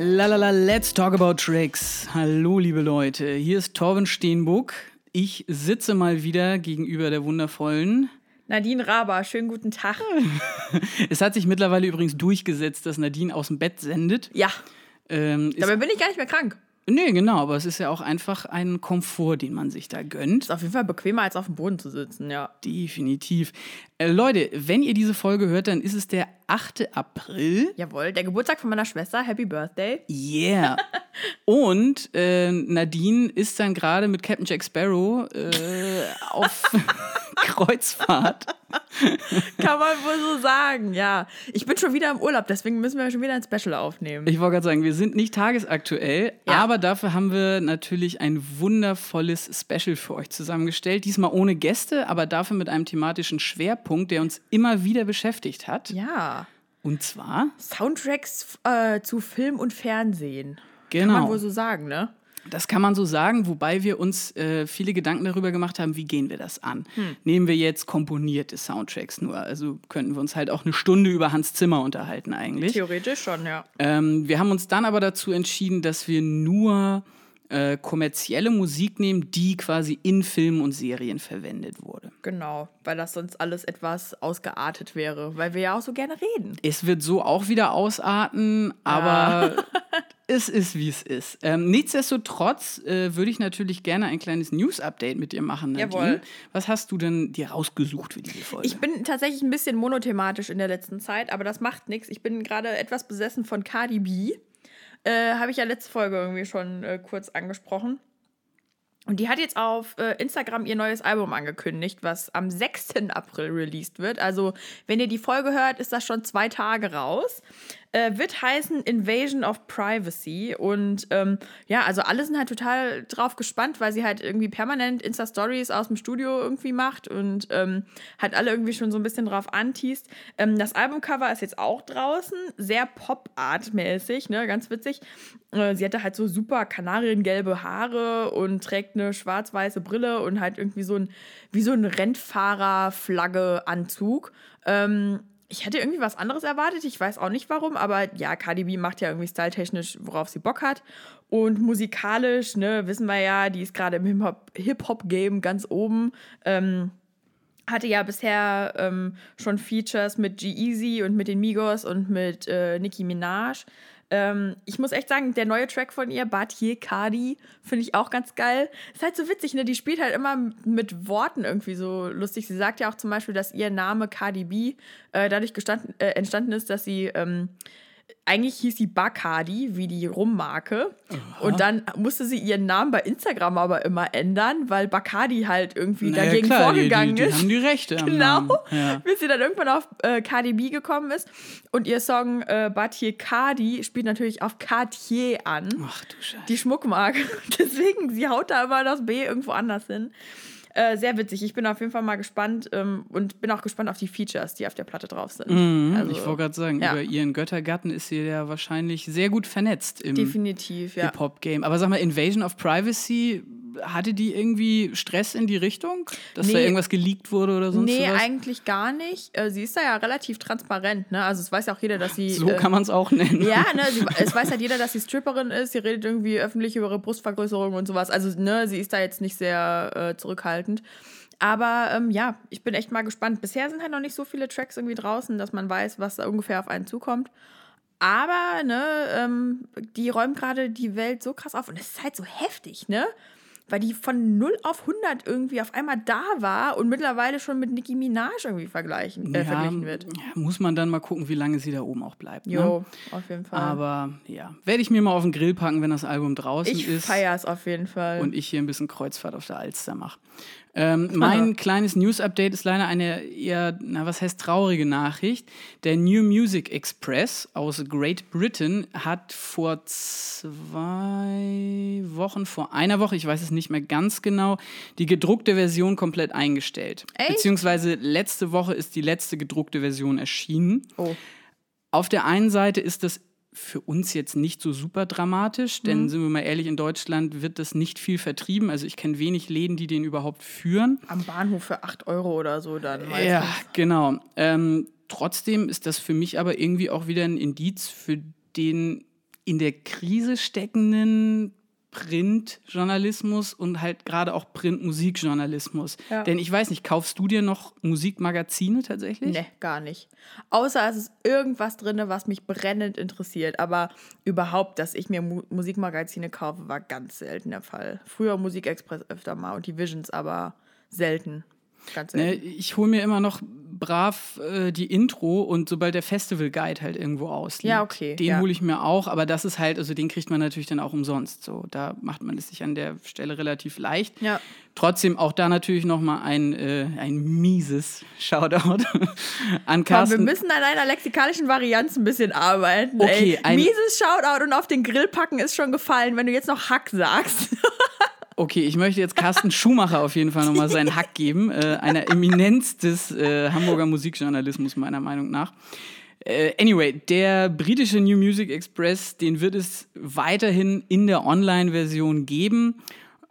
Lalala, let's talk about tricks. Hallo, liebe Leute. Hier ist Torben Steenbuck. Ich sitze mal wieder gegenüber der wundervollen. Nadine Raber, schönen guten Tag. Es hat sich mittlerweile übrigens durchgesetzt, dass Nadine aus dem Bett sendet. Ja, Ähm, dabei bin ich gar nicht mehr krank. Nee, genau, aber es ist ja auch einfach ein Komfort, den man sich da gönnt. Ist auf jeden Fall bequemer, als auf dem Boden zu sitzen, ja. Definitiv. Äh, Leute, wenn ihr diese Folge hört, dann ist es der 8. April. Jawohl, der Geburtstag von meiner Schwester. Happy Birthday. Yeah. Und äh, Nadine ist dann gerade mit Captain Jack Sparrow äh, auf Kreuzfahrt. Kann man wohl so sagen, ja. Ich bin schon wieder im Urlaub, deswegen müssen wir schon wieder ein Special aufnehmen. Ich wollte gerade sagen, wir sind nicht tagesaktuell, Ja. aber dafür haben wir natürlich ein wundervolles Special für euch zusammengestellt. Diesmal ohne Gäste, aber dafür mit einem thematischen Schwerpunkt, der uns immer wieder beschäftigt hat. ja. Und zwar, Soundtracks äh, zu Film und Fernsehen. Kann genau, man wohl so sagen, ne? Das kann man so sagen, wobei wir uns äh, viele Gedanken darüber gemacht haben, wie gehen wir das an. Hm. Nehmen wir jetzt komponierte Soundtracks nur, also könnten wir uns halt auch eine Stunde über Hans Zimmer unterhalten eigentlich. Theoretisch schon, ja. Ähm, wir haben uns dann aber dazu entschieden, dass wir nur äh, kommerzielle Musik nehmen, die quasi in Filmen und Serien verwendet wurde. Genau, weil das sonst alles etwas ausgeartet wäre, weil wir ja auch so gerne reden. Es wird so auch wieder ausarten, aber es ist, wie es ist. Ähm, nichtsdestotrotz äh, würde ich natürlich gerne ein kleines News-Update mit dir machen, Nadine. Jawohl. Was hast du denn dir rausgesucht für diese Folge? Ich bin tatsächlich ein bisschen monothematisch in der letzten Zeit, aber das macht nichts. Ich bin gerade etwas besessen von Cardi B. Äh, Habe ich ja letzte Folge irgendwie schon äh, kurz angesprochen. Und die hat jetzt auf äh, Instagram ihr neues Album angekündigt, was am 6. April released wird. Also, wenn ihr die Folge hört, ist das schon zwei Tage raus. Äh, wird heißen Invasion of Privacy. Und ähm, ja, also alle sind halt total drauf gespannt, weil sie halt irgendwie permanent Insta-Stories aus dem Studio irgendwie macht und ähm, halt alle irgendwie schon so ein bisschen drauf anteast. Ähm, das Albumcover ist jetzt auch draußen, sehr Pop-Art-mäßig, ne, ganz witzig. Äh, sie hatte halt so super kanariengelbe Haare und trägt eine schwarz-weiße Brille und halt irgendwie so ein, wie so ein Rennfahrer-Flagge-Anzug. Ähm, ich hätte irgendwie was anderes erwartet, ich weiß auch nicht warum, aber ja, Cardi B macht ja irgendwie styletechnisch, worauf sie Bock hat. Und musikalisch, ne, wissen wir ja, die ist gerade im Hip-Hop- Hip-Hop-Game ganz oben. Ähm, hatte ja bisher ähm, schon Features mit G-Eazy und mit den Migos und mit äh, Nicki Minaj. Ähm, ich muss echt sagen, der neue Track von ihr, Batier Cardi, finde ich auch ganz geil. Ist halt so witzig, ne? Die spielt halt immer mit Worten irgendwie so lustig. Sie sagt ja auch zum Beispiel, dass ihr Name Cardi B äh, dadurch äh, entstanden ist, dass sie ähm, eigentlich hieß sie Bacardi, wie die Rummarke. Und dann musste sie ihren Namen bei Instagram aber immer ändern, weil Bacardi halt irgendwie Naja, dagegen klar, die- vorgegangen die, die, ist. haben die Rechte. Genau. Ja. Bis sie dann irgendwann auf äh, Cardi B gekommen ist. Und ihr Song äh, Batier Cardi spielt natürlich auf Cartier an. Ach du Scheiße. Die Schmuckmarke. Deswegen, sie haut da immer das B irgendwo anders hin. Äh, sehr witzig. Ich bin auf jeden Fall mal gespannt ähm, und bin auch gespannt auf die Features, die auf der Platte drauf sind. Mhm, Also, ich wollte gerade sagen, ja. über ihren Göttergatten ist sie ja wahrscheinlich sehr gut vernetzt im Definitiv, ja. Hip-Hop-Game. Aber sag mal, Invasion of Privacy, hatte die irgendwie Stress in die Richtung? Dass da Nee. irgendwas geleakt wurde oder sonst Nee, was? eigentlich gar nicht. Äh, sie ist da ja relativ transparent, ne? Also es weiß ja auch jeder, dass sie. So äh, kann man es auch nennen. Ja, ne, sie, es weiß halt jeder, dass sie Stripperin ist. Sie redet irgendwie öffentlich über ihre Brustvergrößerung und sowas. Also, ne, sie ist da jetzt nicht sehr äh, zurückhaltend. Aber ähm, ja, ich bin echt mal gespannt. Bisher sind halt noch nicht so viele Tracks irgendwie draußen, dass man weiß, was da ungefähr auf einen zukommt. Aber, ne, ähm, die räumen gerade die Welt so krass auf. Und es ist halt so heftig, ne? Weil die von 0 auf 100 irgendwie auf einmal da war und mittlerweile schon mit Nicki Minaj irgendwie vergleichen, äh, verglichen wird. ja, muss man dann mal gucken, wie lange sie da oben auch bleibt. Ne? Jo, auf jeden Fall. Aber ja, werde ich mir mal auf den Grill packen, wenn das Album draußen ich ist. feiere es auf jeden Fall. und ich hier ein bisschen Kreuzfahrt auf der Alster mache. Ähm, mein kleines News-Update ist leider eine eher, na, was heißt traurige Nachricht. Der New Music Express aus Great Britain hat vor zwei Wochen, vor einer Woche, ich weiß es nicht mehr ganz genau, die gedruckte Version komplett eingestellt. Echt? Beziehungsweise letzte Woche ist die letzte gedruckte Version erschienen. oh. Auf der einen Seite ist das für uns jetzt nicht so super dramatisch, denn Mhm. sind wir mal ehrlich, in Deutschland wird das nicht viel vertrieben. Also ich kenne wenig Läden, die den überhaupt führen. Am Bahnhof für 8 Euro oder so dann meistens. Ja, genau. Ähm, trotzdem ist das für mich aber irgendwie auch wieder ein Indiz für den in der Krise steckenden Printjournalismus und halt gerade auch Printmusikjournalismus. Ja. Denn ich weiß nicht, kaufst du dir noch Musikmagazine tatsächlich? Nee, gar nicht. Außer es ist irgendwas drin, was mich brennend interessiert. Aber überhaupt, dass ich mir Mu Musikmagazine kaufe, war ganz selten der Fall. Früher Musikexpress öfter mal und die Visions, aber selten. Ganz Ne, ich hole mir immer noch brav äh, die Intro und sobald der Festival Guide halt irgendwo ausliegt, Ja, okay, den ja. hole ich mir auch, aber das ist halt, also den kriegt man natürlich dann auch umsonst. So, da macht man es sich an der Stelle relativ leicht. Ja. Trotzdem auch da natürlich noch mal ein, äh, ein mieses Shoutout an Komm, wir Carsten. müssen an einer lexikalischen Varianz ein bisschen arbeiten. Okay, ey. ein- Mieses Shoutout und auf den Grill packen ist schon gefallen, wenn du jetzt noch Hack sagst. Okay, ich möchte jetzt Carsten Schumacher auf jeden Fall nochmal seinen Hack geben. Äh, einer Eminenz des äh, Hamburger Musikjournalismus, meiner Meinung nach. Äh, anyway, der britische New Music Express, den wird es weiterhin in der Online-Version geben.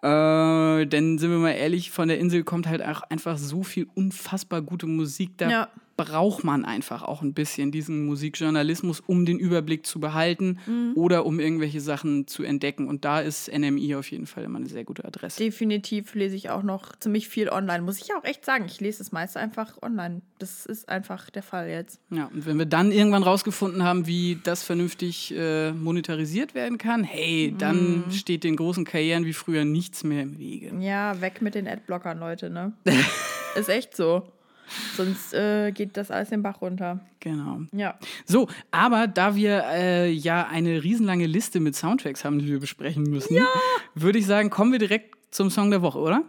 Äh, denn sind wir mal ehrlich, von der Insel kommt halt auch einfach so viel unfassbar gute Musik. Da Ja. Braucht man einfach auch ein bisschen diesen Musikjournalismus, um den Überblick zu behalten Mhm. oder um irgendwelche Sachen zu entdecken. Und da ist NMI auf jeden Fall immer eine sehr gute Adresse. Definitiv lese ich auch noch ziemlich viel online. Muss ich auch echt sagen. Ich lese das meiste einfach online. Das ist einfach der Fall jetzt. Ja, und wenn wir dann irgendwann rausgefunden haben, wie das vernünftig äh, monetarisiert werden kann, hey, dann Mhm. steht den großen Karrieren wie früher nichts mehr im Wege. Ja, weg mit den Adblockern, Leute, ne? ist echt so. Sonst äh, geht das alles den Bach runter. Genau. Ja. So, aber da wir äh, ja eine riesenlange Liste mit Soundtracks haben, die wir besprechen müssen, würde ich sagen, kommen wir direkt zum Song der Woche, oder?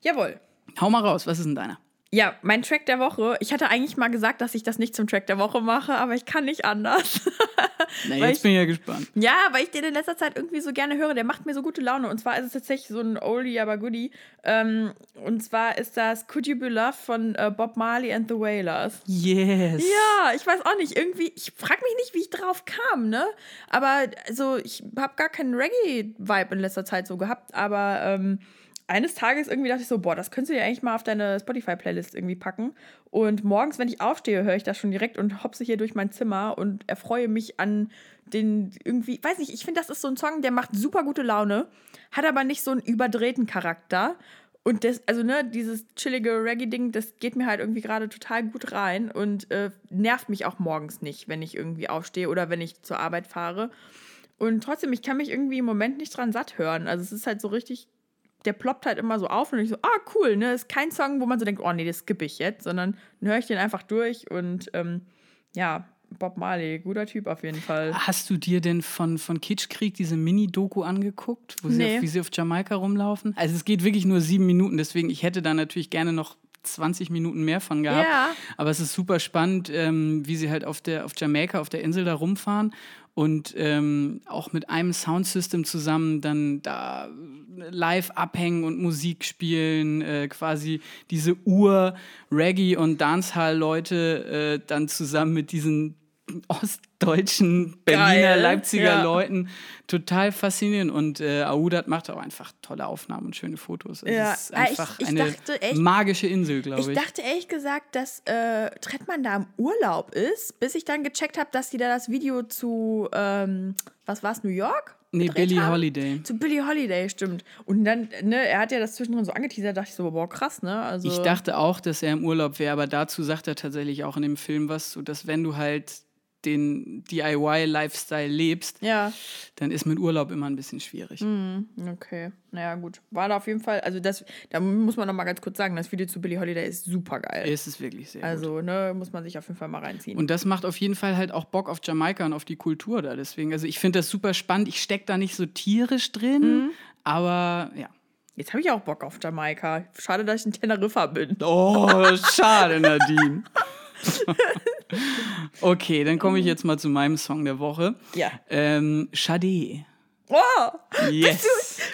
Jawohl. Hau mal raus, was ist denn deiner? Ja, mein Track der Woche. Ich hatte eigentlich mal gesagt, dass ich das nicht zum Track der Woche mache, aber ich kann nicht anders. Na, jetzt ich- bin ich ja gespannt. ja, weil ich den in letzter Zeit irgendwie so gerne höre. Der macht mir so gute Laune. Und zwar ist es tatsächlich so ein Oldie, aber Goodie. Ähm, und zwar ist das Could You Be Loved von äh, Bob Marley and the Wailers. Yes. Ja, ich weiß auch nicht. Irgendwie, ich frage mich nicht, wie ich drauf kam, ne? Aber also, ich habe gar keinen Reggae-Vibe in letzter Zeit so gehabt. Aber ähm, eines Tages irgendwie dachte ich so, boah, das könntest du dir eigentlich mal auf deine Spotify-Playlist irgendwie packen. Und morgens, wenn ich aufstehe, höre ich das schon direkt und hopse hier durch mein Zimmer und erfreue mich an den irgendwie, weiß nicht, ich finde, das ist so ein Song, der macht super gute Laune, hat aber nicht so einen überdrehten Charakter. Und das, also ne, dieses chillige Reggae-Ding, das geht mir halt irgendwie gerade total gut rein und äh, nervt mich auch morgens nicht, wenn ich irgendwie aufstehe oder wenn ich zur Arbeit fahre. Und trotzdem, ich kann mich irgendwie im Moment nicht dran satt hören. Also es ist halt so richtig, der ploppt halt immer so auf und ich so, ah, cool, ne? Ist kein Song, wo man so denkt, oh nee, das skippe ich jetzt, sondern dann höre ich den einfach durch und ähm, ja, Bob Marley, guter Typ auf jeden Fall. Hast du dir denn von, von Kitschkrieg diese Mini-Doku angeguckt, wo sie Nee. auf, wie sie auf Jamaika rumlaufen? Also es geht wirklich nur sieben Minuten, deswegen ich hätte da natürlich gerne noch 20 Minuten mehr von gehabt. Ja. Aber es ist super spannend, ähm, wie sie halt auf, der, auf Jamaika, auf der Insel da rumfahren und ähm, auch mit einem Soundsystem zusammen dann da live abhängen und Musik spielen, äh, quasi diese Ur-Reggae- und Dancehall-Leute äh, dann zusammen mit diesen ostdeutschen Berliner, Geil, Leipziger ja. Leuten total faszinierend. Und äh, Audat macht auch einfach tolle Aufnahmen und schöne Fotos. Also Ja, Es ist ah, ich- einfach ich eine dachte echt- magische Insel, glaube ich. Ich dachte ehrlich gesagt, dass äh, Trettmann da im Urlaub ist, bis ich dann gecheckt habe, dass die da das Video zu, ähm, was war es, New York? nee, Billie haben? Holiday. Zu Billie Holiday, stimmt. Und dann, ne, er hat ja das zwischendrin so angeteasert, dachte ich so, boah, krass, ne? Also, Ich dachte auch, dass er im Urlaub wäre, aber dazu sagt er tatsächlich auch in dem Film was, so dass wenn du halt den DIY-Lifestyle lebst, Ja, dann ist mit Urlaub immer ein bisschen schwierig. okay. Naja, gut. War da auf jeden Fall, also das, da muss man noch mal ganz kurz sagen, das Video zu Billie Holiday ist super geil. Es ist wirklich sehr gut. Also, ne, muss man sich auf jeden Fall mal reinziehen. Und das macht auf jeden Fall halt auch Bock auf Jamaika und auf die Kultur da. Deswegen, also ich finde das super spannend. Ich stecke da nicht so tierisch drin, aber ja. Jetzt habe ich auch Bock auf Jamaika. Schade, dass ich in Teneriffa bin. Oh, schade, Nadine. okay, dann komme ich jetzt mal zu meinem Song der Woche. Ja. Ähm, Sade. Oh, Yes.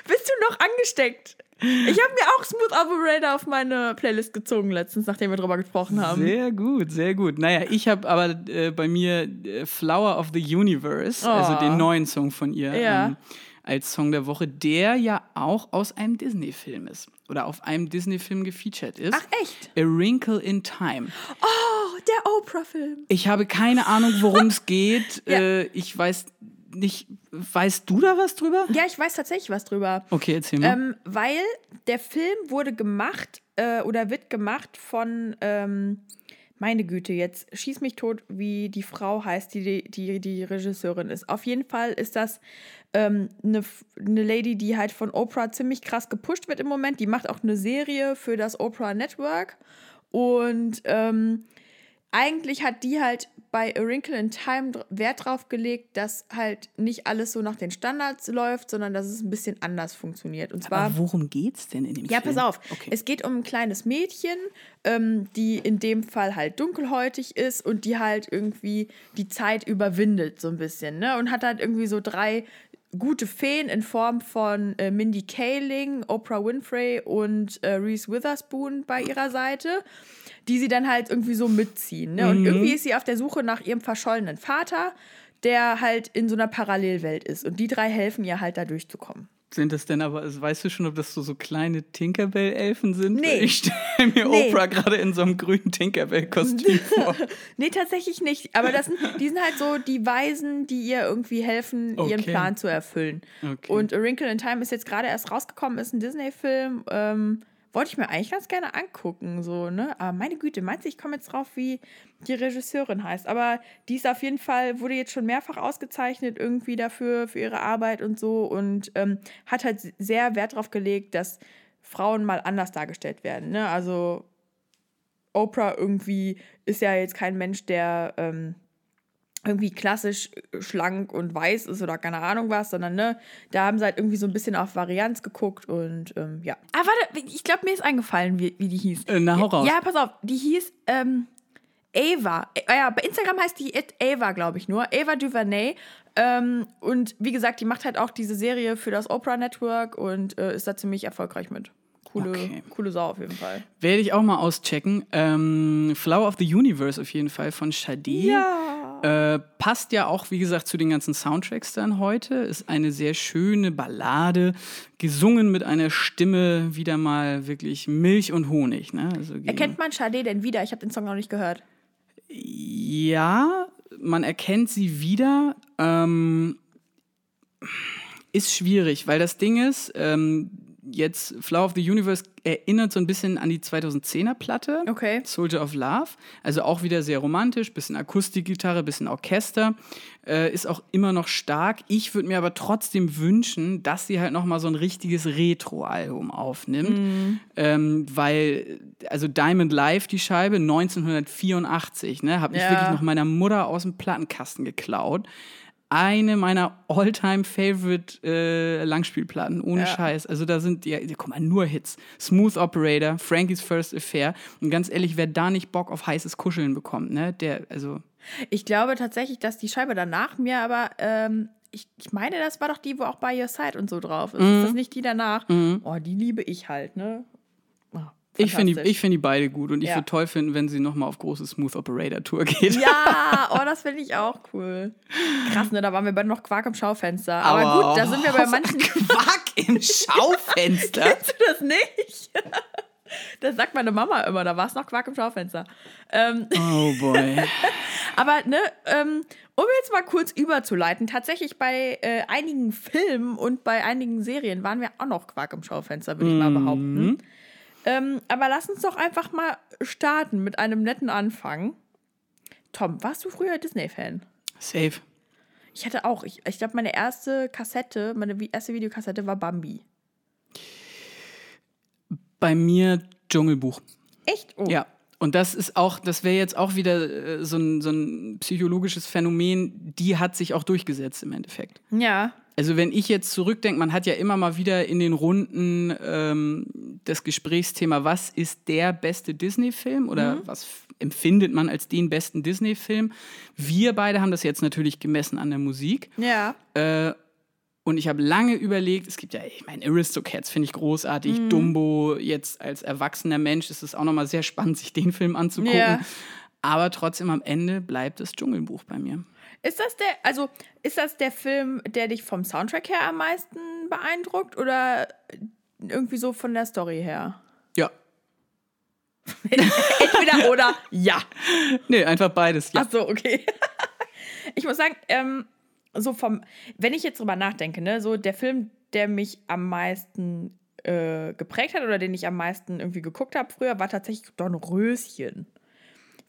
bist du noch angesteckt? Ich habe mir auch Smooth Operator auf meine Playlist gezogen letztens, nachdem wir drüber gesprochen haben. Sehr gut, sehr gut. Naja, ich habe aber äh, bei mir äh, Flower of the Universe, also Oh. den neuen Song von ihr, Ja. ähm, als Song der Woche, der ja auch aus einem Disney-Film ist. Oder auf einem Disney-Film gefeatured ist. Ach, echt? A Wrinkle in Time. Oh, der Oprah-Film. Ich habe keine Ahnung, worum es geht. Ja. äh, ich weiß nicht. Weißt du da was drüber? Ja, ich weiß tatsächlich was drüber. Okay, erzähl mal. Ähm, weil der Film wurde gemacht äh, oder wird gemacht von, ähm, meine Güte, jetzt schieß mich tot, wie die Frau heißt, die die, die Regisseurin ist. Auf jeden Fall ist das ähm, eine, eine Lady, die halt von Oprah ziemlich krass gepusht wird im Moment. Die macht auch eine Serie für das Oprah Network. Und ähm, eigentlich hat die halt bei A Wrinkle in Time Wert drauf gelegt, dass halt nicht alles so nach den Standards läuft, sondern dass es ein bisschen anders funktioniert. Und zwar. Aber worum geht's denn in dem ja, Film? pass auf. Okay. Es geht um ein kleines Mädchen, ähm, die in dem Fall halt dunkelhäutig ist und die halt irgendwie die Zeit überwindet, so ein bisschen, ne? Und hat halt irgendwie so drei gute Feen in Form von äh, Mindy Kaling, Oprah Winfrey und äh, Reese Witherspoon bei ihrer Seite, die sie dann halt irgendwie so mitziehen. Ne? Und Mhm. irgendwie ist sie auf der Suche nach ihrem verschollenen Vater, der halt in so einer Parallelwelt ist. Und die drei helfen ihr halt da durchzukommen. Sind das denn aber, also weißt du schon, ob das so, so kleine Tinkerbell-Elfen sind? Nee. Ich stelle mir Nee. Oprah gerade in so einem grünen Tinkerbell-Kostüm vor. Nee, tatsächlich nicht. Aber das sind, die sind halt so die Weisen, die ihr irgendwie helfen, ihren Okay. Plan zu erfüllen. Okay. Und A Wrinkle in Time ist jetzt gerade erst rausgekommen, ist ein Disney-Film. Ähm, wollte ich mir eigentlich ganz gerne angucken, so, ne? Aber meine Güte, meinst du, ich komme jetzt drauf, wie die Regisseurin heißt. Aber die ist auf jeden Fall, wurde jetzt schon mehrfach ausgezeichnet, irgendwie dafür, für ihre Arbeit und so. Und ähm, hat halt sehr Wert darauf gelegt, dass Frauen mal anders dargestellt werden, ne? Also Oprah irgendwie ist ja jetzt kein Mensch, der ähm, irgendwie klassisch schlank und weiß ist oder keine Ahnung was, sondern ne, da haben sie halt irgendwie so ein bisschen auf Varianz geguckt und ähm, ja. Ah, warte, ich glaube, mir ist eingefallen, wie, wie die hieß. Äh, na, hau raus. Ja, pass auf, die hieß ähm, Ava. Äh, ja, bei Instagram heißt die It Ava, glaube ich nur. Ava DuVernay. Ähm, und wie gesagt, die macht halt auch diese Serie für das Oprah Network und äh, ist da ziemlich erfolgreich mit. Coole, Okay. coole Sau auf jeden Fall. Werde ich auch mal auschecken. Ähm, Flower of the Universe auf jeden Fall von Sade. Ja. Äh, passt ja auch, wie gesagt, zu den ganzen Soundtracks dann heute. Ist eine sehr schöne Ballade, gesungen mit einer Stimme, wieder mal wirklich Milch und Honig. Ne? Also Erkennt man Sade denn wieder? Ich habe den Song noch nicht gehört. Ja, man erkennt sie wieder. Ähm, ist schwierig, weil das Ding ist, ähm, jetzt Flower of the Universe erinnert so ein bisschen an die 2010er Platte. Okay. Soldier of Love. Also auch wieder sehr romantisch, bisschen Akustikgitarre, bisschen Orchester. Äh, ist auch immer noch stark. Ich würde mir aber trotzdem wünschen, dass sie halt noch mal so ein richtiges Retro-Album aufnimmt. Ähm, weil, also Diamond Live, die Scheibe, 1984, ne, habe ich Ja. wirklich noch meiner Mutter aus dem Plattenkasten geklaut. Eine meiner all-time-favorite äh, Langspielplatten, ohne Ja. Scheiß. Also da sind, ja, guck mal, nur Hits. Smooth Operator, Frankie's First Affair. Und ganz ehrlich, wer da nicht Bock auf heißes Kuscheln bekommt, ne, der, also, Ich glaube tatsächlich, dass die Scheibe danach mir aber, ähm, ich, ich meine, das war doch die, wo auch By Your Side und so drauf ist. Mhm. Ist das nicht die danach? Oh, die liebe ich halt, ne? Ich finde die, ich find die beide gut. Und ich Ja. würde toll finden, wenn sie nochmal auf große Smooth Operator Tour geht. Ja, oh, das finde ich auch cool. Krass, ne? Da waren wir beide noch Quark im Schaufenster. Aber, Aber gut, da sind wir bei manchen. Quack im Schaufenster. Kennst du das nicht? Das sagt meine Mama immer, da war es noch Quark im Schaufenster. Ähm, oh boy. aber, ne, ähm, um jetzt mal kurz überzuleiten, tatsächlich bei äh, einigen Filmen und bei einigen Serien waren wir auch noch Quark im Schaufenster, würde ich mal behaupten. Ähm, aber lass uns doch einfach mal starten mit einem netten Anfang. Tom, warst du früher Disney-Fan? Safe. Ich hatte auch, ich, ich glaube, meine erste Kassette, meine erste Videokassette war Bambi. Bei mir Dschungelbuch. Echt? Oh. Ja. Und das ist auch, das wäre jetzt auch wieder äh, so ein, so ein psychologisches Phänomen, die hat sich auch durchgesetzt im Endeffekt. Ja. Also wenn ich jetzt zurückdenke, man hat ja immer mal wieder in den Runden ähm, das Gesprächsthema, was ist der beste Disney-Film oder was f- empfindet man als den besten Disney-Film? Wir beide haben das jetzt natürlich gemessen an der Musik. Ja. Äh, und ich habe lange überlegt, es gibt ja, ich meine, Aristocats finde ich großartig, Mhm. Dumbo, jetzt als erwachsener Mensch ist es auch nochmal sehr spannend, sich den Film anzugucken. Ja. Aber trotzdem am Ende bleibt das Dschungelbuch bei mir. Ist das der, also ist das der Film, der dich vom Soundtrack her am meisten beeindruckt oder irgendwie so von der Story her? Ja. Entweder oder ja. Nee, einfach beides. Ja. Ach so, okay. Ich muss sagen, ähm, so vom, wenn ich jetzt drüber nachdenke, ne, so der Film, der mich am meisten äh, geprägt hat oder den ich am meisten irgendwie geguckt habe früher, war tatsächlich Dornröschen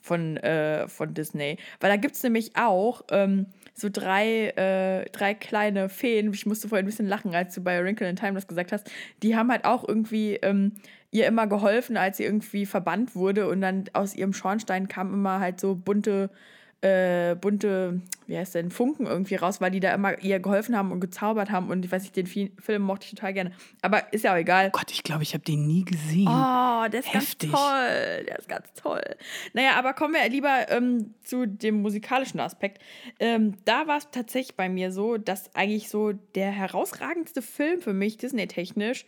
von, äh, von Disney. Weil da gibt es nämlich auch ähm, so drei, äh, drei kleine Feen. Ich musste vorhin ein bisschen lachen, als du bei Wrinkle in Time das gesagt hast. Die haben halt auch irgendwie ähm, ihr immer geholfen, als sie irgendwie verbannt wurde. Und dann aus ihrem Schornstein kamen immer halt so bunte äh, bunte, wie heißt denn, Funken irgendwie raus, weil die da immer ihr geholfen haben und gezaubert haben. Und ich weiß nicht, den Film mochte ich total gerne. Aber ist ja auch egal. Oh Gott, ich glaube, ich habe den nie gesehen. Oh, der ist Heftig. ganz toll. Der ist ganz toll. Naja, aber kommen wir lieber ähm, zu dem musikalischen Aspekt. Ähm, da war es tatsächlich bei mir so, dass eigentlich so der herausragendste Film für mich, Disney-technisch,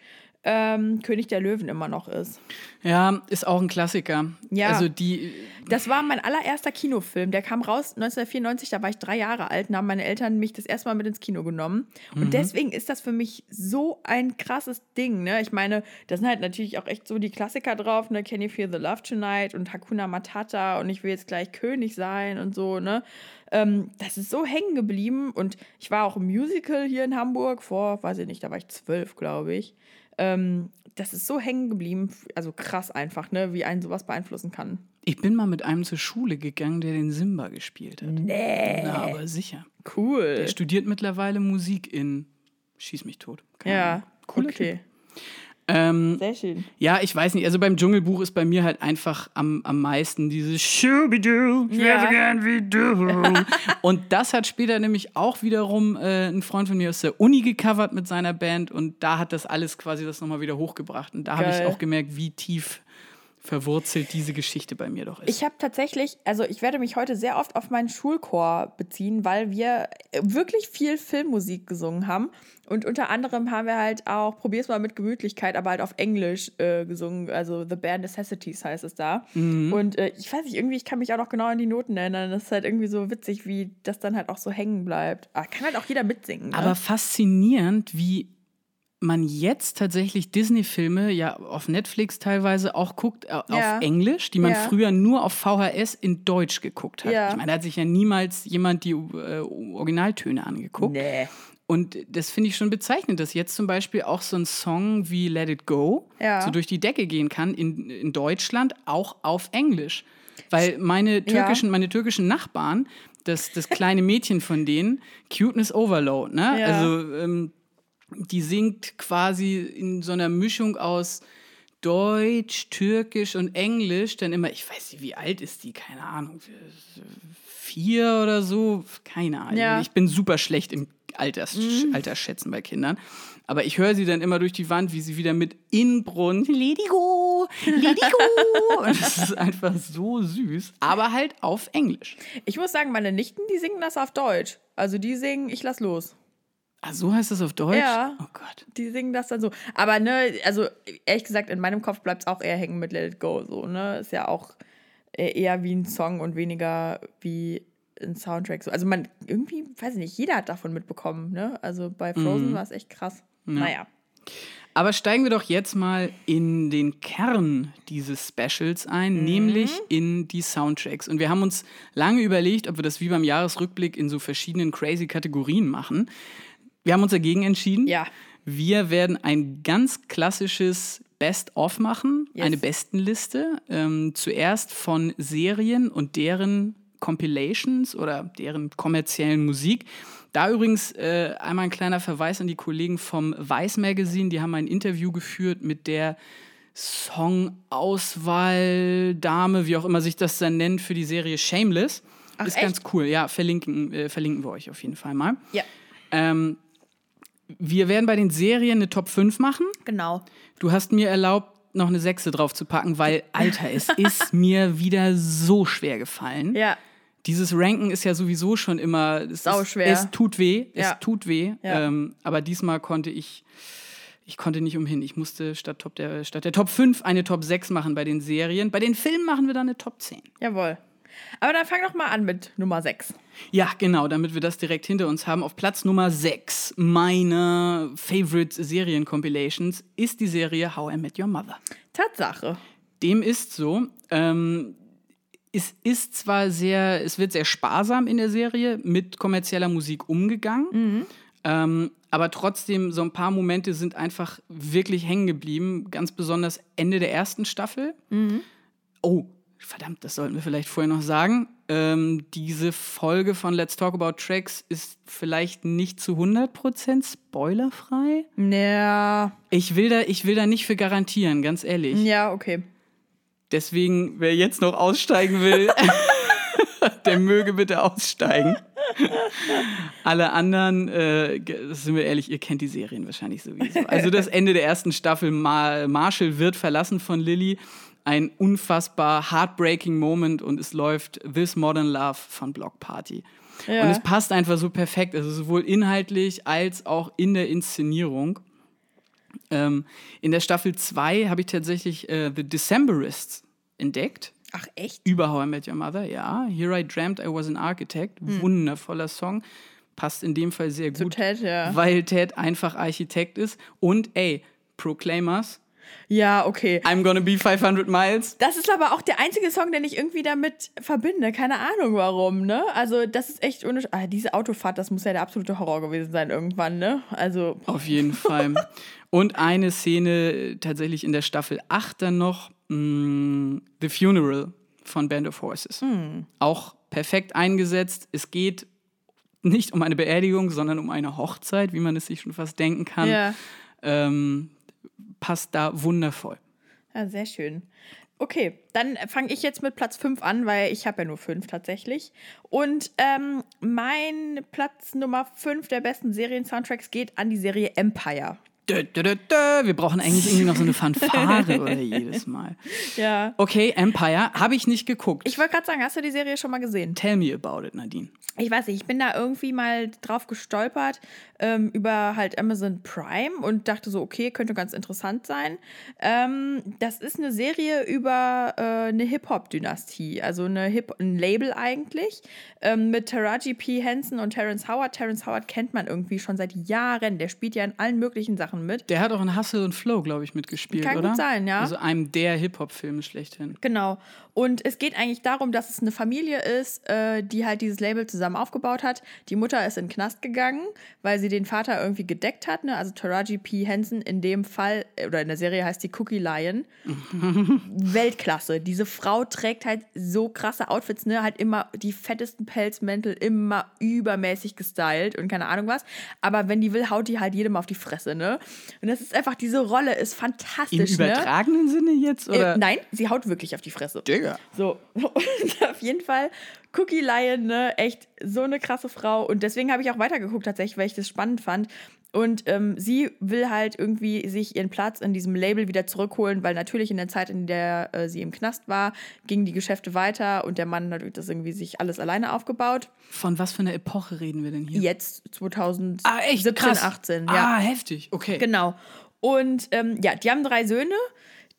ähm, König der Löwen immer noch ist. Ja, ist auch ein Klassiker. Ja. Also die. Das war mein allererster Kinofilm. Der kam raus 1994, da war ich drei Jahre alt, und haben meine Eltern mich das erste Mal mit ins Kino genommen. Und mhm. deswegen ist das für mich so ein krasses Ding. Ne? Ich meine, da sind halt natürlich auch echt so die Klassiker drauf, ne? Can You Feel the Love Tonight und Hakuna Matata und ich will jetzt gleich König sein und so, ne? Ähm, das ist so hängen geblieben. Und ich war auch im Musical hier in Hamburg vor, weiß ich nicht, da war ich zwölf, glaube ich. Ähm, das ist so hängen geblieben, also krass einfach, ne, wie einen sowas beeinflussen kann. Ich bin mal mit einem zur Schule gegangen, der den Simba gespielt hat. Nee. Na, aber sicher. Cool. Der studiert mittlerweile Musik in Schieß mich tot. Keine ja, cool. Okay. Typ. Ähm, Sehr schön. Ja, ich weiß nicht. Also beim Dschungelbuch ist bei mir halt einfach am, am meisten dieses Schubidu, ich wäre so gern wie du. und das hat später nämlich auch wiederum äh, ein Freund von mir aus der Uni gecovert mit seiner Band und da hat das alles quasi das nochmal wieder hochgebracht. Und da habe ich auch gemerkt, wie tief verwurzelt diese Geschichte bei mir doch ist. Ich habe tatsächlich, also ich werde mich heute sehr oft auf meinen Schulchor beziehen, weil wir wirklich viel Filmmusik gesungen haben. Und unter anderem haben wir halt auch, probier's mal mit Gemütlichkeit, aber halt auf Englisch äh, gesungen. Also The Bare Necessities heißt es da. Mhm. Und äh, ich weiß nicht, irgendwie, ich kann mich auch noch genau an die Noten erinnern. Das ist halt irgendwie so witzig, wie das dann halt auch so hängen bleibt. Aber kann halt auch jeder mitsingen. Ne? Aber faszinierend, wie man jetzt tatsächlich Disney-Filme ja auf Netflix teilweise auch guckt äh, auf ja. Englisch, die man ja. früher nur auf VHS in Deutsch geguckt hat. Ja. Ich meine, da hat sich ja niemals jemand die äh, Originaltöne angeguckt. Nee. Und das finde ich schon bezeichnend, dass jetzt zum Beispiel auch so ein Song wie Let It Go so durch die Decke gehen kann in, in Deutschland, auch auf Englisch. Weil meine türkischen, meine türkischen Nachbarn, das, das kleine Mädchen von denen, Cuteness Overload, ne? Also ähm, die singt quasi in so einer Mischung aus Deutsch, Türkisch und Englisch. Dann immer, ich weiß nicht, wie alt ist die? Keine Ahnung. Vier oder so? Keine Ahnung. Ja. Ich bin super schlecht im Alters mhm. Altersschätzen bei Kindern. Aber ich höre sie dann immer durch die Wand, wie sie wieder mit Inbrunst, Ledigo, Ledigo. und das ist einfach so süß. Aber halt auf Englisch. Ich muss sagen, meine Nichten, die singen das auf Deutsch. Also die singen Ich lass los. Ach, so heißt das auf Deutsch? Ja. Oh Gott. Die singen das dann so. Aber ne, also ehrlich gesagt, in meinem Kopf bleibt es auch eher hängen mit Let It Go. So, ne? Ist ja auch eher wie ein Song und weniger wie ein Soundtrack. So. Also man, irgendwie, weiß ich nicht, jeder hat davon mitbekommen, ne? Also bei Frozen mhm. war es echt krass. Ja. Naja. Aber steigen wir doch jetzt mal in den Kern dieses Specials ein, mhm. nämlich in die Soundtracks. Und wir haben uns lange überlegt, ob wir das wie beim Jahresrückblick in so verschiedenen crazy Kategorien machen. Wir haben uns dagegen entschieden. Ja. Wir werden ein ganz klassisches Best-of machen, yes. eine Bestenliste. Ähm, zuerst von Serien und deren Compilations oder deren kommerziellen Musik. Da übrigens äh, einmal ein kleiner Verweis an die Kollegen vom Vice Magazine. Die haben ein Interview geführt mit der Songauswahl-Dame, wie auch immer sich das dann nennt, für die Serie Shameless. Ach, Ist echt? ganz cool. Ja, verlinken, äh, verlinken wir euch auf jeden Fall mal. Ja. Ähm, wir werden bei den Serien eine Top 5 machen. Genau. Du hast mir erlaubt, noch eine Sechse drauf zu packen, weil, Alter, es ist mir wieder so schwer gefallen. Ja. Dieses Ranken ist ja sowieso schon immer. Es Sau schwer. Es tut weh. Ja. Es tut weh. Ja. Ähm, aber diesmal konnte ich. Ich konnte nicht umhin. Ich musste statt, Top der, statt der Top 5 eine Top 6 machen bei den Serien. Bei den Filmen machen wir dann eine Top 10. Jawohl. Aber dann fang doch mal an mit Nummer 6. Ja, genau, damit wir das direkt hinter uns haben. Auf Platz Nummer 6 meiner Favorite Serien-Compilations ist die Serie How I Met Your Mother. Tatsache. Dem ist so. Ähm, es ist zwar sehr, es wird sehr sparsam in der Serie mit kommerzieller Musik umgegangen, Mhm. ähm, aber trotzdem so ein paar Momente sind einfach wirklich hängen geblieben. Ganz besonders Ende der ersten Staffel. Mhm. Oh, verdammt, das sollten wir vielleicht vorher noch sagen. Ähm, diese Folge von Let's Talk About Tracks ist vielleicht nicht zu 100% spoilerfrei. Ja, Ich will, da, ich will da nicht für garantieren, ganz ehrlich. ja, okay. Deswegen, wer jetzt noch aussteigen will, der möge bitte aussteigen. Alle anderen, äh, sind wir ehrlich, ihr kennt die Serien wahrscheinlich sowieso. Also das Ende der ersten Staffel, Ma Marshall wird verlassen von Lily. Ein unfassbar heartbreaking Moment und es läuft This Modern Love von Block Party. Ja. Und es passt einfach so perfekt, also sowohl inhaltlich als auch in der Inszenierung. Ähm, in der Staffel 2 habe ich tatsächlich äh, The Decemberists entdeckt. Ach, echt? Über How I Met Your Mother, ja. Here I Dreamt I Was an Architect. Wundervoller Song. Passt in dem Fall sehr Zu gut, Ted, ja. weil Ted einfach Architekt ist. Und ey, Proclaimers, Ja, okay. I'm gonna be 500 miles. Das ist aber auch der einzige Song, den ich irgendwie damit verbinde. Keine Ahnung warum, ne? Also, das ist echt ohne. Ah, diese Autofahrt, das muss ja der absolute Horror gewesen sein irgendwann, ne? Also, Auf jeden Fall. Und eine Szene tatsächlich in der Staffel 8 dann noch, mh, The Funeral von Band of Horses. Auch perfekt eingesetzt. Es geht nicht um eine Beerdigung, sondern um eine Hochzeit, wie man es sich schon fast denken kann. ja. Ähm, passt da wundervoll. Ja, sehr schön. Okay, dann fange ich jetzt mit Platz 5 an, weil ich habe ja nur 5 tatsächlich. Und ähm, mein Platz Nummer 5 der besten Serien-Soundtracks geht an die Serie Empire. Dö, dö, dö. Wir brauchen eigentlich irgendwie noch so eine Fanfare oder jedes Mal. Ja. Okay, Empire, habe ich nicht geguckt. Ich wollte gerade sagen, hast du die Serie schon mal gesehen? Tell me about it, Nadine. Ich weiß nicht, ich bin da irgendwie mal drauf gestolpert ähm, über halt Amazon Prime und dachte so, okay, könnte ganz interessant sein. Ähm, das ist eine Serie über äh, eine Hip-Hop-Dynastie, also eine Hip ein Label eigentlich, ähm, mit Taraji P. Henson und Terrence Howard. Terrence Howard kennt man irgendwie schon seit Jahren, der spielt ja in allen möglichen Sachen mit. Der hat auch in Hustle und Flow, glaube ich, mitgespielt, Kann gut oder? sein, ja. Also einem der Hip-Hop-Filme schlechthin. Genau. Und es geht eigentlich darum, dass es eine Familie ist, äh, die halt dieses Label zusammen aufgebaut hat. Die Mutter ist in den Knast gegangen, weil sie den Vater irgendwie gedeckt hat. Ne? Also Taraji P. Henson in dem Fall, äh, oder in der Serie heißt die Cookie Lion. Weltklasse. Diese Frau trägt halt so krasse Outfits, ne? Halt immer die fettesten Pelzmäntel, immer übermäßig gestylt und keine Ahnung was. Aber wenn die will, haut die halt jedem auf die Fresse, ne? Und das ist einfach, diese Rolle ist Im fantastisch, ne? übertragenen Sinne jetzt? Oder? Äh, nein, sie haut wirklich auf die Fresse. Digga. So, und auf jeden Fall Cookie Lion, ne, echt so eine krasse Frau. Und deswegen habe ich auch weitergeguckt tatsächlich, weil ich das spannend fand. Und ähm, sie will halt irgendwie sich ihren Platz in diesem Label wieder zurückholen, weil natürlich in der Zeit, in der äh, sie im Knast war, gingen die Geschäfte weiter und der Mann hat das irgendwie sich alles alleine aufgebaut. Von was für einer Epoche reden wir denn hier? Jetzt 2017, Ah, echt? Krass. 18, ja. Ah, heftig. Okay. Genau. Und ähm, ja, die haben drei Söhne,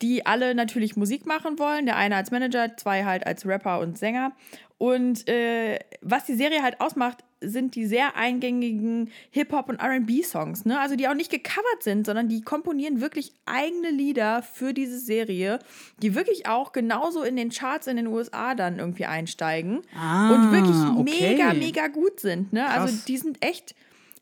die alle natürlich Musik machen wollen. Der eine als Manager, zwei halt als Rapper und Sänger. Und äh, was die Serie halt ausmacht, sind die sehr eingängigen Hip-Hop- und RB-Songs. Ne? Also die auch nicht gecovert sind, sondern die komponieren wirklich eigene Lieder für diese Serie, die wirklich auch genauso in den Charts in den USA dann irgendwie einsteigen. Ah, und wirklich okay. mega, mega gut sind. Ne? Also die sind echt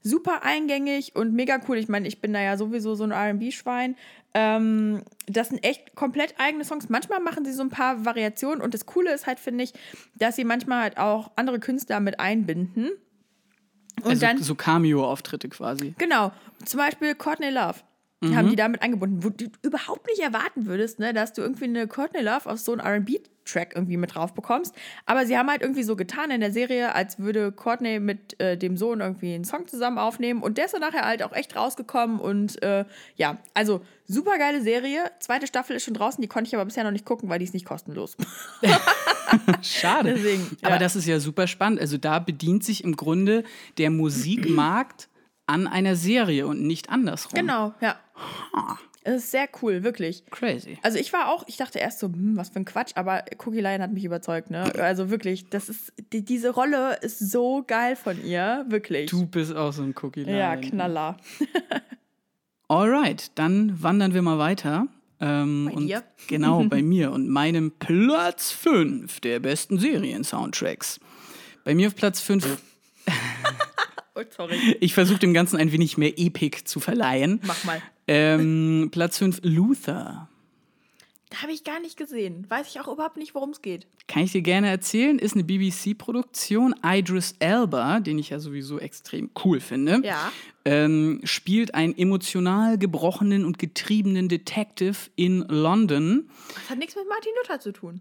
super eingängig und mega cool. Ich meine, ich bin da ja sowieso so ein RB-Schwein. Ähm, das sind echt komplett eigene Songs. Manchmal machen sie so ein paar Variationen und das Coole ist halt, finde ich, dass sie manchmal halt auch andere Künstler mit einbinden. Und also dann, so Cameo-Auftritte quasi. genau, zum Beispiel Courtney Love. Haben die damit eingebunden, wo du überhaupt nicht erwarten würdest, ne, dass du irgendwie eine Courtney Love auf so einen RB-Track irgendwie mit drauf bekommst. Aber sie haben halt irgendwie so getan in der Serie, als würde Courtney mit äh, dem Sohn irgendwie einen Song zusammen aufnehmen. Und der ist dann nachher halt auch echt rausgekommen. Und äh, ja, also super geile Serie. Zweite Staffel ist schon draußen, die konnte ich aber bisher noch nicht gucken, weil die ist nicht kostenlos. Schade. Deswegen, Aber ja. das ist ja super spannend. Also da bedient sich im Grunde der Musikmarkt an einer Serie und nicht andersrum. genau, ja. Es ist sehr cool, wirklich. Crazy. Also ich war auch, ich dachte erst so, hm, was für ein Quatsch, aber Cookie Lion hat mich überzeugt, ne? Also wirklich, das ist, die, diese Rolle ist so geil von ihr, wirklich. Du bist auch so ein Cookie ja, Knaller. Alright, dann wandern wir mal weiter. Ähm, Bei und dir? Genau, bei mir und meinem Platz 5 der besten Serien-Soundtracks. Bei mir auf Platz 5, Oh, sorry. ich versuche dem Ganzen ein wenig mehr Epic zu verleihen. Mach mal. Ähm, Platz 5, Luther. Habe ich gar nicht gesehen. Weiß ich auch überhaupt nicht, worum es geht. Kann ich dir gerne erzählen, ist eine BBC-Produktion. Idris Elba, den ich ja sowieso extrem cool finde, Ja. ähm, spielt einen emotional gebrochenen und getriebenen Detective in London. Das hat nichts mit Martin Luther zu tun.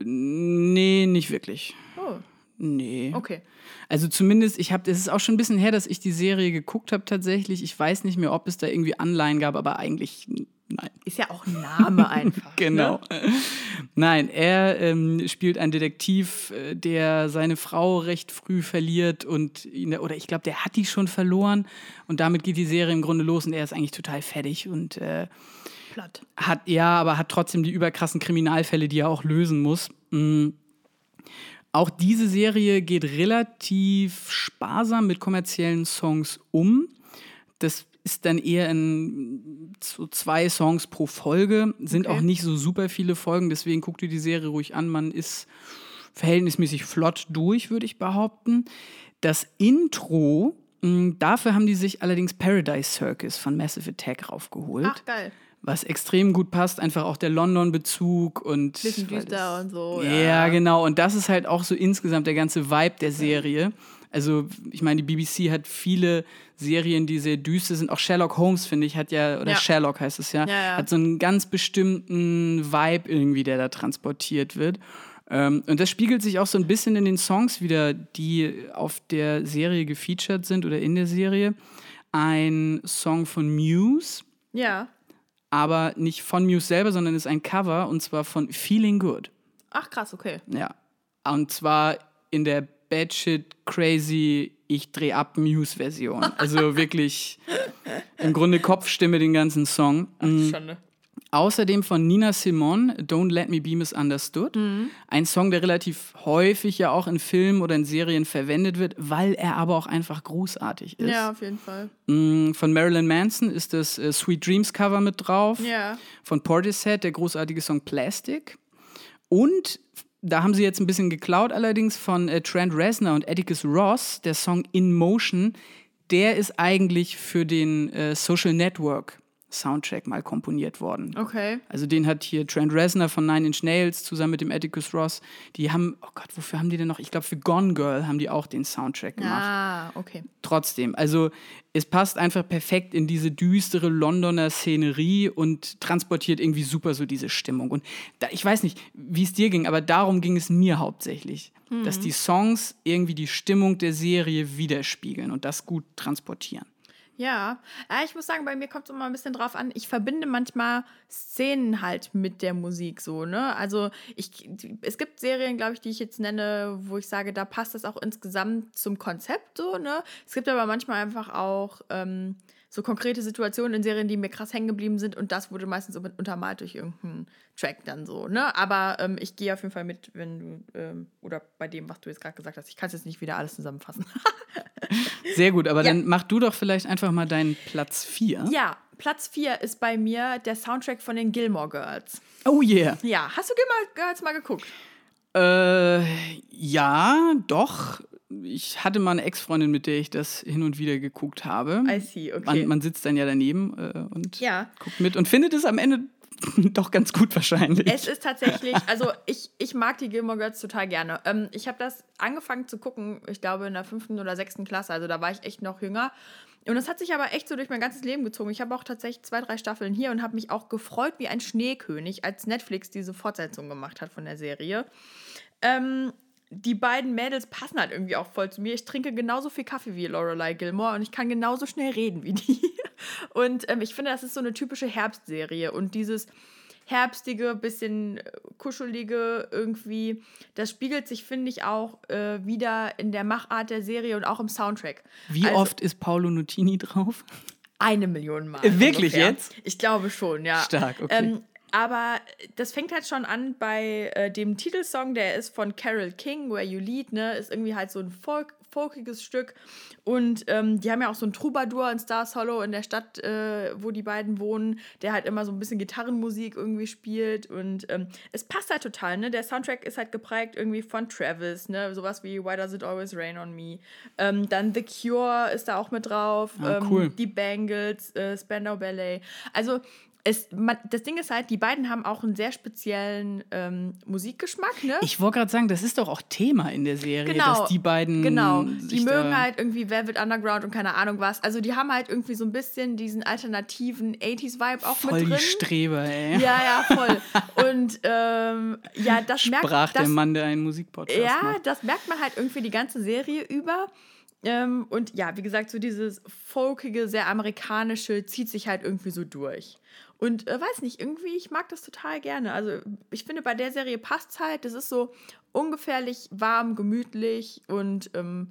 Nee, nicht wirklich. Oh, Nee. okay. Also zumindest, ich habe, es ist auch schon ein bisschen her, dass ich die Serie geguckt habe tatsächlich. Ich weiß nicht mehr, ob es da irgendwie Anleihen gab, aber eigentlich nein. Ist ja auch ein Name einfach. Genau. Ne? Nein, er ähm, spielt einen Detektiv, äh, der seine Frau recht früh verliert und ihn, oder ich glaube, der hat die schon verloren und damit geht die Serie im Grunde los und er ist eigentlich total fertig und äh, Platt. hat, ja, aber hat trotzdem die überkrassen Kriminalfälle, die er auch lösen muss. Mm. Auch diese Serie geht relativ sparsam mit kommerziellen Songs um. Das ist dann eher in so zwei Songs pro Folge, sind Okay. auch nicht so super viele Folgen, deswegen guckt ihr die Serie ruhig an. Man ist verhältnismäßig flott durch, würde ich behaupten. Das Intro, mh, dafür haben die sich allerdings Paradise Circus von Massive Attack raufgeholt Ach, geil. Was extrem gut passt, einfach auch der London-Bezug und. Bisschen düster und so. Ja, genau. Und das ist halt auch so insgesamt der ganze Vibe der Serie. Also, ich meine, die BBC hat viele Serien, die sehr düster sind. Auch Sherlock Holmes, finde ich, hat ja, oder Ja. Sherlock heißt es ja, Ja, ja. hat so einen ganz bestimmten Vibe irgendwie, der da transportiert wird. Ähm, und das spiegelt sich auch so ein bisschen in den Songs wieder, die auf der Serie gefeatured sind oder in der Serie. Ein Song von Muse, Ja. Aber nicht von Muse selber, sondern ist ein Cover und zwar von Feeling Good. Ach, krass, okay. Ja. Und zwar in der Batshit Crazy Ich dreh ab Muse Version. Also wirklich im Grunde Kopfstimme den ganzen Song. Mhm. Schande. Außerdem von Nina Simone, Don't Let Me Be Misunderstood. Ein Song, der relativ häufig ja auch in Filmen oder in Serien verwendet wird, weil er aber auch einfach großartig ist. Ja, auf jeden Fall. Mm, Von Marilyn Manson ist das äh, Sweet Dreams Cover mit drauf. Ja. Von Portishead der großartige Song Plastic. Und da haben sie jetzt ein bisschen geklaut, allerdings von äh, Trent Reznor und Atticus Ross, der Song In Motion. Der ist eigentlich für den äh, Social Network Soundtrack mal komponiert worden. Okay. Also den hat hier Trent Reznor von Nine Inch Nails zusammen mit dem Atticus Ross. Die haben, oh Gott, wofür haben die denn noch? Ich glaube, für Gone Girl haben die auch den Soundtrack gemacht Ah, okay. trotzdem. Also es passt einfach perfekt in diese düstere Londoner Szenerie und transportiert irgendwie super so diese Stimmung. Und da, ich weiß nicht, wie es dir ging, aber darum ging es mir hauptsächlich, dass die Songs irgendwie die Stimmung der Serie widerspiegeln und das gut transportieren. Ja, ja ich muss sagen, bei mir kommt es immer ein bisschen drauf an. Ich verbinde manchmal Szenen halt mit der Musik so, ne? Also ich, es gibt Serien, glaube ich, die ich jetzt nenne, wo ich sage, da passt das auch insgesamt zum Konzept so, ne? Es gibt aber manchmal einfach auch ähm, so konkrete Situationen in Serien, die mir krass hängen geblieben sind und das wurde meistens so mit- untermalt durch irgendeinen Track dann so, ne? Aber ähm, ich gehe auf jeden Fall mit, wenn du, ähm, oder bei dem, was du jetzt gerade gesagt hast, ich kann es jetzt nicht wieder alles zusammenfassen. Sehr gut, aber Ja. dann mach du doch vielleicht einfach mal deinen Platz 4. Ja, Platz 4 ist bei mir der Soundtrack von den Gilmore Girls. Oh yeah. Ja, hast du Gilmore Girls mal geguckt? Äh, ja, doch. Ich hatte mal eine Ex-Freundin, mit der ich das hin und wieder geguckt habe. I see, okay. Man, man sitzt dann ja daneben äh, und Ja. guckt mit und findet es am Ende doch ganz gut wahrscheinlich. Es ist tatsächlich, also ich, ich mag die Gilmore Girls total gerne. Ähm, ich habe das angefangen zu gucken, ich glaube in der fünften oder sechsten Klasse, also da war ich echt noch jünger. Und das hat sich aber echt so durch mein ganzes Leben gezogen. Ich habe auch tatsächlich zwei, drei Staffeln hier und habe mich auch gefreut wie ein Schneekönig, als Netflix diese Fortsetzung gemacht hat von der Serie. Ähm, die beiden Mädels passen halt irgendwie auch voll zu mir. Ich trinke genauso viel Kaffee wie Lorelei Gilmore und ich kann genauso schnell reden wie die. Und ähm, ich finde, das ist so eine typische Herbstserie. Und dieses herbstige, bisschen äh, kuschelige irgendwie, das spiegelt sich, finde ich, auch äh, wieder in der Machart der Serie und auch im Soundtrack. Wie Also- oft ist Paolo Nutini drauf? Eine Million Mal. Wirklich ungefähr. jetzt? Ich glaube schon, ja. Stark, okay. Ähm, Aber das fängt halt schon an bei äh, dem Titelsong, der ist von Carol King, Where You Lead, ne? Ist irgendwie halt so ein Folk, folkiges Stück. Und ähm, die haben ja auch so einen Troubadour in Stars Hollow in der Stadt, äh, wo die beiden wohnen, der halt immer so ein bisschen Gitarrenmusik irgendwie spielt. Und ähm, es passt halt total, ne? Der Soundtrack ist halt geprägt irgendwie von Travis, ne? Sowas wie Why Does It Always Rain on Me? Ähm, dann The Cure ist da auch mit drauf. Ah, cool. Ähm, die Bangles, äh, Spandau Ballet. Also es, man, das Ding ist halt, die beiden haben auch einen sehr speziellen ähm, Musikgeschmack, ne? Ich wollte gerade sagen, das ist doch auch Thema in der Serie, Genau, dass die beiden. Genau, die mögen halt irgendwie Velvet Underground und keine Ahnung was. Also die haben halt irgendwie so ein bisschen diesen alternativen 80s-Vibe auch voll mit die drin. Streber, ey. Ja, ja, voll. Und ähm, ja, das merkt Sprach der Mann, der einen Musikpodcast Ja, macht. das merkt man halt irgendwie die ganze Serie über. Ähm, und ja, wie gesagt, so dieses folkige, sehr amerikanische zieht sich halt irgendwie so durch. Und äh, weiß nicht, irgendwie, ich mag das total gerne. Also ich finde, bei der Serie passt halt. Das ist so ungefährlich warm, gemütlich und ähm,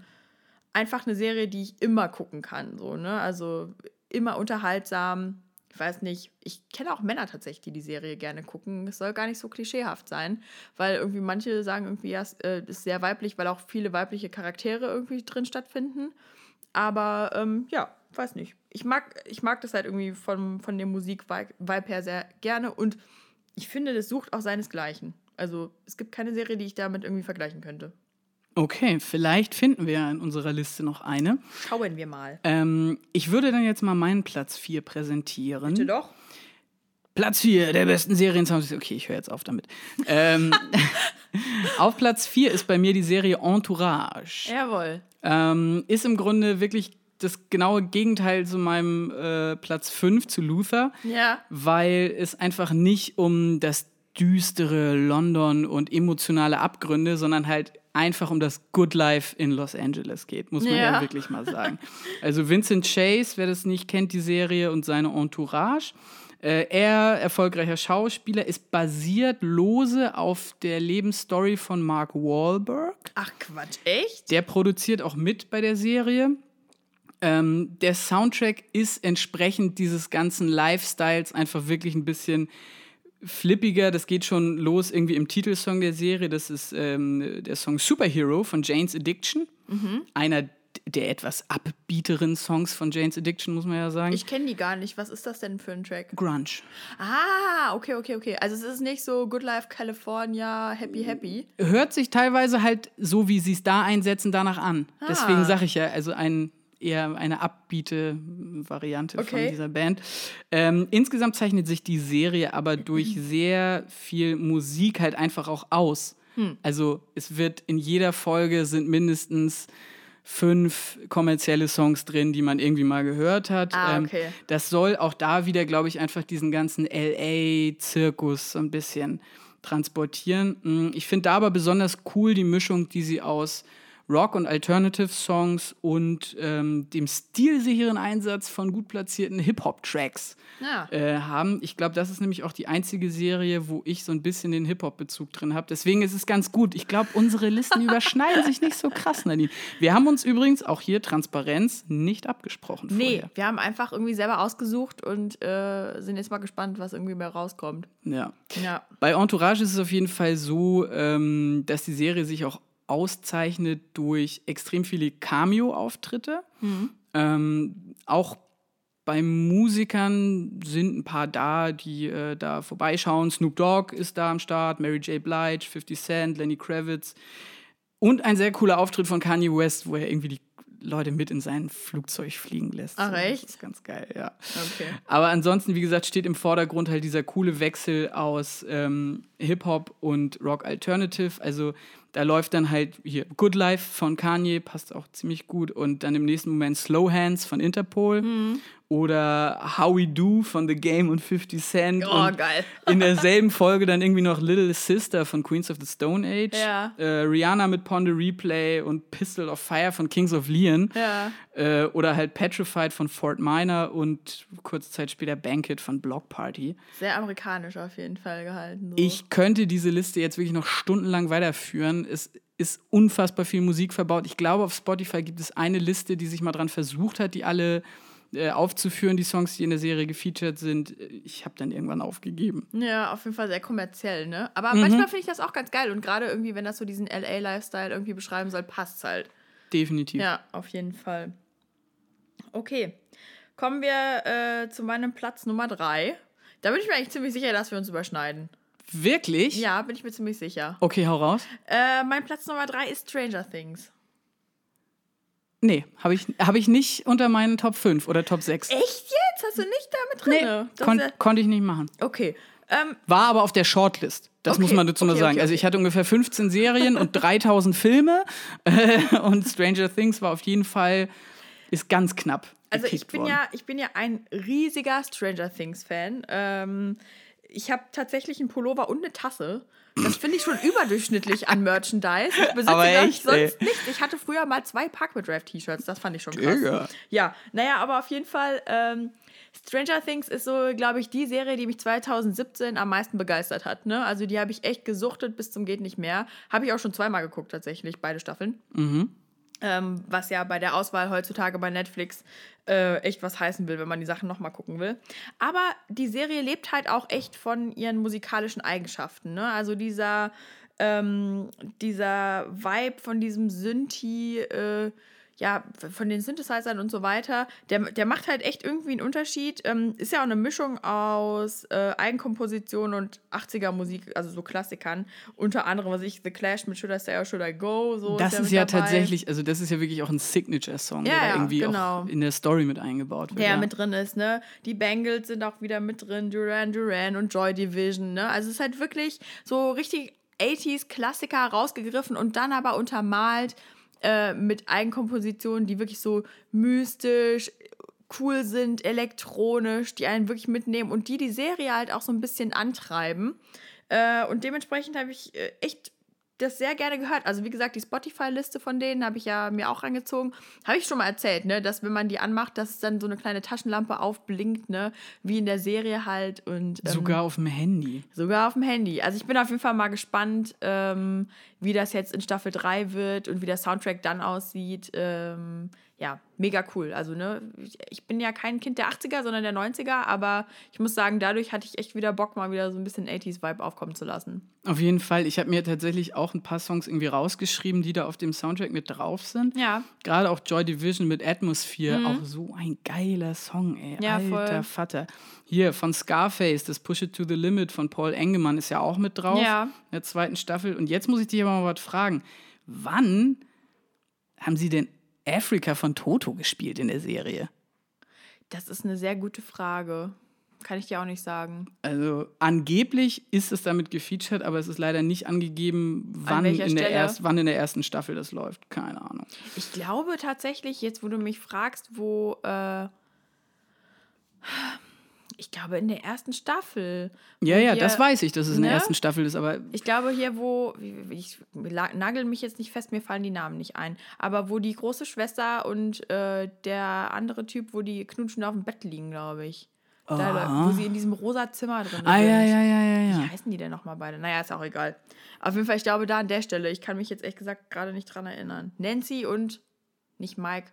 einfach eine Serie, die ich immer gucken kann. So, ne? Also immer unterhaltsam. Ich weiß nicht, ich kenne auch Männer tatsächlich, die die Serie gerne gucken. Es soll gar nicht so klischeehaft sein, weil irgendwie manche sagen irgendwie, ja, es äh, ist sehr weiblich, weil auch viele weibliche Charaktere irgendwie drin stattfinden. Aber ähm, ja, weiß nicht. Ich mag, ich mag das halt irgendwie von, von der Musik-Vibe her sehr gerne und ich finde, das sucht auch seinesgleichen. Also es gibt keine Serie, die ich damit irgendwie vergleichen könnte. Okay, vielleicht finden wir in unserer Liste noch eine. Schauen wir mal. Ähm, ich würde dann jetzt mal meinen Platz 4 präsentieren. Bitte doch. Platz 4 der besten Seriensounds. Okay, ich höre jetzt auf damit. ähm, auf Platz 4 ist bei mir die Serie Entourage. Jawohl. Ähm, ist im Grunde wirklich das genaue Gegenteil zu meinem äh, Platz 5 zu Luther, Ja. weil es einfach nicht um das düstere London und emotionale Abgründe, sondern halt einfach um das Good Life in Los Angeles geht, muss man ja, Ja. wirklich mal sagen. Also Vincent Chase, wer das nicht kennt, die Serie und seine Entourage. Äh, er, erfolgreicher Schauspieler, ist basiert lose auf der Lebensstory von Mark Wahlberg. Ach Quatsch, echt? Der produziert auch mit bei der Serie. Ähm, der Soundtrack ist entsprechend dieses ganzen Lifestyles einfach wirklich ein bisschen flippiger. Das geht schon los irgendwie im Titelsong der Serie. Das ist ähm, der Song Superhero von Jane's Addiction. Einer der etwas upbeateren Songs von Jane's Addiction, muss man ja sagen. Ich kenne die gar nicht. Was ist das denn für ein Track? Grunge. Ah, okay, okay, okay. Also es ist nicht so Good Life California, Happy Happy. hört sich teilweise halt so, wie sie es da einsetzen, danach an. Deswegen sage ich ja, also ein eher eine abbiete Variante Okay. von dieser Band. Ähm, insgesamt zeichnet sich die Serie aber durch sehr viel Musik halt einfach auch aus. Hm. Also es wird in jeder Folge sind mindestens fünf kommerzielle Songs drin, die man irgendwie mal gehört hat. Ähm, Ah, okay. das soll auch da wieder, glaube ich, einfach diesen ganzen LA-Zirkus so ein bisschen transportieren. Mm, Ich finde da aber besonders cool die Mischung, die sie aus Rock- und Alternative-Songs und ähm, dem stilsicheren Einsatz von gut platzierten Hip-Hop-Tracks Ja. äh, haben. Ich glaube, das ist nämlich auch die einzige Serie, wo ich so ein bisschen den Hip-Hop-Bezug drin habe. Deswegen ist es ganz gut. Ich glaube, unsere Listen überschneiden sich nicht so krass, Nadine. Wir haben uns übrigens auch hier Transparenz nicht abgesprochen. Nee, vorher. wir haben einfach irgendwie selber ausgesucht und äh, sind jetzt mal gespannt, was irgendwie mehr rauskommt. Ja. Ja. Bei Entourage ist es auf jeden Fall so, ähm, dass die Serie sich auch auszeichnet durch extrem viele Cameo-Auftritte. Ähm, auch bei Musikern sind ein paar da, die äh, da vorbeischauen. Snoop Dogg ist da am Start, Mary J. Blige, 50 Cent, Lenny Kravitz. Und ein sehr cooler Auftritt von Kanye West, wo er irgendwie die Leute mit in sein Flugzeug fliegen lässt. Ach, So, echt? Das ist ganz geil, ja. Okay. Aber ansonsten, wie gesagt, steht im Vordergrund halt dieser coole Wechsel aus ähm, Hip-Hop und Rock Alternative. Also da läuft dann halt hier Good Life von Kanye, passt auch ziemlich gut. Und dann im nächsten Moment Slow Hands von Interpol. Mhm. Oder How We Do von The Game und 50 Cent. Oh, und geil. In derselben Folge dann irgendwie noch Little Sister von Queens of the Stone Age. Ja. Äh, Rihanna mit Pond the Replay und Pistol of Fire von Kings of Leon. Ja. Äh, oder halt Petrified von Fort Minor und kurze Zeit später Banquet von Block Party. Sehr amerikanisch auf jeden Fall gehalten. So. Ich könnte diese Liste jetzt wirklich noch stundenlang weiterführen. Es ist unfassbar viel Musik verbaut. Ich glaube, auf Spotify gibt es eine Liste, die sich mal dran versucht hat, die alle äh, aufzuführen, die Songs, die in der Serie gefeatured sind. Ich habe dann irgendwann aufgegeben. Ja, auf jeden Fall sehr kommerziell, ne? Aber mhm. manchmal finde ich das auch ganz geil und gerade irgendwie, wenn das so diesen LA-Lifestyle irgendwie beschreiben soll, passt es halt. Definitiv. Ja, auf jeden Fall. Okay. Kommen wir äh, zu meinem Platz Nummer drei. Da bin ich mir eigentlich ziemlich sicher, dass wir uns überschneiden. Wirklich? Ja, bin ich mir ziemlich sicher. Okay, hau raus. Äh, mein Platz Nummer drei ist Stranger Things. Nee, habe ich, hab ich nicht unter meinen Top 5 oder Top 6. Echt jetzt? Hast du nicht damit drin? Nee, kon ja konnte ich nicht machen. Okay. Ähm, War aber auf der Shortlist. Das okay, muss man dazu okay, mal sagen. Okay, also ich hatte ungefähr 15 Serien und 3000 Filme und Stranger Things war auf jeden Fall, ist ganz knapp. Also ich bin, ja, ich bin ja ein riesiger Stranger Things-Fan. Ähm, ich habe tatsächlich einen Pullover und eine Tasse. Das finde ich schon überdurchschnittlich an Merchandise. Ich besitze aber echt, sonst nicht. Ich hatte früher mal zwei Parkway Drive T-Shirts. Das fand ich schon krass. Digga. Ja, naja, aber auf jeden Fall. Ähm, Stranger Things ist so, glaube ich, die Serie, die mich 2017 am meisten begeistert hat. Ne? Also die habe ich echt gesuchtet bis zum geht nicht mehr. Habe ich auch schon zweimal geguckt tatsächlich, beide Staffeln. Mhm. Ähm, was ja bei der Auswahl heutzutage bei Netflix äh, echt was heißen will, wenn man die Sachen nochmal gucken will. Aber die Serie lebt halt auch echt von ihren musikalischen Eigenschaften. Ne? Also dieser, ähm, dieser Vibe von diesem Synthi, äh, ja, von den Synthesizern und so weiter, der, der macht halt echt irgendwie einen Unterschied. Ähm, ist ja auch eine Mischung aus äh, Eigenkomposition und 80er Musik, also so Klassikern. Unter anderem, was ich, The Clash mit Should I Stay or Should I Go? So das ist ja, ist ja tatsächlich, also das ist ja wirklich auch ein Signature-Song, ja, der ja, irgendwie genau. auch in der Story mit eingebaut wird. Der ja. mit drin ist, ne? Die Bangles sind auch wieder mit drin, Duran Duran und Joy Division, ne? Also es ist halt wirklich so richtig 80s Klassiker rausgegriffen und dann aber untermalt äh, mit Eigenkompositionen, die wirklich so mystisch, cool sind, elektronisch, die einen wirklich mitnehmen und die die Serie halt auch so ein bisschen antreiben. Äh, und dementsprechend habe ich äh, echt das sehr gerne gehört. Also wie gesagt, die Spotify-Liste von denen habe ich ja mir auch angezogen. Habe ich schon mal erzählt, ne, dass wenn man die anmacht, dass es dann so eine kleine Taschenlampe aufblinkt, ne, wie in der Serie halt und ähm, sogar auf dem Handy. Sogar auf dem Handy. Also ich bin auf jeden Fall mal gespannt, ähm, wie das jetzt in Staffel 3 wird und wie der Soundtrack dann aussieht. Ähm, ja, mega cool. Also, ne, ich bin ja kein Kind der 80er, sondern der 90er, aber ich muss sagen, dadurch hatte ich echt wieder Bock, mal wieder so ein bisschen 80s-Vibe aufkommen zu lassen. Auf jeden Fall. Ich habe mir tatsächlich auch ein paar Songs irgendwie rausgeschrieben, die da auf dem Soundtrack mit drauf sind. Ja. Gerade auch Joy Division mit Atmosphere. Mhm. Auch so ein geiler Song, ey. Ja, Alter voll. Vater. Hier von Scarface, das Push It to the Limit von Paul Engemann ist ja auch mit drauf. Ja. In der zweiten Staffel. Und jetzt muss ich dich aber mal was fragen. Wann haben Sie denn Africa von Toto gespielt in der Serie? Das ist eine sehr gute Frage. Kann ich dir auch nicht sagen. Also angeblich ist es damit gefeatured, aber es ist leider nicht angegeben, wann, in der, erst, wann in der ersten Staffel das läuft. Keine Ahnung. Ich glaube tatsächlich, jetzt wo du mich fragst, wo äh, ich glaube, in der ersten Staffel. Ja, ja, hier, das weiß ich, dass es in der ne? ersten Staffel ist, aber. Ich glaube, hier, wo. Ich nagel mich jetzt nicht fest, mir fallen die Namen nicht ein. Aber wo die große Schwester und äh, der andere Typ, wo die knutschen auf dem Bett liegen, glaube ich. Da, wo sie in diesem rosa Zimmer drin ah, sind. Ah, ja, ja, ja, ja, ja. Wie heißen die denn nochmal beide? Naja, ist auch egal. Auf jeden Fall, ich glaube, da an der Stelle, ich kann mich jetzt ehrlich gesagt gerade nicht dran erinnern. Nancy und nicht Mike.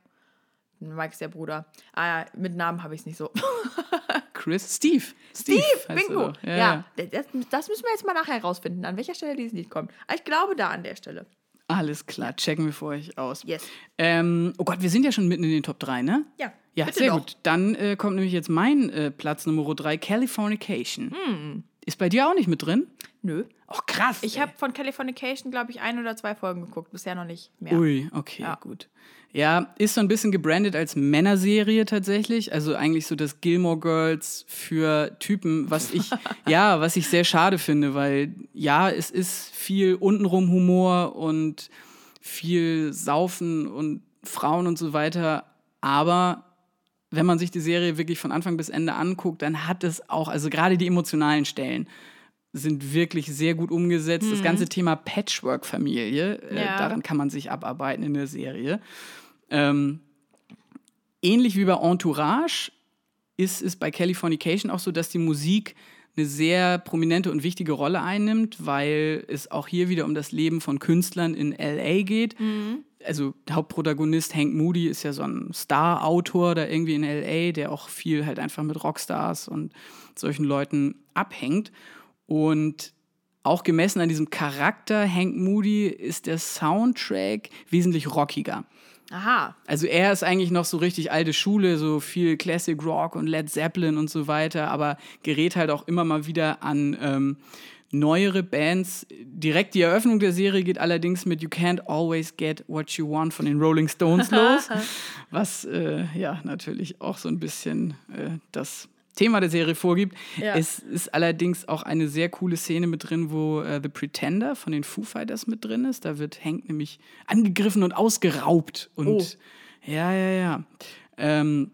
Mike ist der Bruder. Ah, mit Namen habe ich es nicht so. Chris? Steve. Steve, Steve Bingo. Ja, ja. Das, das, müssen wir jetzt mal nachher herausfinden, an welcher Stelle dieses Lied kommt. Aber ich glaube da an der Stelle. Alles klar, checken wir für euch aus. Yes. Ähm, oh Gott, wir sind ja schon mitten in den Top 3, ne? Ja. Ja, sehr doch. gut. Dann äh, kommt nämlich jetzt mein äh, Platz Nummer 3, Californication. Hm. Ist bei dir auch nicht mit drin? Nö. Ach, krass. Ich habe von Californication, glaube ich, ein oder zwei Folgen geguckt, bisher noch nicht mehr. Ui, okay, ja. gut. Ja, ist so ein bisschen gebrandet als Männerserie tatsächlich. Also eigentlich so das Gilmore Girls für Typen, was ich, ja, was ich sehr schade finde, weil ja, es ist viel untenrum Humor und viel Saufen und Frauen und so weiter. Aber wenn man sich die Serie wirklich von Anfang bis Ende anguckt, dann hat es auch, also gerade die emotionalen Stellen sind wirklich sehr gut umgesetzt. Mhm. Das ganze Thema Patchwork-Familie, äh, ja. daran kann man sich abarbeiten in der Serie. Ähm, ähnlich wie bei Entourage ist es bei Californication auch so, dass die Musik eine sehr prominente und wichtige Rolle einnimmt, weil es auch hier wieder um das Leben von Künstlern in LA geht. Mhm. Also der Hauptprotagonist Hank Moody ist ja so ein Star-Autor da irgendwie in LA, der auch viel halt einfach mit Rockstars und solchen Leuten abhängt. Und auch gemessen an diesem Charakter Hank Moody ist der Soundtrack wesentlich rockiger. Aha. Also er ist eigentlich noch so richtig alte Schule, so viel Classic Rock und Led Zeppelin und so weiter, aber gerät halt auch immer mal wieder an ähm, neuere Bands. Direkt die Eröffnung der Serie geht allerdings mit You Can't Always Get What You Want von den Rolling Stones los, was äh, ja natürlich auch so ein bisschen äh, das Thema der Serie vorgibt. Ja. Es ist allerdings auch eine sehr coole Szene mit drin, wo äh, The Pretender von den Foo Fighters mit drin ist. Da wird Hank nämlich angegriffen und ausgeraubt. Und oh. ja, ja, ja. Ähm,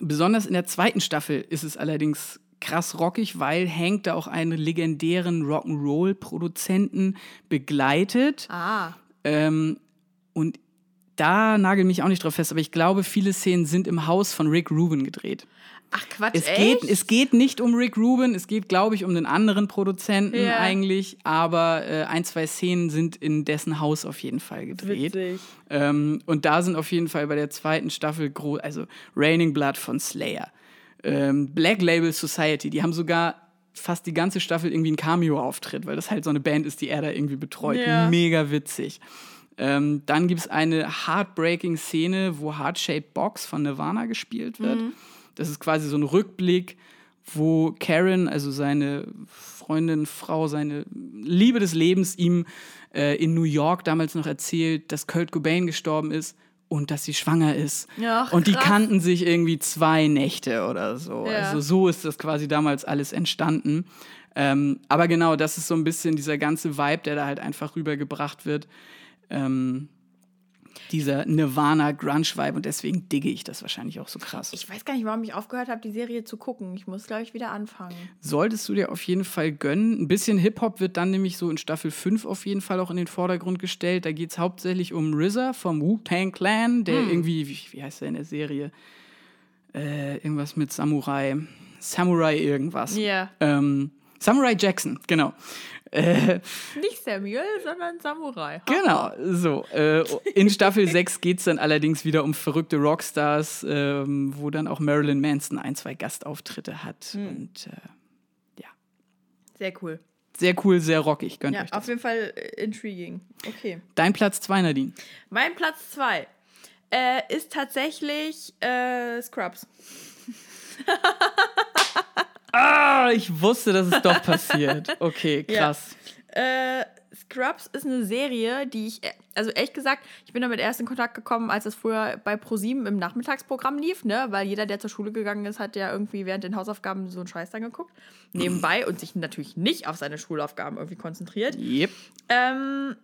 besonders in der zweiten Staffel ist es allerdings krass rockig, weil Hank da auch einen legendären Rock'n'Roll-Produzenten begleitet. Ah. Ähm, und da nagel mich auch nicht drauf fest, aber ich glaube, viele Szenen sind im Haus von Rick Rubin gedreht. Ach Quatsch, es echt? Geht, es geht nicht um Rick Rubin, es geht, glaube ich, um den anderen Produzenten ja. eigentlich, aber äh, ein, zwei Szenen sind in dessen Haus auf jeden Fall gedreht. Ähm, und da sind auf jeden Fall bei der zweiten Staffel, also Raining Blood von Slayer, ähm, Black Label Society, die haben sogar fast die ganze Staffel irgendwie einen Cameo-Auftritt, weil das halt so eine Band ist, die er da irgendwie betreut. Ja. Mega witzig. Ähm, dann gibt es eine heartbreaking Szene, wo Heart Shaped Box von Nirvana gespielt wird. Mhm. Das ist quasi so ein Rückblick, wo Karen, also seine Freundin, Frau, seine Liebe des Lebens, ihm äh, in New York damals noch erzählt, dass Kurt Cobain gestorben ist und dass sie schwanger ist. Ja, und die kannten sich irgendwie zwei Nächte oder so. Ja. Also so ist das quasi damals alles entstanden. Ähm, aber genau, das ist so ein bisschen dieser ganze Vibe, der da halt einfach rübergebracht wird. Ähm, dieser Nirvana-Grunge-Vibe und deswegen digge ich das wahrscheinlich auch so krass. Ich weiß gar nicht, warum ich aufgehört habe, die Serie zu gucken. Ich muss, glaube ich, wieder anfangen. Solltest du dir auf jeden Fall gönnen. Ein bisschen Hip-Hop wird dann nämlich so in Staffel 5 auf jeden Fall auch in den Vordergrund gestellt. Da geht es hauptsächlich um RZA vom Wu-Tang Clan, der hm. irgendwie, wie, wie, heißt der in der Serie? Äh, irgendwas mit Samurai. Samurai irgendwas. Ja. Yeah. Ähm, Samurai Jackson, genau. Äh, Nicht Samuel, sondern Samurai. Genau, so. Äh, in Staffel 6 geht es dann allerdings wieder um verrückte Rockstars, ähm, wo dann auch Marilyn Manson ein, zwei Gastauftritte hat. Mhm. Und äh, ja. Sehr cool. Sehr cool, sehr rockig, gönnt ja, euch das. Auf jeden Fall äh, intriguing. Okay. Dein Platz 2, Nadine. Mein Platz 2 äh, ist tatsächlich äh, Scrubs. Ah, ich wusste, dass es doch passiert. Okay, krass. Ja. Äh, Scrubs ist eine Serie, die ich, also ehrlich gesagt, ich bin damit erst in Kontakt gekommen, als es früher bei ProSieben im Nachmittagsprogramm lief, ne? Weil jeder, der zur Schule gegangen ist, hat ja irgendwie während den Hausaufgaben so einen Scheiß dann geguckt. Nebenbei und sich natürlich nicht auf seine Schulaufgaben irgendwie konzentriert. Yep. Ähm,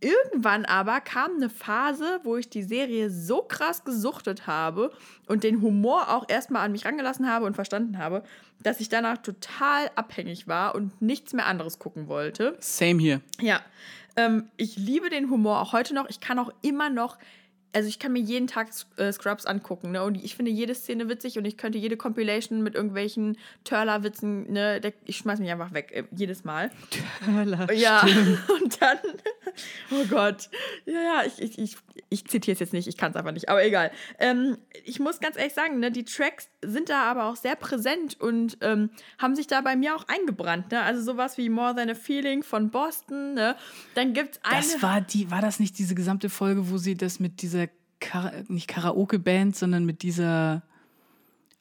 Irgendwann aber kam eine Phase, wo ich die Serie so krass gesuchtet habe und den Humor auch erstmal an mich rangelassen habe und verstanden habe, dass ich danach total abhängig war und nichts mehr anderes gucken wollte. Same hier. Ja. Ähm, ich liebe den Humor auch heute noch. Ich kann auch immer noch also ich kann mir jeden Tag äh, Scrubs angucken, ne? Und ich finde jede Szene witzig und ich könnte jede Compilation mit irgendwelchen Törler-Witzen, ne? Ich schmeiß mich einfach weg, äh, jedes Mal. Törler. Ja. Und dann, oh Gott. Ja, ja, ich, ich, ich, ich zitiere es jetzt nicht, ich kann es einfach nicht, aber egal. Ähm, ich muss ganz ehrlich sagen, ne, die Tracks sind da aber auch sehr präsent und ähm, haben sich da bei mir auch eingebrannt, ne? Also sowas wie More Than a Feeling von Boston, ne? Dann gibt's eine. Das war die, war das nicht diese gesamte Folge, wo sie das mit dieser Kara nicht Karaoke-Band, sondern mit dieser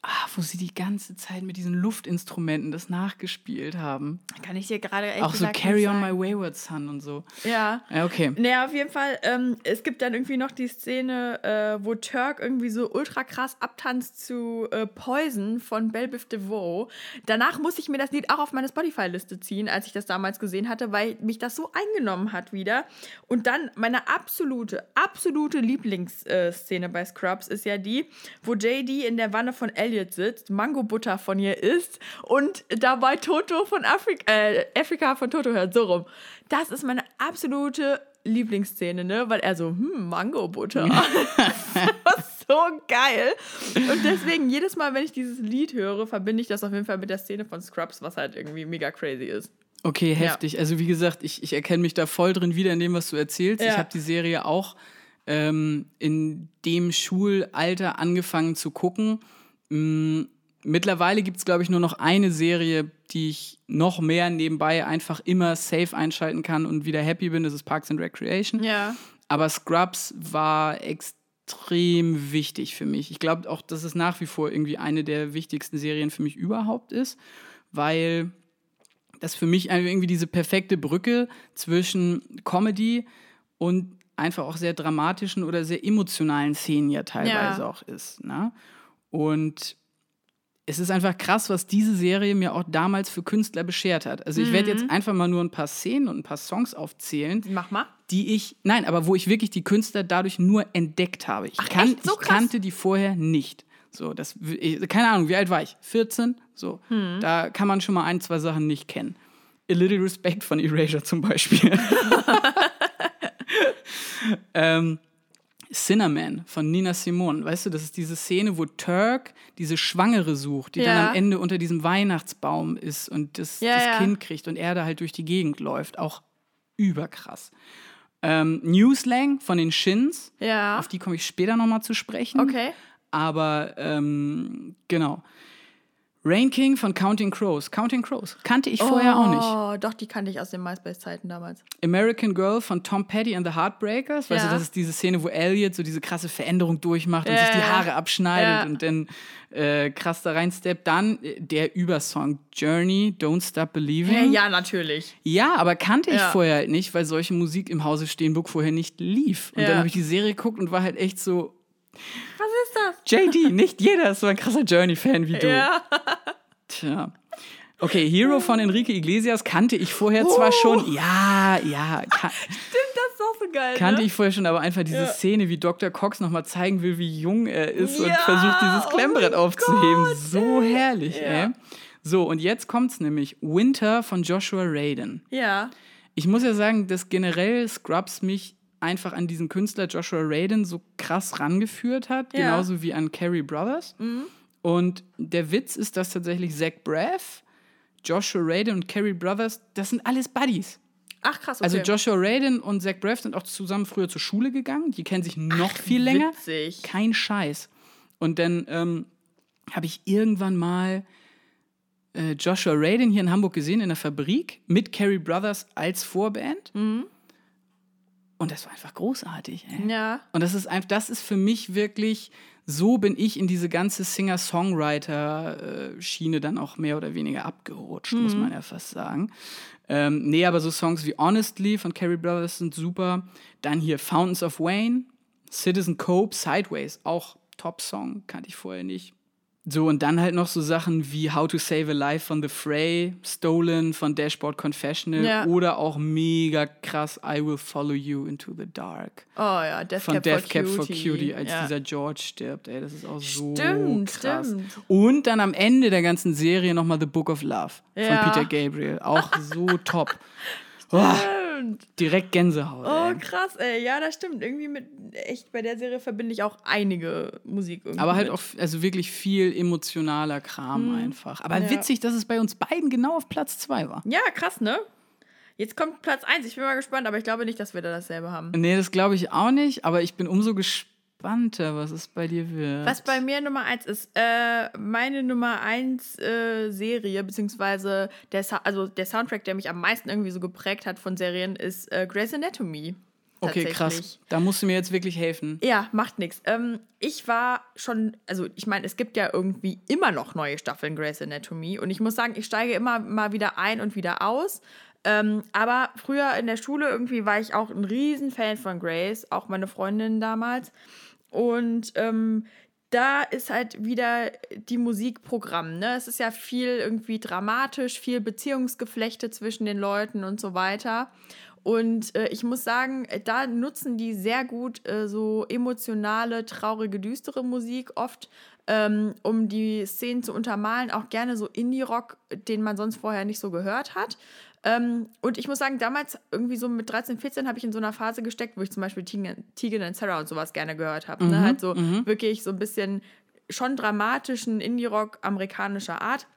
ah, wo sie die ganze Zeit mit diesen Luftinstrumenten das nachgespielt haben. Kann ich dir gerade echt Auch so Carry on My Wayward Son und so. Ja. Ja, okay. Naja, auf jeden Fall, ähm, es gibt dann irgendwie noch die Szene, äh, wo Turk irgendwie so ultra krass abtanzt zu äh, Poison von Belle Biv DeVoe. Danach muss ich mir das Lied auch auf meine Spotify-Liste ziehen, als ich das damals gesehen hatte, weil mich das so eingenommen hat wieder. Und dann meine absolute, absolute Lieblingsszene bei Scrubs ist ja die, wo JD in der Wanne von Elliot Elliot sitzt, Mango-Butter von ihr isst und dabei Toto von Afrika, äh, Afrika von Toto hört, so rum. Das ist meine absolute Lieblingsszene, ne? Weil er so, hm, Mango-Butter. So geil. Und deswegen, jedes Mal, wenn ich dieses Lied höre, verbinde ich das auf jeden Fall mit der Szene von Scrubs, was halt irgendwie mega crazy ist. Okay, heftig. Ja. Also wie gesagt, ich, ich erkenne mich da voll drin wieder in dem, was du erzählst. Ja. Ich habe die Serie auch ähm, in dem Schulalter angefangen zu gucken. Mhm. Mittlerweile gibt es, glaube ich, nur noch eine Serie, die ich noch mehr nebenbei einfach immer safe einschalten kann und wieder happy bin. Das ist Parks and Recreation. Ja. Aber Scrubs war extrem wichtig für mich. Ich glaube auch, dass es nach wie vor irgendwie eine der wichtigsten Serien für mich überhaupt ist, weil das für mich irgendwie diese perfekte Brücke zwischen Comedy und einfach auch sehr dramatischen oder sehr emotionalen Szenen ja teilweise ja. auch ist. Ne? Und es ist einfach krass, was diese Serie mir auch damals für Künstler beschert hat. Also ich mhm. werde jetzt einfach mal nur ein paar Szenen und ein paar Songs aufzählen. Mach mal. Die ich, nein, aber wo ich wirklich die Künstler dadurch nur entdeckt habe. Ich, Ach, kan so ich kannte die vorher nicht. So, das, keine Ahnung, wie alt war ich? 14? So, mhm. da kann man schon mal ein, zwei Sachen nicht kennen. A Little Respect von Erasure zum Beispiel. ähm, Cinnamon von Nina Simone. Weißt du, das ist diese Szene, wo Turk diese Schwangere sucht, die ja. dann am Ende unter diesem Weihnachtsbaum ist und das, ja, das ja. Kind kriegt und er da halt durch die Gegend läuft. Auch überkrass. Ähm, Newslang von den Shins. Auf die komme ich später nochmal zu sprechen. Okay. Aber ähm, genau. Rain King von Counting Crows. Counting Crows. Kannte ich vorher oh, auch nicht. Oh, doch, die kannte ich aus den MySpace-Zeiten damals. American Girl von Tom Petty and the Heartbreakers. Weißt ja. du, das ist diese Szene, wo Elliot so diese krasse Veränderung durchmacht und ja, sich die Haare abschneidet ja. und dann äh, krass da reinsteppt. Dann äh, der Übersong Journey, Don't Stop Believing. Ja, natürlich. Ja, aber kannte ich vorher halt nicht, weil solche Musik im Hause Steenburg vorher nicht lief. Und dann habe ich die Serie geguckt und war halt echt so, was ist das? JD, nicht jeder ist so ein krasser Journey-Fan wie du. Ja. Tja. Okay, Hero von Enrique Iglesias kannte ich vorher oh. zwar schon. Ja, ja. Stimmt, das ist auch so geil. Kannte ne? ich vorher schon, aber einfach diese ja. Szene, wie Dr. Cox nochmal zeigen will, wie jung er ist ja. und versucht, dieses Klemmbrett oh aufzuheben. Gott, so ey. herrlich, ja. ey. So, und jetzt kommt's nämlich. Winter von Joshua Radin. Ja. Ich muss ja sagen, dass generell Scrubs mich einfach an diesen Künstler Joshua Radin so krass rangeführt hat, ja. genauso wie an Carrie Brothers. Mhm. Und der Witz ist, dass tatsächlich Zach Braff, Joshua Radin und Carrie Brothers, das sind alles Buddies. Ach krass, also okay. Also Joshua Radin und Zach Braff sind auch zusammen früher zur Schule gegangen. Die kennen sich noch Ach, viel länger. Witzig. Kein Scheiß. Und dann ähm, habe ich irgendwann mal äh, Joshua Radin hier in Hamburg gesehen in der Fabrik mit Carrie Brothers als Vorband. Mhm. Und das war einfach großartig. Ey. Ja. Und das ist einfach, das ist für mich wirklich, so bin ich in diese ganze Singer-Songwriter-Schiene dann auch mehr oder weniger abgerutscht, mhm. muss man ja fast sagen. Ähm, nee, aber so Songs wie Honestly von Carrie Brothers sind super. Dann hier Fountains of Wayne, Citizen Cope, Sideways, auch Top-Song, kannte ich vorher nicht. So, und dann halt noch so Sachen wie How to Save a Life von The Fray, Stolen von Dashboard Confessional ja. oder auch mega krass I Will Follow You into the Dark. Oh ja, Death von Cap, Death for, Cap Cutie. for Cutie, als ja. dieser George stirbt. Ey, das ist auch so stimmt, krass. Stimmt. Und dann am Ende der ganzen Serie nochmal The Book of Love ja. von Peter Gabriel. Auch so top. Oh, direkt Gänsehaut. Oh, ey. krass, ey. Ja, das stimmt. Irgendwie mit, echt, bei der Serie verbinde ich auch einige Musik irgendwie. Aber halt mit. auch, also wirklich viel emotionaler Kram mhm. einfach. Aber ja. witzig, dass es bei uns beiden genau auf Platz 2 war. Ja, krass, ne? Jetzt kommt Platz 1. Ich bin mal gespannt, aber ich glaube nicht, dass wir da dasselbe haben. Nee, das glaube ich auch nicht. Aber ich bin umso gespannt entspannter, was es bei dir wird. Was bei mir Nummer eins ist, äh, meine Nummer eins äh, Serie, beziehungsweise der, also der Soundtrack, der mich am meisten irgendwie so geprägt hat von Serien, ist äh, Grey's Anatomy. Okay, krass. Da musst du mir jetzt wirklich helfen. Ja, macht nichts. Ähm, ich war schon, also ich meine, es gibt ja irgendwie immer noch neue Staffeln Grey's Anatomy und ich muss sagen, ich steige immer mal wieder ein und wieder aus. Ähm, aber früher in der Schule irgendwie war ich auch ein Riesenfan von Grace, auch meine Freundin damals. Und ähm, da ist halt wieder die Musikprogramm. Ne? Es ist ja viel irgendwie dramatisch, viel Beziehungsgeflechte zwischen den Leuten und so weiter. Und äh, ich muss sagen, da nutzen die sehr gut äh, so emotionale, traurige, düstere Musik oft, ähm, um die Szenen zu untermalen. Auch gerne so Indie-Rock, den man sonst vorher nicht so gehört hat. Ähm, und ich muss sagen, damals irgendwie so mit 13, 14 habe ich in so einer Phase gesteckt, wo ich zum Beispiel Tegan and Sarah und sowas gerne gehört habe. Ne? Halt so wirklich so ein bisschen schon dramatischen Indie-Rock amerikanischer Art.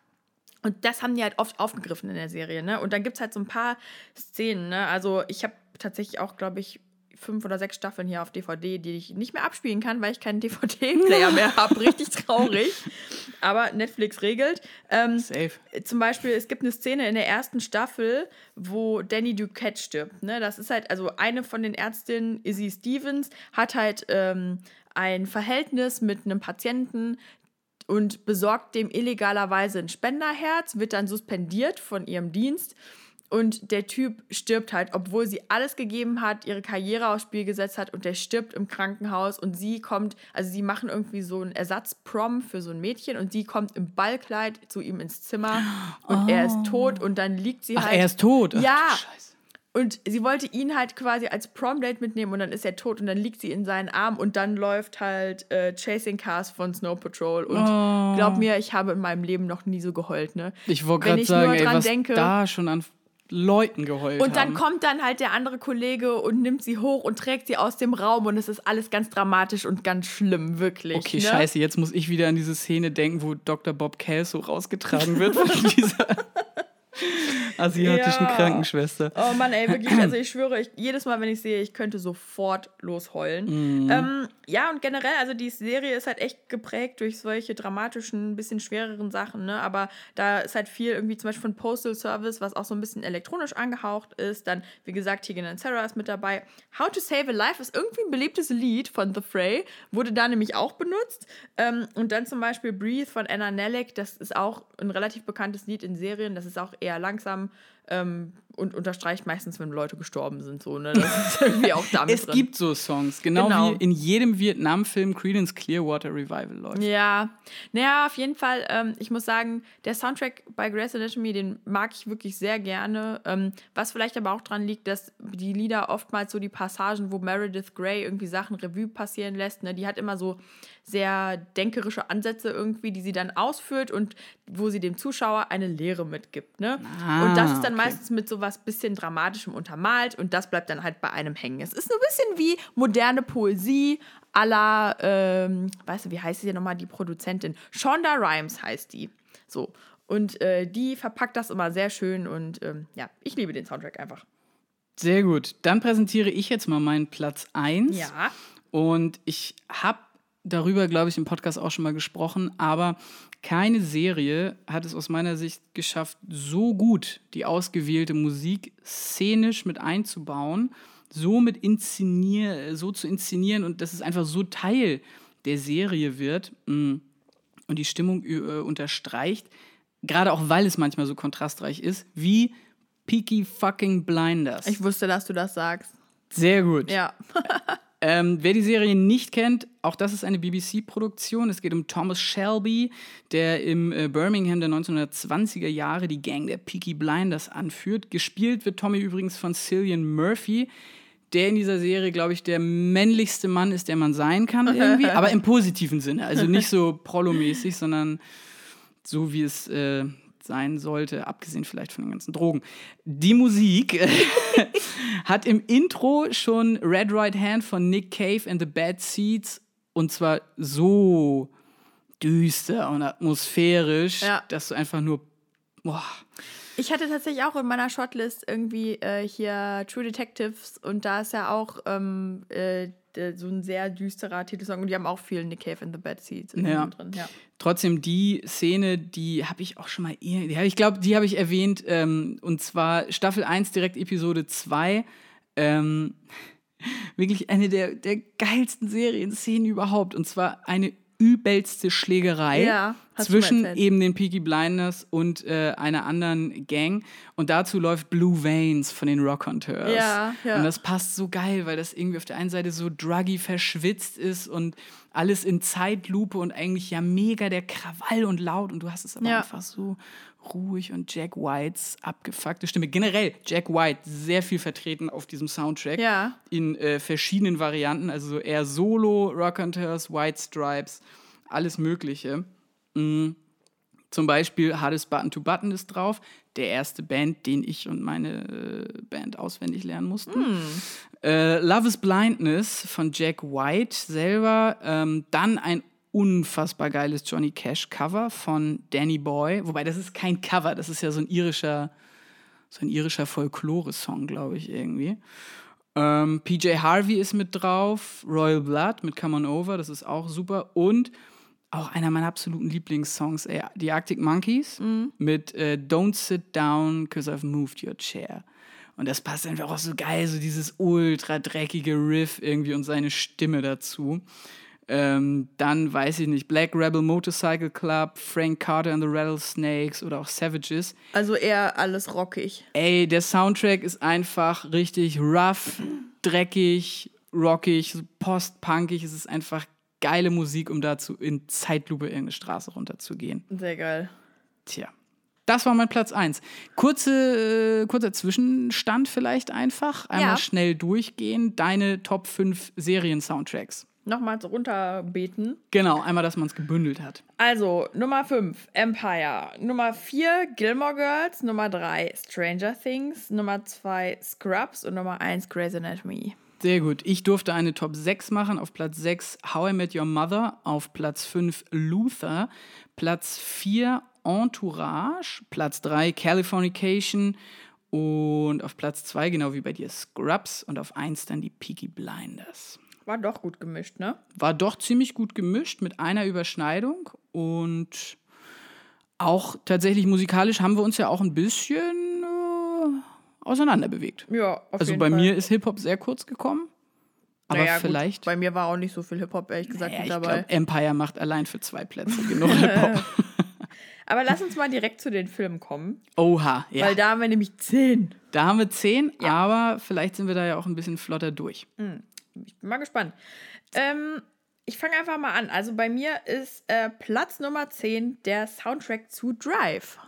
Und das haben die halt oft aufgegriffen in der Serie, ne? Und dann gibt es halt so ein paar Szenen, ne? Also ich habe tatsächlich auch, glaube ich, fünf oder sechs Staffeln hier auf DVD, die ich nicht mehr abspielen kann, weil ich keinen DVD-Player mehr habe. Richtig traurig. Aber Netflix regelt. Ähm, Safe. Zum Beispiel, es gibt eine Szene in der ersten Staffel, wo Danny Duquette stirbt. Ne? Das ist halt, also eine von den Ärztinnen, Izzy Stevens, hat halt ähm, ein Verhältnis mit einem Patienten, und besorgt dem illegalerweise ein Spenderherz, wird dann suspendiert von ihrem Dienst. Und der Typ stirbt halt, obwohl sie alles gegeben hat, ihre Karriere aufs Spiel gesetzt hat und der stirbt im Krankenhaus und sie kommt, also sie machen irgendwie so einen Ersatzprom für so ein Mädchen und sie kommt im Ballkleid zu ihm ins Zimmer und oh. er ist tot und dann liegt sie Ach, halt. er ist tot. Ach, ja. Und sie wollte ihn halt quasi als Prom-Date mitnehmen und dann ist er tot und dann liegt sie in seinen Armen und dann läuft halt äh, Chasing Cars von Snow Patrol. Und Oh. glaub mir, ich habe in meinem Leben noch nie so geheult, ne? Ich wollte Wenn gerade ich sagen, nur ey, was denke- da schon an Leuten geheult Und dann haben. kommt dann halt der andere Kollege und nimmt sie hoch und trägt sie aus dem Raum und es ist alles ganz dramatisch und ganz schlimm, wirklich. Okay, ne? scheiße, jetzt muss ich wieder an diese Szene denken, wo Dr. Bob Kelso rausgetragen wird von dieser asiatischen Ja. Krankenschwester. Oh Mann, ey, wirklich, also ich schwöre, ich, jedes Mal, wenn ich sehe, ich könnte sofort losheulen. Mhm. Ähm, ja, und generell, also die Serie ist halt echt geprägt durch solche dramatischen, bisschen schwereren Sachen, ne? Aber da ist halt viel irgendwie zum Beispiel von Postal Service, was auch so ein bisschen elektronisch angehaucht ist. Dann, wie gesagt, Tegan and Sarah ist mit dabei. How to Save a Life ist irgendwie ein beliebtes Lied von The Fray, wurde da nämlich auch benutzt. Ähm, und dann zum Beispiel Breathe von Anna Nellick, das ist auch ein relativ bekanntes Lied in Serien, das ist auch eher langsam ähm, und unterstreicht meistens, wenn Leute gestorben sind. So, ne? Das ist irgendwie auch damit Es drin. gibt so Songs, genau, Genau. wie in jedem Vietnam-Film Creedence Clearwater Revival läuft. Ja, naja, auf jeden Fall. Ähm, ich muss sagen, der Soundtrack bei Grey's Anatomy, den mag ich wirklich sehr gerne. Ähm, was vielleicht aber auch dran liegt, dass die Lieder oftmals so die Passagen, wo Meredith Grey irgendwie Sachen Revue passieren lässt, ne, die hat immer so sehr denkerische Ansätze irgendwie, die sie dann ausführt und wo sie dem Zuschauer eine Lehre mitgibt. Ne? Ah, und das ist dann okay. meistens mit so was bisschen Dramatischem untermalt und das bleibt dann halt bei einem hängen. Es ist ein bisschen wie moderne Poesie la, ähm, weißt du, wie heißt sie nochmal, die Produzentin? Shonda Rhimes heißt die. So. Und äh, die verpackt das immer sehr schön und ähm, ja, ich liebe den Soundtrack einfach. Sehr gut. Dann präsentiere ich jetzt mal meinen Platz 1. Ja. Und ich habe darüber, glaube ich, im Podcast auch schon mal gesprochen, aber keine Serie hat es aus meiner Sicht geschafft, so gut die ausgewählte Musik szenisch mit einzubauen, so mit inszenier, so zu inszenieren und dass es einfach so Teil der Serie wird mm, und die Stimmung äh, unterstreicht, gerade auch weil es manchmal so kontrastreich ist, wie Peaky fucking Blinders. Ich wusste, dass du das sagst. Sehr gut. Ja. Ähm, wer die Serie nicht kennt, auch das ist eine BBC-Produktion. Es geht um Thomas Shelby, der im äh, Birmingham der 1920er Jahre die Gang der Peaky Blinders anführt. Gespielt wird Tommy übrigens von Cillian Murphy, der in dieser Serie, glaube ich, der männlichste Mann ist, der man sein kann irgendwie, aber im positiven Sinne. Also nicht so prollomäßig, sondern so wie es äh, sein sollte, abgesehen vielleicht von den ganzen Drogen. Die Musik hat im Intro schon Red Right Hand von Nick Cave and the Bad Seeds und zwar so düster und atmosphärisch, Ja. dass du einfach nur boah, Ich hatte tatsächlich auch in meiner Shortlist irgendwie äh, hier True Detectives und da ist ja auch ähm, äh, so ein sehr düsterer Titelsong und die haben auch viel Nick Cave in the Bad Seeds Ja. drin. Ja. Trotzdem die Szene, die habe ich auch schon mal, ich glaube, die habe ich erwähnt, ähm, und zwar Staffel 1, direkt Episode 2. Ähm, wirklich eine der, der geilsten Serienszenen überhaupt. Und zwar eine übelste Schlägerei Ja, zwischen eben den Peaky Blinders und äh, einer anderen Gang. Und dazu läuft Blue Veins von den Rockhunters. Ja, ja. Und das passt so geil, weil das irgendwie auf der einen Seite so druggy verschwitzt ist und alles in Zeitlupe und eigentlich ja mega der Krawall und laut und du hast es aber einfach so ruhig und Jack Whites abgefuckte Stimme. Generell Jack White sehr viel vertreten auf diesem Soundtrack Ja. in äh, verschiedenen Varianten, also so eher Solo, Rockhunters, White Stripes, alles Mögliche. Mm. Zum Beispiel Hardest Button to Button ist drauf. der erste Band, den ich und meine äh, Band auswendig lernen mussten. Äh, Love is Blindness von Jack White selber. Ähm, dann ein unfassbar geiles Johnny Cash Cover von Danny Boy. Wobei das ist kein Cover, das ist ja so ein irischer, so ein irischer Folklore-Song, glaube ich, irgendwie. Ähm, PJ Harvey ist mit drauf, Royal Blood mit Come On Over, das ist auch super. Und auch einer meiner absoluten Lieblingssongs, ey, die Arctic Monkeys mit äh, Don't Sit Down, Cause I've Moved Your Chair. Und das passt einfach auch so geil, so dieses ultra dreckige Riff irgendwie und seine Stimme dazu. Ähm, dann weiß ich nicht, Black Rebel Motorcycle Club, Frank Carter and the Rattlesnakes oder auch Savages. Also eher alles rockig. Ey, der Soundtrack ist einfach richtig rough, dreckig, rockig, post-punkig. Es ist einfach geile Musik, um dazu in Zeitlupe irgendeine Straße runterzugehen. Sehr geil. Tja. Das war mein Platz 1. Kurze, äh, kurzer Zwischenstand vielleicht einfach. Einmal Ja. schnell durchgehen. Deine Top 5 Serien-Soundtracks. Nochmal so runterbeten. Genau, einmal, dass man es gebündelt hat. Also, Nummer 5, Empire. Nummer 4, Gilmore Girls. Nummer 3, Stranger Things. Nummer 2, Scrubs. Und Nummer 1, Grey's Anatomy. Sehr gut. Ich durfte eine Top 6 machen. Auf Platz 6 How I Met Your Mother. Auf Platz 5 Luther. Platz 4 Entourage. Platz 3 Californication. Und auf Platz 2, genau wie bei dir, Scrubs. Und auf 1 dann die Peaky Blinders. War doch gut gemischt, ne? War doch ziemlich gut gemischt mit einer Überschneidung. Und auch tatsächlich musikalisch haben wir uns ja auch ein bisschen äh, auseinanderbewegt. Ja, auf Also jeden bei Fall. mir ist Hip-Hop sehr kurz gekommen. Aber Naja, gut, vielleicht. bei mir war auch nicht so viel Hip-Hop, ehrlich gesagt, Ja, mit ich dabei. glaube, Empire macht allein für zwei Plätze genug Hip-Hop. Aber lass uns mal direkt zu den Filmen kommen. Oha, ja. Weil da haben wir nämlich 10. da haben wir zehn, aber vielleicht sind wir da ja auch ein bisschen flotter durch. Ich bin mal gespannt. Ähm, ich fange einfach mal an. Also bei mir ist äh, Platz Nummer 10 der Soundtrack zu Drive.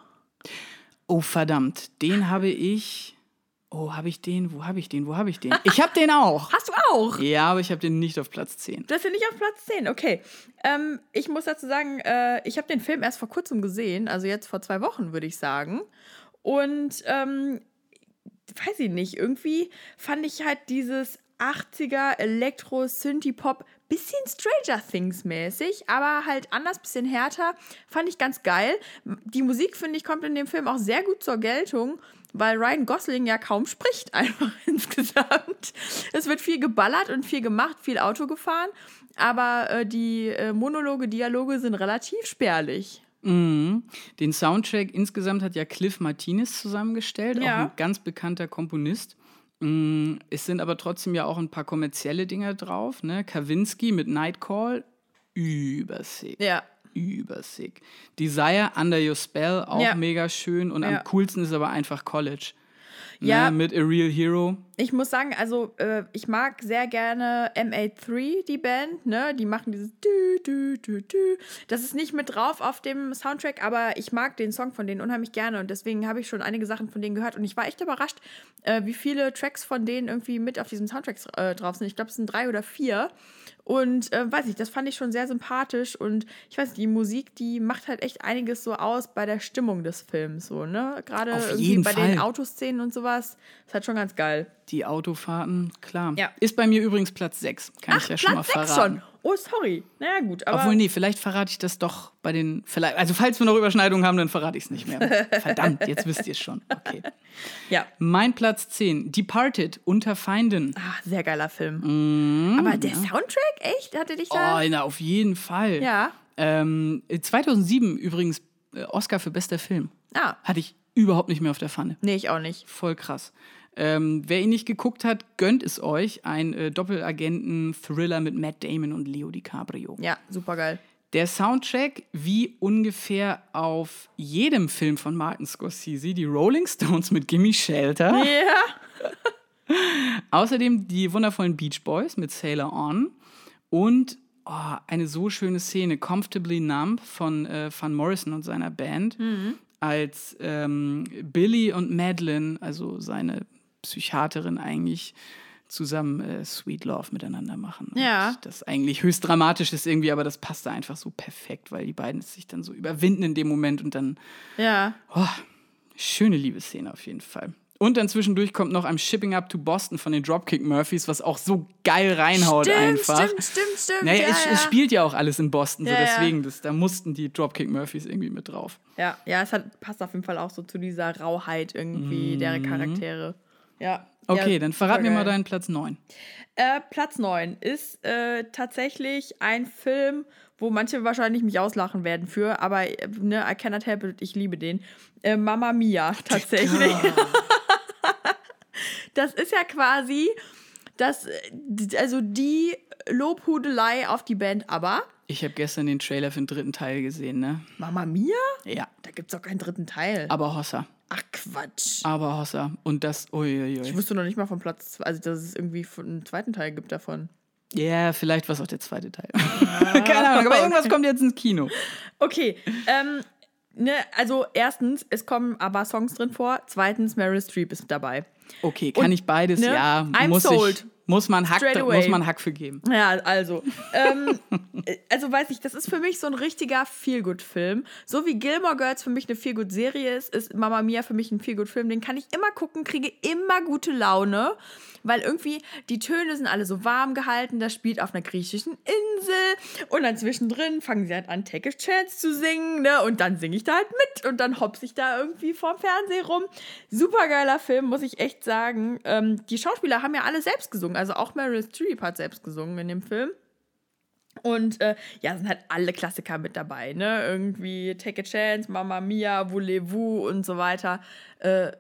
Oh, verdammt, den habe ich. Oh, habe ich den? Wo habe ich den? Wo habe ich den? Ich habe den auch. Hast du auch? Ja, aber ich habe den nicht auf Platz 10. Das finde ich auf Platz 10, okay. Ähm, ich muss dazu sagen, äh, ich habe den Film erst vor kurzem gesehen, also jetzt vor zwei Wochen, würde ich sagen. Und ähm, weiß ich nicht, irgendwie fand ich halt dieses 80er Elektro Synthie Pop bisschen Stranger Things mäßig, aber halt anders, bisschen härter, fand ich ganz geil. Die Musik finde ich kommt in dem Film auch sehr gut zur Geltung, weil Ryan Gosling ja kaum spricht einfach insgesamt. Es wird viel geballert und viel gemacht, viel Auto gefahren, aber äh, die äh, Monologe, Dialoge sind relativ spärlich. Mhm. Den Soundtrack insgesamt hat ja Cliff Martinez zusammengestellt, auch Ja. ein ganz bekannter Komponist. Mm, Es sind aber trotzdem ja auch ein paar kommerzielle Dinger drauf. Ne? Kavinsky mit Nightcall, übersick. Ja. Übersick. Desire, Under Your Spell, auch Ja. mega schön. Und Ja. am coolsten ist aber einfach College. Ja. Ne? Mit A Real Hero. Ich muss sagen, also äh, ich mag sehr gerne M83, die Band, ne? Die machen dieses Dü, Dü, Dü, Dü. Das ist nicht mit drauf auf dem Soundtrack, aber ich mag den Song von denen unheimlich gerne und deswegen habe ich schon einige Sachen von denen gehört und ich war echt überrascht, äh, wie viele Tracks von denen irgendwie mit auf diesem Soundtrack äh, drauf sind. Ich glaube, es sind drei oder vier. Und äh, weiß ich, das fand ich schon sehr sympathisch und ich weiß, nicht, die Musik, die macht halt echt einiges so aus bei der Stimmung des Films, so, ne? Gerade irgendwie bei Fall. den Autoszenen und sowas. Ist halt schon ganz geil. Die Autofahrten, klar. Ja. Ist bei mir übrigens Platz 6. Kann ich ja schon mal Platz verraten. schon. Oh, sorry. Naja, gut. Aber Obwohl, nee, vielleicht verrate ich das doch bei den. Vielleicht, also, falls wir noch Überschneidungen haben, dann verrate ich es nicht mehr. Verdammt, jetzt wisst ihr es schon. Okay. ja. Mein Platz 10, Departed, Unter Feinden. Ah, sehr geiler Film. aber der Soundtrack, echt? Hatte dich Mhm, Oh, da? na, auf jeden Fall. Ja. Ähm, 2007 übrigens äh, Oscar für bester Film. Ah, Hatte ich überhaupt nicht mehr auf der Pfanne. nee, ich auch nicht. Voll krass. Ähm, wer ihn nicht geguckt hat, gönnt es euch. Ein äh, Doppelagenten-Thriller mit Matt Damon und Leo DiCaprio. Ja, super geil. Der Soundtrack, wie ungefähr auf jedem Film von Martin Scorsese, die Rolling Stones mit Gimme Shelter. Ja. Außerdem die wundervollen Beach Boys mit Sailor On. Und oh, eine so schöne Szene, Comfortably Numb von äh, Van Morrison und seiner Band, als ähm, Billy und Madeline, also seine Psychiaterin eigentlich, zusammen äh, Sweet Love miteinander machen. Und Ja. Das eigentlich höchst dramatisch ist irgendwie, aber das passte einfach so perfekt, weil die beiden sich dann so überwinden in dem Moment und dann Ja. Oh, Schöne Liebesszene auf jeden Fall. Und dann zwischendurch kommt noch I'm Shipping Up to Boston von den Dropkick Murphys, was auch so geil reinhaut stimmt, einfach. Stimmt, stimmt, stimmt. Naja, ja, es, ja. es spielt ja auch alles in Boston, so Ja, ja. deswegen, das, da mussten die Dropkick Murphys irgendwie mit drauf. Ja, ja, es hat, passt auf jeden Fall auch so zu dieser Rauheit irgendwie der Charaktere. Ja. Okay, ja, dann verrat mir mal supergeil. deinen Platz 9. Äh, Platz 9 ist äh, tatsächlich ein Film, wo manche wahrscheinlich mich auslachen werden für, aber äh, ne, I cannot help it, ich liebe den. Äh, Mama Mia, tatsächlich. das ist ja quasi das, äh, also die Lobhudelei auf die Band ABBA. Ich habe gestern den Trailer für den dritten Teil gesehen, ne? Mama Mia? Ja. Da gibt's doch keinen dritten Teil. Aber Hossa. Quatsch. Aber Hossa. Und das, Ich uiuiui. wusste noch nicht mal von Platz, also dass es irgendwie einen zweiten Teil gibt davon. Ja, vielleicht war es auch der zweite Teil. Keine Ahnung, aber irgendwas kommt jetzt ins Kino. Okay, ähm, ne, also erstens, es kommen aber Songs drin vor. Zweitens, Meryl Streep ist dabei. Okay, kann Und, ich beides? ne, Ja, I'm muss sold. ich. Muss man Hack, muss man Hack für geben. Ja, also, ähm, äh, also weiß ich, das ist für mich so ein richtiger Feelgood-Film. So wie Gilmore Girls für mich eine Feelgood-Serie ist, ist Mama Mia für mich ein Feelgood-Film. Den kann ich immer gucken, kriege immer gute Laune, weil irgendwie die Töne sind alle so warm gehalten. Das spielt auf einer griechischen Insel und dann zwischendrin fangen sie halt an, Take a Chance zu singen, ne? Und dann singe ich da halt mit und dann hops ich da irgendwie vorm Fernseher rum. Super geiler Film, muss ich echt sagen. Ähm, die Schauspieler haben ja alle selbst gesungen, also auch Meryl Streep hat selbst gesungen in dem Film. Und äh, ja, sind halt alle Klassiker mit dabei, ne? Irgendwie Take a Chance, Mamma Mia, Voulez-vous und so weiter. Äh, Äh,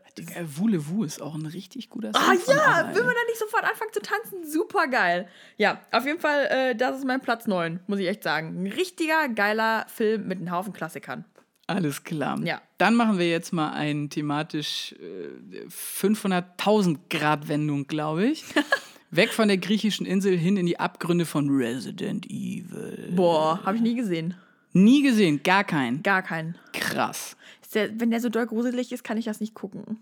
Voulez-vous ist auch ein richtig guter Song. Ah ja, will man da nicht sofort anfangen zu tanzen? Super geil. Ja, auf jeden Fall, äh, das ist mein Platz 9, muss ich echt sagen. Ein richtiger geiler Film mit einem Haufen Klassikern. Alles klar. Ja. Dann machen wir jetzt mal einen thematisch äh, 500.000 Grad Wendung, glaube ich. Weg von der griechischen Insel hin in die Abgründe von Resident Evil. Boah, habe ich nie gesehen. Nie gesehen, gar keinen. Gar keinen. Krass. Der, wenn der so doll gruselig ist, kann ich das nicht gucken.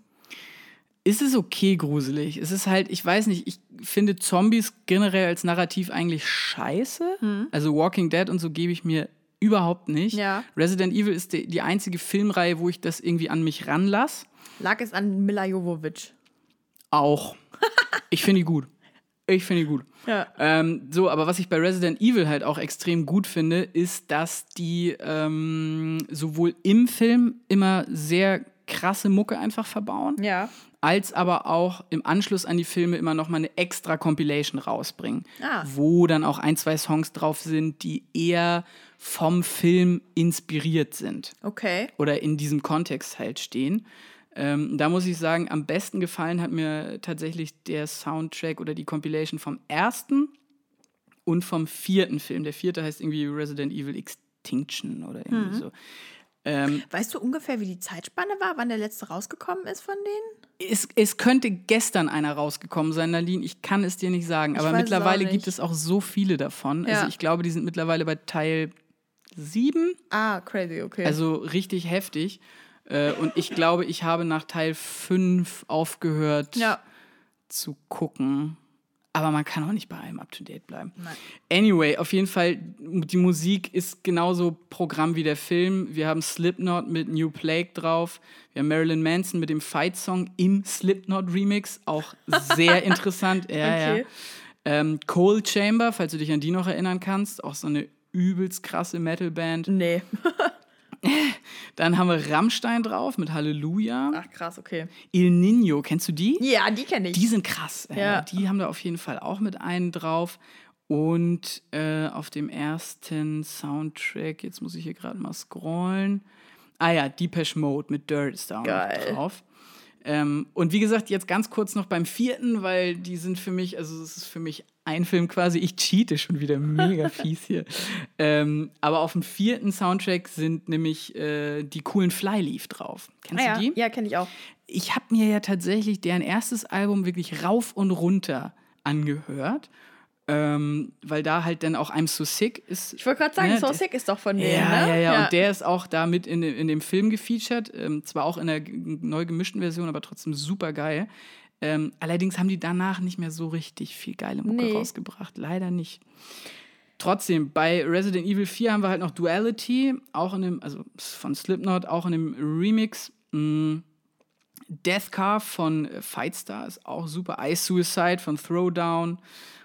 Ist es okay gruselig? Es ist halt, ich weiß nicht, ich finde Zombies generell als Narrativ eigentlich scheiße. Hm. Also Walking Dead und so gebe ich mir überhaupt nicht. Ja. Resident Evil ist die, die einzige Filmreihe, wo ich das irgendwie an mich ranlasse. Lag es an Mila Jovovich. Auch. Ich finde die gut. Ich finde die gut. Ja. Ähm, so, aber was ich bei Resident Evil halt auch extrem gut finde, ist, dass die ähm, sowohl im Film immer sehr krasse Mucke einfach verbauen, Ja. als aber auch im Anschluss an die Filme immer noch mal eine extra Compilation rausbringen, Ah. wo dann auch ein, zwei Songs drauf sind, die eher vom Film inspiriert sind Okay. oder in diesem Kontext halt stehen. Ähm, da muss ich sagen, am besten gefallen hat mir tatsächlich der Soundtrack oder die Compilation vom ersten und vom vierten Film. Der vierte heißt irgendwie Resident Evil Extinction oder irgendwie so. Ähm, Weißt du ungefähr, wie die Zeitspanne war, wann der letzte rausgekommen ist von denen? es, es könnte gestern einer rausgekommen sein, Nadine. Ich kann es dir nicht sagen. Aber es mittlerweile auch gibt es auch so viele davon. Ja. Also ich glaube, die sind mittlerweile bei Teil sieben. Ah, crazy, okay. Also richtig heftig. Äh, und ich glaube, ich habe nach Teil 5 aufgehört ja. zu gucken. Aber man kann auch nicht bei allem up to date bleiben. Nein. Anyway, auf jeden Fall, die Musik ist genauso Programm wie der Film. Wir haben Slipknot mit New Plague drauf. Wir haben Marilyn Manson mit dem Fight-Song im Slipknot-Remix. Auch sehr interessant. Ja, Okay. ja. Ähm, Cold Chamber, falls du dich an die noch erinnern kannst. Auch so eine übelst krasse Metal-Band. Nee. Dann haben wir Rammstein drauf mit Halleluja. Ach, krass, okay. Il Nino, kennst du die? Ja, die kenne ich. Die sind krass. Äh, Ja. Die haben da auf jeden Fall auch mit einen drauf. Und äh, auf dem ersten Soundtrack, jetzt muss ich hier gerade mal scrollen. Ah ja, Depeche Mode mit Dirt ist da Geil. drauf. Ähm, und wie gesagt, jetzt ganz kurz noch beim vierten, weil die sind für mich, also es ist für mich ein Film quasi, ich cheate schon wieder mega fies hier. Ähm, aber auf dem vierten Soundtrack sind nämlich äh, die coolen Flyleaf drauf. Kennst ah, ja, du die? ja kenne ich auch. ich habe mir ja tatsächlich deren erstes Album wirklich rauf und runter angehört. Ähm, weil da halt dann auch I'm So Sick ist. Ich wollte gerade sagen, ne, So Sick ist doch von Ja, denen, ne? ja, ja, Und der ist auch da mit in, in dem Film gefeatured. Ähm, zwar auch in der neu gemischten Version, aber trotzdem super geil. Ähm, allerdings haben die danach nicht mehr so richtig viel geile Mucke Nee. rausgebracht. Leider nicht. Trotzdem, bei Resident Evil 4 haben wir halt noch Duality, auch in dem, also von Slipknot, auch in dem Remix. Mm, Death Car von äh, Fightstar ist auch super. Ice Suicide von Throwdown.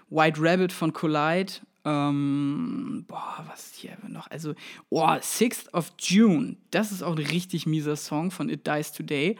White Rabbit von Collide. Ähm, boah, was ist hier noch? Also, oh, 6th of June. Das ist auch ein richtig mieser Song von It Dies Today.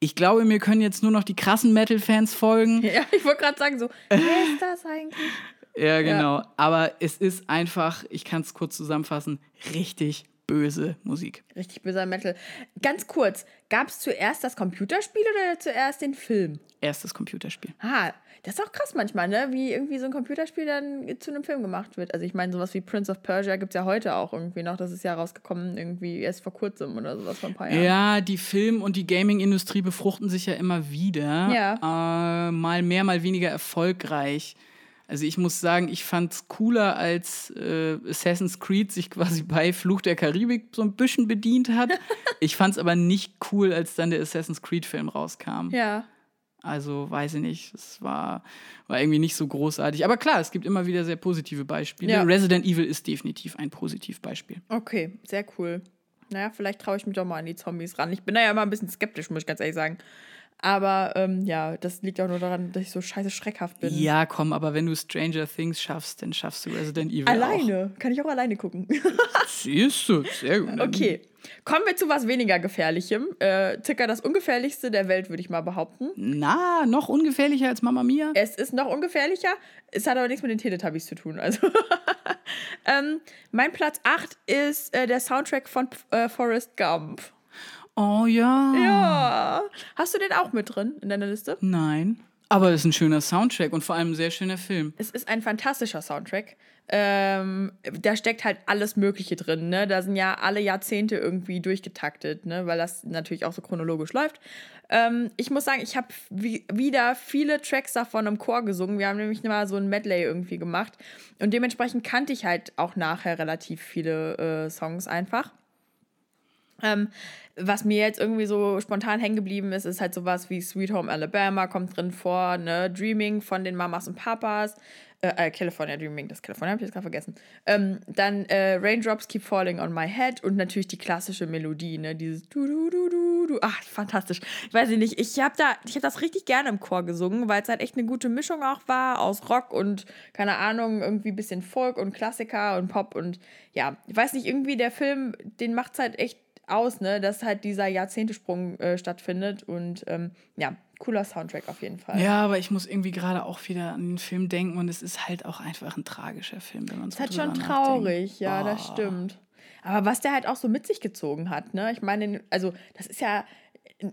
Ich glaube, mir können jetzt nur noch die krassen Metal-Fans folgen. Ja, ich wollte gerade sagen, so, wer ist das eigentlich? Ja, genau. Ja. Aber es ist einfach, ich kann es kurz zusammenfassen, richtig böse Musik. Richtig böser Metal. Ganz kurz, gab es zuerst das Computerspiel oder zuerst den Film? Erst das Computerspiel. Ah, das ist auch krass manchmal, ne? Wie irgendwie so ein Computerspiel dann zu einem Film gemacht wird. Also ich meine, sowas wie Prince of Persia gibt es ja heute auch irgendwie noch. Das ist ja rausgekommen irgendwie erst vor kurzem oder sowas vor ein paar Jahren. Ja, die Film- und die Gaming-Industrie befruchten sich ja immer wieder. Ja. Äh, mal mehr, mal weniger erfolgreich. Also ich muss sagen, ich fand es cooler, als äh, Assassin's Creed sich quasi bei Fluch der Karibik so ein bisschen bedient hat. ich fand es aber nicht cool, als dann der Assassin's Creed-Film rauskam. Ja. Also weiß ich nicht, es war, war irgendwie nicht so großartig. Aber klar, es gibt immer wieder sehr positive Beispiele. Ja. Resident Evil ist definitiv ein Positivbeispiel. Okay, sehr cool. Naja, vielleicht traue ich mich doch mal an die Zombies ran. Ich bin da ja immer ein bisschen skeptisch, muss ich ganz ehrlich sagen. Aber ähm, ja, das liegt auch nur daran, dass ich so scheiße schreckhaft bin. Ja, komm, aber wenn du Stranger Things schaffst, dann schaffst du Resident Evil Alleine? Auch. Kann ich auch alleine gucken. Siehst du, sehr gut. Okay, kommen wir zu was weniger Gefährlichem. Äh, circa das ungefährlichste der Welt, würde ich mal behaupten. Na, noch ungefährlicher als Mama Mia? Es ist noch ungefährlicher. Es hat aber nichts mit den Teletubbies zu tun. Also ähm, mein Platz 8 ist äh, der Soundtrack von äh, Forrest Gump. Oh ja. Ja. Hast du den auch mit drin in deiner Liste? Nein. Aber es ist ein schöner Soundtrack und vor allem ein sehr schöner Film. Es ist ein fantastischer Soundtrack. Ähm, da steckt halt alles Mögliche drin. Ne? Da sind ja alle Jahrzehnte irgendwie durchgetaktet, ne? weil das natürlich auch so chronologisch läuft. Ähm, ich muss sagen, ich habe wieder viele Tracks davon im Chor gesungen. Wir haben nämlich mal so ein Medley irgendwie gemacht. Und dementsprechend kannte ich halt auch nachher relativ viele äh, Songs einfach. Ähm, was mir jetzt irgendwie so spontan hängen geblieben ist, ist halt sowas wie Sweet Home Alabama kommt drin vor, ne? Dreaming von den Mamas und Papas, äh, äh California Dreaming, das California habe ich jetzt gerade vergessen. Ähm, dann äh, Raindrops Keep Falling on My Head und natürlich die klassische Melodie, ne? Dieses du du du du du. Ach, fantastisch. Ich weiß nicht, ich habe da, ich habe das richtig gerne im Chor gesungen, weil es halt echt eine gute Mischung auch war aus Rock und keine Ahnung irgendwie bisschen Folk und Klassiker und Pop und ja, ich weiß nicht, irgendwie der Film, den macht es halt echt aus, ne, dass halt dieser Jahrzehntesprung äh, stattfindet und ähm, ja, cooler Soundtrack auf jeden Fall. Ja, aber ich muss irgendwie gerade auch wieder an den Film denken und es ist halt auch einfach ein tragischer Film, wenn man so Es ist halt schon traurig, nachdenkt. ja, oh. das stimmt. Aber was der halt auch so mit sich gezogen hat, ne? Ich meine, also das ist ja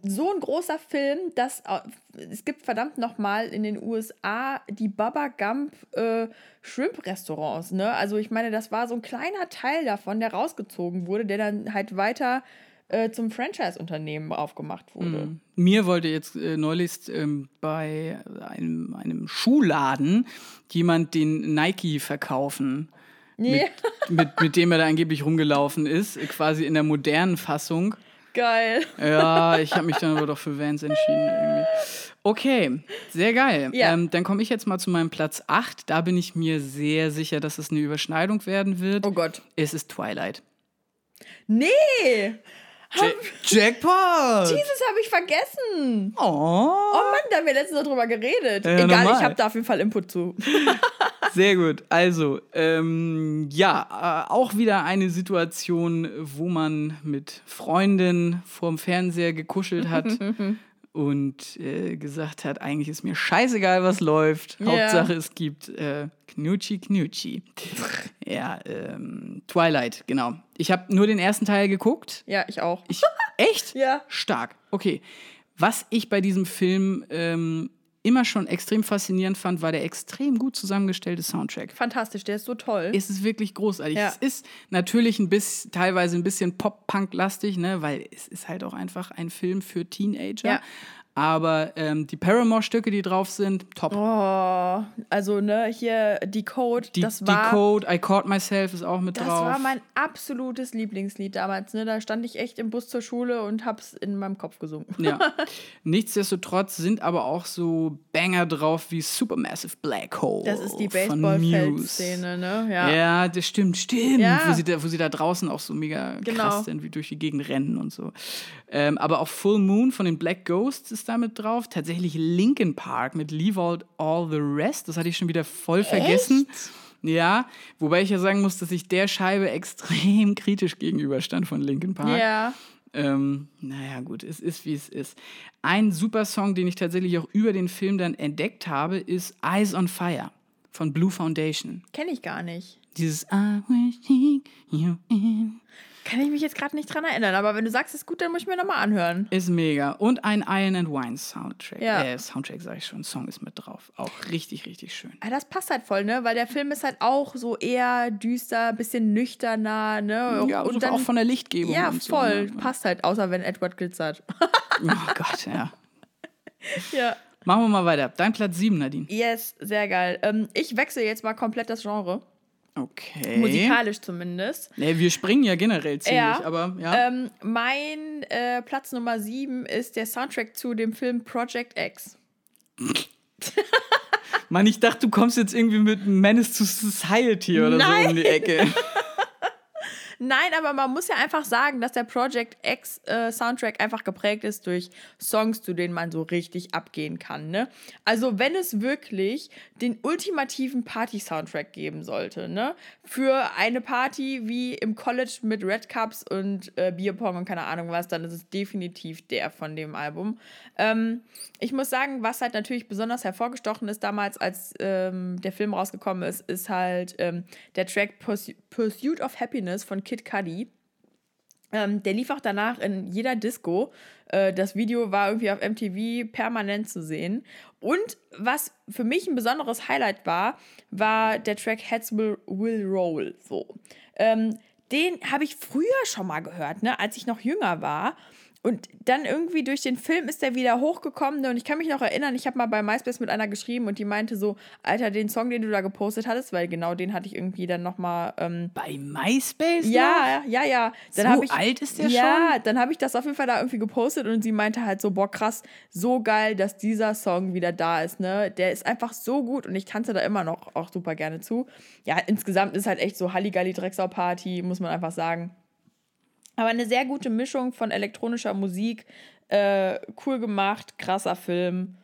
so ein großer Film, dass es gibt verdammt nochmal in den USA die Baba Gump äh, Shrimp Restaurants. Ne? Also ich meine, das war so ein kleiner Teil davon, der rausgezogen wurde, der dann halt weiter äh, zum Franchise-Unternehmen aufgemacht wurde. Mm. Mir wollte jetzt äh, neulich ähm, bei einem, einem Schuhladen jemand den Nike verkaufen. Nee. Mit, mit, mit dem er da angeblich rumgelaufen ist, quasi in der modernen Fassung. Geil. Ja, ich habe mich dann aber doch für Vans entschieden irgendwie. Okay, sehr geil. Ja. Ähm, dann komme ich jetzt mal zu meinem Platz 8. Da bin ich mir sehr sicher, dass es eine Überschneidung werden wird. Oh Gott. Es ist Twilight. Nee! Ja Jackpot! Jesus, habe ich vergessen. Oh. Oh Mann, da haben wir letztens noch drüber geredet. Ja, Egal, normal. ich habe da auf jeden Fall Input zu. Sehr gut. Also, ähm, ja, äh, auch wieder eine Situation, wo man mit Freunden vorm Fernseher gekuschelt hat und äh, gesagt hat, eigentlich ist mir scheißegal, was läuft. Yeah. Hauptsache, es gibt äh, Knutschi Knutschi. ja, ähm, Twilight, genau. Ich habe nur den ersten Teil geguckt. Ja, ich auch. Ich, echt? ja. Stark. Okay. Was ich bei diesem Film ähm, immer schon extrem faszinierend fand, war der extrem gut zusammengestellte Soundtrack. Fantastisch, der ist so toll. Es ist wirklich großartig. Ja. Es ist natürlich ein bisschen, teilweise ein bisschen Pop-Punk-lastig, ne, weil es ist halt auch einfach ein Film für Teenager. Ja. Aber ähm, die Paramore-Stücke, die drauf sind, top. Oh, also ne, hier Decode, Die, das war Decode, I Caught Myself ist auch mit das drauf. war mein absolutes Lieblingslied damals, ne? Da stand ich echt im Bus zur Schule und hab's in meinem Kopf gesungen. Ja. Nichtsdestotrotz sind aber auch so Banger drauf wie Supermassive Black Hole. Das ist die von Baseballfeldszene, ne? Ja. Ja. das stimmt, stimmt. Ja. Wo, sie da, wo sie da draußen auch so mega Genau. krass irgendwie durch die Gegend rennen und so. Ähm, aber auch Full Moon von den Black Ghosts ist da mit drauf. Tatsächlich Linkin Park mit Leave Out All the Rest. Das hatte ich schon wieder voll vergessen. Ja, wobei ich ja sagen muss, dass ich der Scheibe extrem kritisch gegenüberstand von Linkin Park. Ja. Ähm, naja, gut, es ist wie es ist. Ein super Song, den ich tatsächlich auch über den Film dann entdeckt habe, ist Eyes on Fire von Blue Foundation. Kenne ich gar nicht. Dieses I wish you in Kann ich mich jetzt gerade nicht dran erinnern, aber wenn du sagst, es ist gut, dann muss ich mir nochmal anhören. ist mega. Und ein Iron and Wine Soundtrack. Ja. Äh, Soundtrack sage ich schon, Song ist mit drauf. Auch richtig, richtig schön. Ja, das passt halt voll, ne? Weil der Film ist halt auch so eher düster, bisschen nüchterner, ne? Ja, und sogar auch von der Lichtgebung. Ja, und so, voll. ne? Passt halt, außer wenn Edward glitzert. Oh Gott, ja. ja. Machen wir mal weiter. Dein Platz 7, Nadine. Yes, sehr geil. Ähm, ich wechsle jetzt mal komplett das Genre. Okay. Musikalisch zumindest. Nee, wir springen ja generell ziemlich, Ja. aber ja. Ähm, mein äh, Platz Nummer 7 ist der Soundtrack zu dem Film Project X. Mann, ich dachte, du kommst jetzt irgendwie mit Menace to Society oder so Nein. um die Ecke. Nein, aber man muss ja einfach sagen, dass der Project X äh, Soundtrack einfach geprägt ist durch Songs, zu denen man so richtig abgehen kann. Ne? Also wenn es wirklich den ultimativen Party-Soundtrack geben sollte, ne? für eine Party wie im College mit Red Cups und äh, Bierpong und keine Ahnung was, dann ist es definitiv der von dem Album. Ähm, ich muss sagen, was halt natürlich besonders hervorgestochen ist damals, als ähm, der Film rausgekommen ist, ist halt ähm, der Track Pursu Pursuit of Happiness von Kid Cudi. Ähm, der lief auch danach in jeder Disco. Äh, das Video war irgendwie auf MTV permanent zu sehen. Und was für mich ein besonderes Highlight war, war der Track Heads Will, Will Roll. So. Ähm, den habe ich früher schon mal gehört, ne, als ich noch jünger war. Und dann irgendwie durch den Film ist der wieder hochgekommen. Und ich kann mich noch erinnern, ich habe mal bei MySpace mit einer geschrieben und die meinte so, Alter, den Song, den du da gepostet hattest, weil genau den hatte ich irgendwie dann nochmal ähm, Bei MySpace? ja, ja, ja. Dann So ich, alt ist der Ja, dann habe ich das auf jeden Fall da irgendwie gepostet und sie meinte halt so, boah, krass, so geil, dass dieser Song wieder da ist, ne? Der ist einfach so gut und ich tanze da immer noch auch super gerne zu. Ja, insgesamt ist halt echt so Halligalli Drecksau Party, muss man einfach sagen. Aber eine sehr gute Mischung von elektronischer Musik, äh, cool gemacht, krasser Film.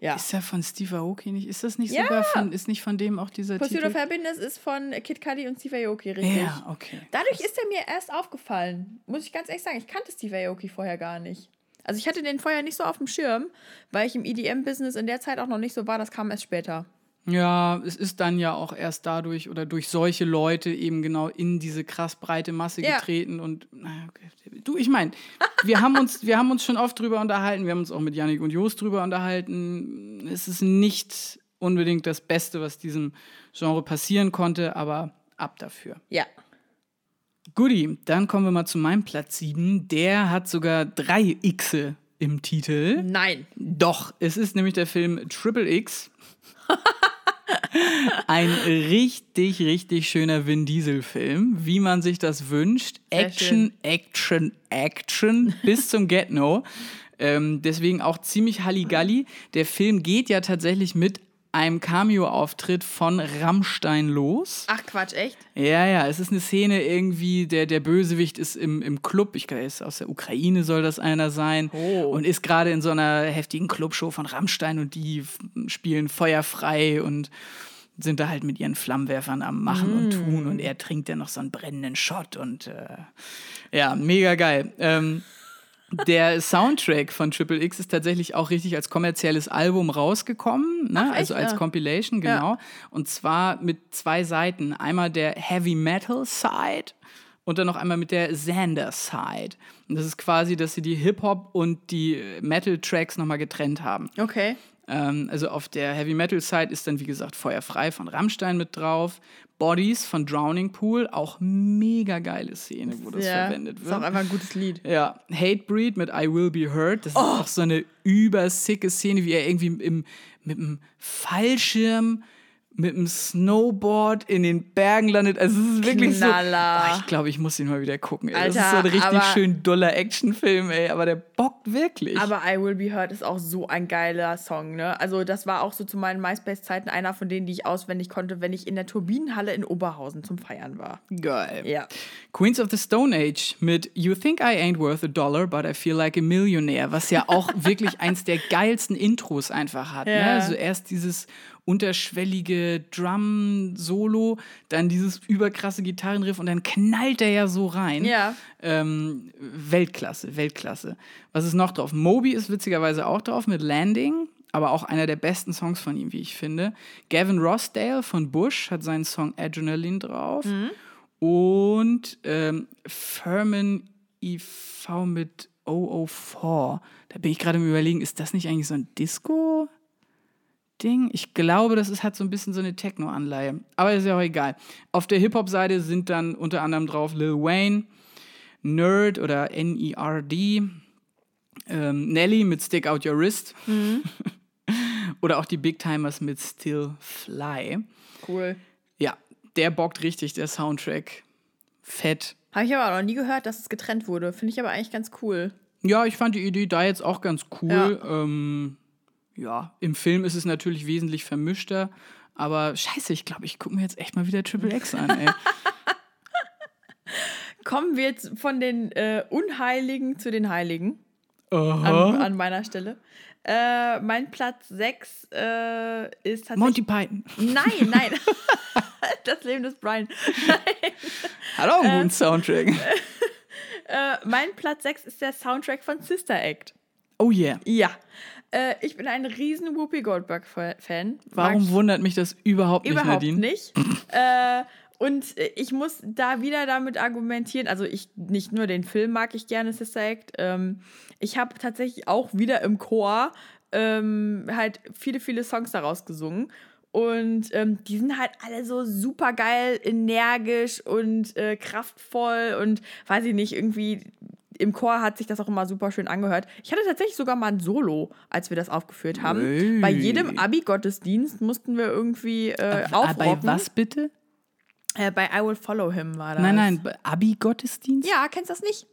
Ja. Ist der von Steve Aoki nicht? Ist das nicht Ja. sogar von, ist nicht von dem auch dieser Pursuit Titel? of Happiness ist von Kid Cudi und Steve Aoki, richtig. ja, okay. Dadurch ist er mir erst aufgefallen. Muss ich ganz ehrlich sagen, ich kannte Steve Aoki vorher gar nicht. Also ich hatte den vorher nicht so auf dem Schirm, weil ich im EDM-Business in der Zeit auch noch nicht so war. Das kam erst später. Ja, es ist dann ja auch erst dadurch oder durch solche Leute eben genau in diese krass breite Masse Ja. getreten und naja, okay. du, ich meine, wir haben uns, wir haben uns schon oft drüber unterhalten, wir haben uns auch mit Yannick und Jos drüber unterhalten. Es ist nicht unbedingt das Beste, was diesem Genre passieren konnte, aber ab dafür. Ja. Goodie, dann kommen wir mal zu meinem Platz 7. Der hat sogar drei Xe im Titel. Nein. Doch, es ist nämlich der Film Triple X. Ein richtig, richtig schöner Vin Diesel-Film, wie man sich das wünscht. Sehr Action, Action, Action bis zum Get-No. Ähm, deswegen auch ziemlich Halligalli. Der Film geht ja tatsächlich mit einem Cameo-Auftritt von Rammstein los. Ach Quatsch, echt? Ja, ja, es ist eine Szene irgendwie, der, der Bösewicht ist im, im Club, ich glaube, er ist aus der Ukraine, soll das einer sein, Oh. und ist gerade in so einer heftigen Clubshow von Rammstein und die spielen feuerfrei und sind da halt mit ihren Flammenwerfern am Machen und Tun und er trinkt dann noch so einen brennenden Shot und äh, ja, mega geil. Ähm, der Soundtrack von Triple X ist tatsächlich auch richtig als kommerzielles Album rausgekommen, ne? Ach, also als Ja. Compilation, genau. Und zwar mit zwei Seiten. Einmal der Heavy Metal Side und dann noch einmal mit der Xander Side. Und das ist quasi, dass sie die Hip-Hop und die Metal-Tracks nochmal getrennt haben. Okay. Ähm, also auf der Heavy Metal Side ist dann, wie gesagt, Feuerfrei von Rammstein mit drauf. Bodies von Drowning Pool, auch mega geile Szene, wo das ja, verwendet Ist auch wird. einfach ein gutes Lied. Ja, Hatebreed mit I Will Be Heard. Das Oh. ist auch so eine übersicke Szene, wie er irgendwie im, mit einem Fallschirm, mit einem Snowboard in den Bergen landet. Also es ist wirklich Knaller. so. Oh, ich glaube, ich muss ihn mal wieder gucken. Ey. das ist Alter, so ein richtig aber- schön doller Actionfilm, ey. Aber der bockt wirklich. Aber I Will Be Heard ist auch so ein geiler Song, ne? Also, das war auch so zu meinen MySpace-Zeiten einer von denen, die ich auswendig konnte, wenn ich in der Turbinenhalle in Oberhausen zum Feiern war. Geil. Ja. Queens of the Stone Age mit You Think I Ain't Worth a Dollar, but I Feel Like a Millionaire, was ja auch wirklich eins der geilsten Intros einfach hat. Ne? Ja. Also erst dieses unterschwellige Drum-Solo, dann dieses überkrasse Gitarrenriff und dann knallt er ja so rein. Ja. Ähm, Weltklasse, Weltklasse. Was ist noch drauf? Moby ist witzigerweise auch drauf mit Landing, aber auch einer der besten Songs von ihm, wie ich finde. Gavin Rossdale von Bush hat seinen Song Adrenaline drauf. Und ähm, Furman IV mit 004. Da bin ich gerade im Überlegen, ist das nicht eigentlich so ein Disco? Ding. Ich glaube, das ist, hat so ein bisschen so eine Techno-Anleihe. Aber ist ja auch egal. Auf der Hip-Hop-Seite sind dann unter anderem drauf Lil Wayne, Nerd oder N-E-R-D, ähm, Nelly mit Stick Out Your Wrist oder auch die Big Timers mit Still Fly. Cool. Ja, der bockt richtig, der Soundtrack. Fett. Habe ich aber auch noch nie gehört, dass es getrennt wurde. Finde ich aber eigentlich ganz cool. Ja, ich fand die Idee da jetzt auch ganz cool. Ja, ähm, ja im Film ist es natürlich wesentlich vermischter. Aber scheiße, ich glaube, ich gucke mir jetzt echt mal wieder Triple X an, ey. Kommen wir jetzt von den äh, Unheiligen zu den Heiligen Aha. an, an meiner Stelle. Äh, mein Platz 6 äh, ist tatsächlich. Monty Python. Nein, nein. das Leben des Brian. Hat auch einen guten Soundtrack. Äh, mein Platz 6 ist der Soundtrack von Sister Act. Oh yeah. Ja. Äh, ich bin ein riesen Whoopi Goldberg-Fan. Warum Mag wundert mich das überhaupt nicht, Überhaupt Nadine? nicht. äh, und äh, ich muss da wieder damit argumentieren, also ich nicht nur den Film mag ich gerne, Sister Act. Ähm, ich habe tatsächlich auch wieder im Chor ähm, halt viele, viele Songs daraus gesungen. Und ähm, die sind halt alle so super geil, energisch und äh, kraftvoll und weiß ich nicht, irgendwie im Chor hat sich das auch immer super schön angehört. Ich hatte tatsächlich sogar mal ein Solo, als wir das aufgeführt haben. Ui. Bei jedem Abi-Gottesdienst mussten wir irgendwie äh, Ah, aufrocken. Bei was bitte? Äh, bei I Will Follow Him war das. Nein, nein, Abi-Gottesdienst? Ja, kennst du das nicht?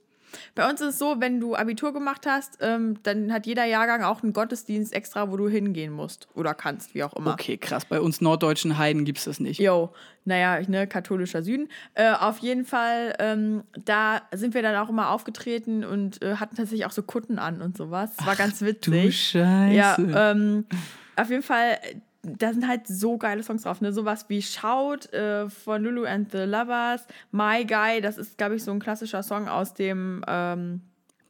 Bei uns ist es so, wenn du Abitur gemacht hast, ähm, dann hat jeder Jahrgang auch einen Gottesdienst extra, wo du hingehen musst oder kannst, wie auch immer. Okay, krass. Bei uns norddeutschen Heiden gibt es das nicht. Jo, naja, ne, katholischer Süden. Äh, auf jeden Fall, ähm, da sind wir dann auch immer aufgetreten und äh, hatten tatsächlich auch so Kutten an und sowas. Das war ganz witzig. Du Scheiße. Ja, ähm, auf jeden Fall, da sind halt so geile Songs drauf, ne? Sowas wie Shout äh, von Lulu and the Lovers, My Guy, das ist, glaube ich, so ein klassischer Song aus dem ähm,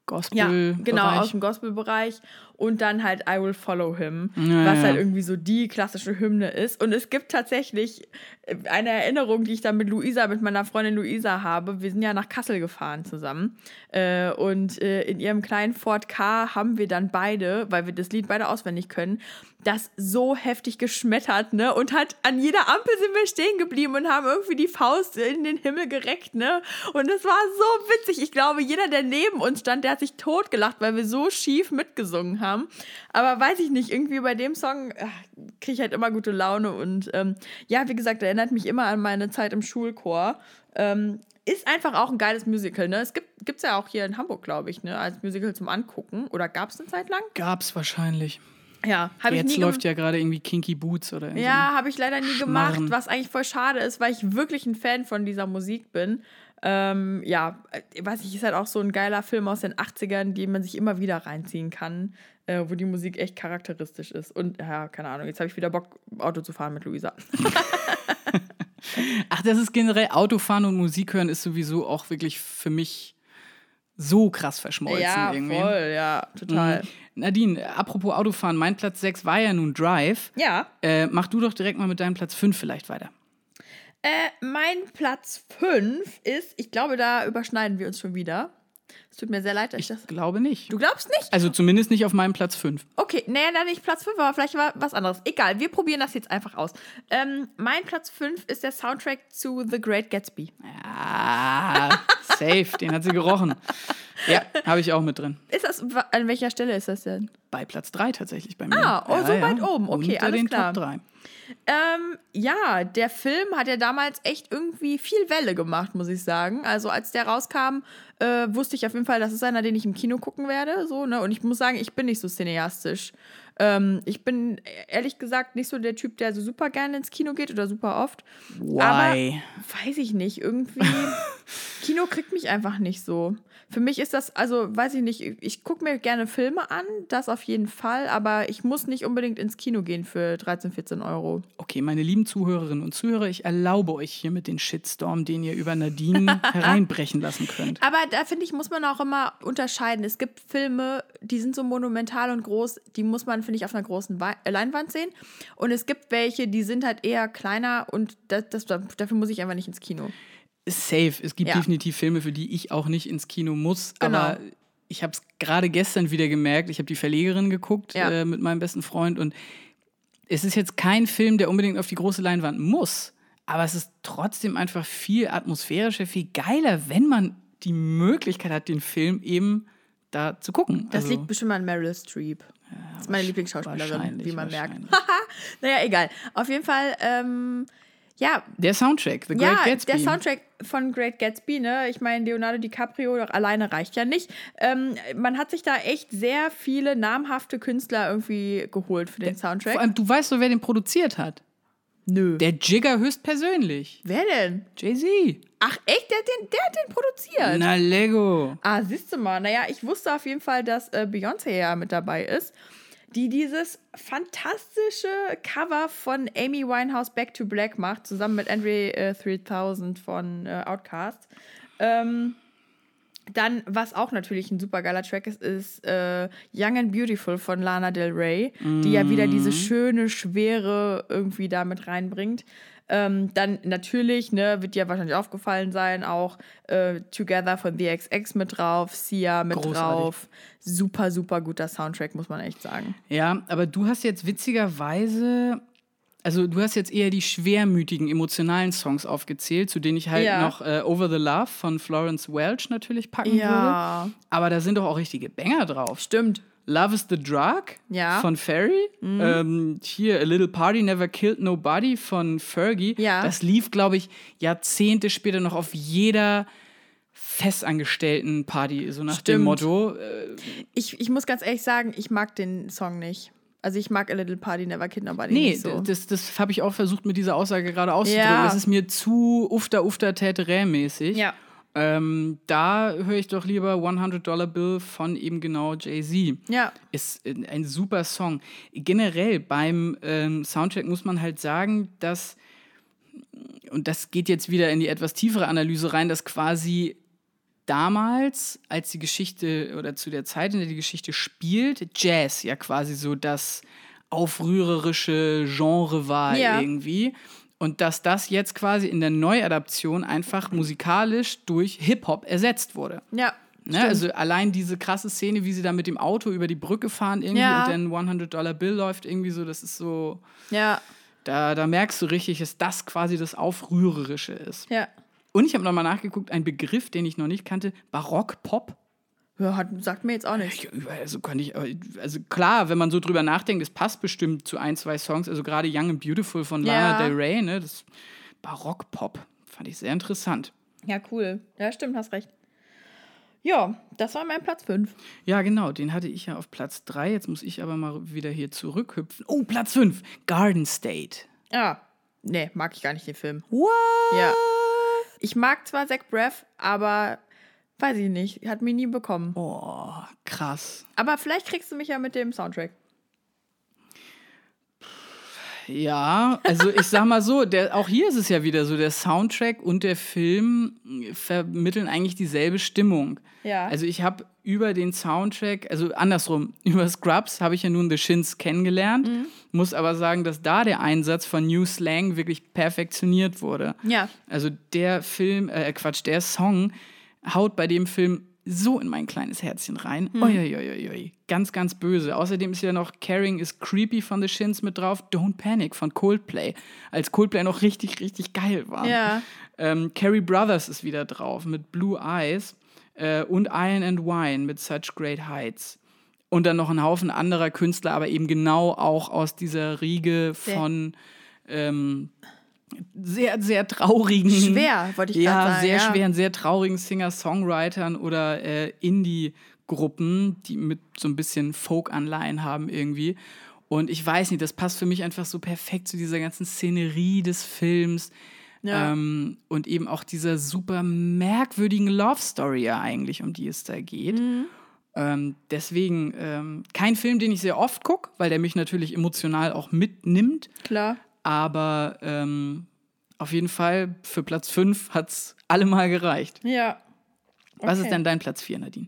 Gospel. ja, genau, aus dem Gospelbereich. Und dann halt I Will Follow Him, Ja, was ja. halt irgendwie so die klassische Hymne ist. Und es gibt tatsächlich äh, eine Erinnerung, die ich dann mit Luisa, mit meiner Freundin Luisa habe. Wir sind ja nach Kassel gefahren zusammen. Äh, und äh, in ihrem kleinen Ford K haben wir dann beide, weil wir das Lied beide auswendig können, das so heftig geschmettert, ne? Und halt an jeder Ampel sind wir stehen geblieben und haben irgendwie die Faust in den Himmel gereckt, ne? Und es war so witzig. Ich glaube, jeder, der neben uns stand, der hat sich totgelacht, weil wir so schief mitgesungen haben. Aber weiß ich nicht, irgendwie bei dem Song kriege ich halt immer gute Laune. Und ähm, ja, wie gesagt, erinnert mich immer an meine Zeit im Schulchor. Ähm, ist einfach auch ein geiles Musical, ne? Es gibt es ja auch hier in Hamburg, glaube ich, ne? Als Musical zum Angucken. Oder gab es eine Zeit lang? Gab's wahrscheinlich. Ja, habe ich nie Jetzt läuft ja gerade irgendwie Kinky Boots oder irgend so Ja, habe ich leider nie gemacht, Schmarren. was eigentlich voll schade ist, weil ich wirklich ein Fan von dieser Musik bin. Ähm, ja, äh, weiß ich, ist halt auch so ein geiler Film aus den 80ern, den man sich immer wieder reinziehen kann, äh, wo die Musik echt charakteristisch ist. Und ja, keine Ahnung, jetzt habe ich wieder Bock, Auto zu fahren mit Luisa. Ach, das ist generell Autofahren und Musik hören ist sowieso auch wirklich für mich so krass verschmolzen ja, irgendwie. voll, ja, total. Mhm. Nadine, apropos Autofahren, mein Platz 6 war ja nun Drive. Ja, Äh, mach du doch direkt mal mit deinem Platz 5 vielleicht weiter. äh, mein Platz 5 ist, ich glaube, da überschneiden wir uns schon wieder. Es tut mir sehr leid, dass ich, Ich das. glaube nicht. Du glaubst nicht? Also zumindest nicht auf meinem Platz 5. Okay, naja, dann nicht Platz 5, aber vielleicht war was anderes. Egal, wir probieren das jetzt einfach aus. Ähm, mein Platz 5 ist der Soundtrack zu The Great Gatsby. Ah, safe, den hat sie gerochen. Ja, habe ich auch mit drin. Ist das, an welcher Stelle ist das denn? Bei Platz 3 tatsächlich bei mir. Ah, oh, so weit oben. Okay, Unter alles den klar. Top 3. Ähm, ja, der Film hat ja damals echt irgendwie viel Welle gemacht, muss ich sagen. Also als der rauskam, äh, wusste ich auf jeden Fall, das ist einer, den ich im Kino gucken werde. So, ne? Und ich muss sagen, ich bin nicht so cineastisch. Ähm, ich bin ehrlich gesagt nicht so der Typ, der so super gerne ins Kino geht oder super oft. Why? Aber weiß ich nicht, irgendwie. Kino kriegt mich einfach nicht so. Für mich ist das, also weiß ich nicht, ich gucke mir gerne Filme an, das auf jeden Fall, aber ich muss nicht unbedingt ins Kino gehen für 13, 14 Euro. Okay, meine lieben Zuhörerinnen und Zuhörer, ich erlaube euch hier mit den Shitstorm, den ihr über Nadine hereinbrechen lassen könnt. Aber da finde ich, muss man auch immer unterscheiden. Es gibt Filme, die sind so monumental und groß, die muss man, finde ich, auf einer großen Wei- äh, Leinwand sehen. Und es gibt welche, die sind halt eher kleiner und das, das, dafür muss ich einfach nicht ins Kino. Safe. Es gibt Ja. definitiv Filme, für die ich auch nicht ins Kino muss. Genau. Aber ich habe es gerade gestern wieder gemerkt. Ich habe die Verlegerin geguckt Ja. äh, mit meinem besten Freund und es ist jetzt kein Film, der unbedingt auf die große Leinwand muss. Aber es ist trotzdem einfach viel atmosphärischer, viel geiler, wenn man die Möglichkeit hat, den Film eben da zu gucken. Das Also, liegt bestimmt an Meryl Streep. Das ist meine Lieblingsschauspielerin, wie man merkt. naja, egal. Auf jeden Fall, ähm, ja, Der Soundtrack, The Great ja, Gatsby. der Soundtrack von Great Gatsby, ne? Ich meine, Leonardo DiCaprio doch alleine reicht ja nicht. Ähm, man hat sich da echt sehr viele namhafte Künstler irgendwie geholt für den Soundtrack. Vor allem, du weißt doch, wer den produziert hat. Nö. Der Jigger höchstpersönlich. Wer denn? Jay-Z. Ach, echt? Der hat den, der hat den produziert. Na, Lego. Ah, siehst du mal. Naja, ich wusste auf jeden Fall, dass äh, Beyoncé ja mit dabei ist, die dieses fantastische Cover von Amy Winehouse Back to Black macht, zusammen mit Andre äh, 3000 von äh, Outkast. Ähm, dann, was auch natürlich ein super geiler Track ist, ist äh, Young and Beautiful von Lana Del Rey, die ja wieder diese schöne, schwere irgendwie da mit reinbringt. Ähm, dann natürlich, ne, wird dir wahrscheinlich aufgefallen sein, auch äh, Together von The XX mit drauf, Sia mit Großartig. drauf. Super, super guter Soundtrack, muss man echt sagen. Ja, aber du hast jetzt witzigerweise, also du hast jetzt eher die schwermütigen, emotionalen Songs aufgezählt, zu denen ich halt Ja. noch äh, Over the Love von Florence Welch natürlich packen würde. Ja, Aber da sind doch auch richtige Banger drauf. stimmt. Love is the Drug Ja. Mhm. von Ferry. Ähm, hier, A Little Party Never Killed Nobody von Fergie. Ja. Das lief, glaube ich, Jahrzehnte später noch auf jeder festangestellten Party, so nach dem Stimmt. Motto. Äh, Ich, ich muss ganz ehrlich sagen, ich mag den Song nicht. Also ich mag A Little Party Never Kid Nobody nee, nicht so. das, das habe ich auch versucht mit dieser Aussage gerade auszudrücken. Ja. Das ist mir zu ufter, ufter, täterä mäßig. Ja. Ähm, da höre ich doch lieber 100 Dollar Bill von eben genau Jay-Z. Ja. Ist ein super Song. Generell beim ähm, Soundtrack muss man halt sagen, dass, und das geht jetzt wieder in die etwas tiefere Analyse rein, dass quasi damals, als die Geschichte oder zu der Zeit, in der die Geschichte spielt, Jazz ja quasi so das aufrührerische Genre war Ja. irgendwie. Und dass das jetzt quasi in der Neuadaption einfach musikalisch durch Hip-Hop ersetzt wurde. Ja. Ne? Also allein diese krasse Szene, wie sie da mit dem Auto über die Brücke fahren irgendwie Ja. und dann 100 Dollar Bill läuft irgendwie so, das ist so, Ja. da, da merkst du richtig, dass das quasi das Aufrührerische ist. Ja. Und ich habe nochmal nachgeguckt, ein Begriff, den ich noch nicht kannte, Barock-Pop. ja hat, sagt mir jetzt auch nichts. Ich- Also kann ich, also klar, wenn man so drüber nachdenkt, es passt bestimmt zu ein, zwei Songs, also gerade Young and Beautiful von Lana Ja. Del Rey, ne, das Barock-Pop, fand ich sehr interessant. Ja, cool. Ja, stimmt, hast recht. Ja, das war mein Platz 5. Ja, genau, den hatte ich ja auf Platz 3. Jetzt muss ich aber mal wieder hier zurückhüpfen. Oh, Platz 5, Garden State. Ja. Nee, mag ich gar nicht den Film. What? Ja. Ich mag zwar Zach Braff, aber weiß ich nicht. Hat mich nie bekommen. Oh, krass. Aber vielleicht kriegst du mich ja mit dem Soundtrack. Ja, also ich sag mal so, der, auch hier ist es ja wieder so, der Soundtrack und der Film vermitteln eigentlich dieselbe Stimmung. Ja. Also ich habe über den Soundtrack, also andersrum, über Scrubs habe ich ja nun The Shins kennengelernt, Mhm. muss aber sagen, dass da der Einsatz von New Slang wirklich perfektioniert wurde. Ja. Also der Film, äh Quatsch, der Song haut bei dem Film so in mein kleines Herzchen rein. Hm. Uiuiuiui. Ganz, ganz böse. Außerdem ist ja noch Caring is Creepy von The Shins mit drauf. Don't Panic von Coldplay. Als Coldplay noch richtig, richtig geil war. Ja. Ähm, Carrie Brothers ist wieder drauf mit Blue Eyes äh, und Iron and Wine mit Such Great Heights. Und dann noch ein Haufen anderer Künstler, aber eben genau auch aus dieser Riege von ähm, sehr, sehr traurigen. Schwer, wollte ich ja, gerade sagen. sehr ja. schweren, sehr traurigen Singer-Songwritern oder äh, Indie-Gruppen, die mit so ein bisschen Folk-Anleihen haben irgendwie. Und ich weiß nicht, das passt für mich einfach so perfekt zu dieser ganzen Szenerie des Films. Ja. Ähm, und eben auch dieser super merkwürdigen Love Story ja eigentlich, um die es da geht. Mhm. Ähm, deswegen ähm, kein Film, den ich sehr oft gucke, weil der mich natürlich emotional auch mitnimmt. Klar. Aber ähm, auf jeden Fall für Platz 5 hat es allemal gereicht. Ja. Was ist Okay. denn dein Platz 4, Nadine?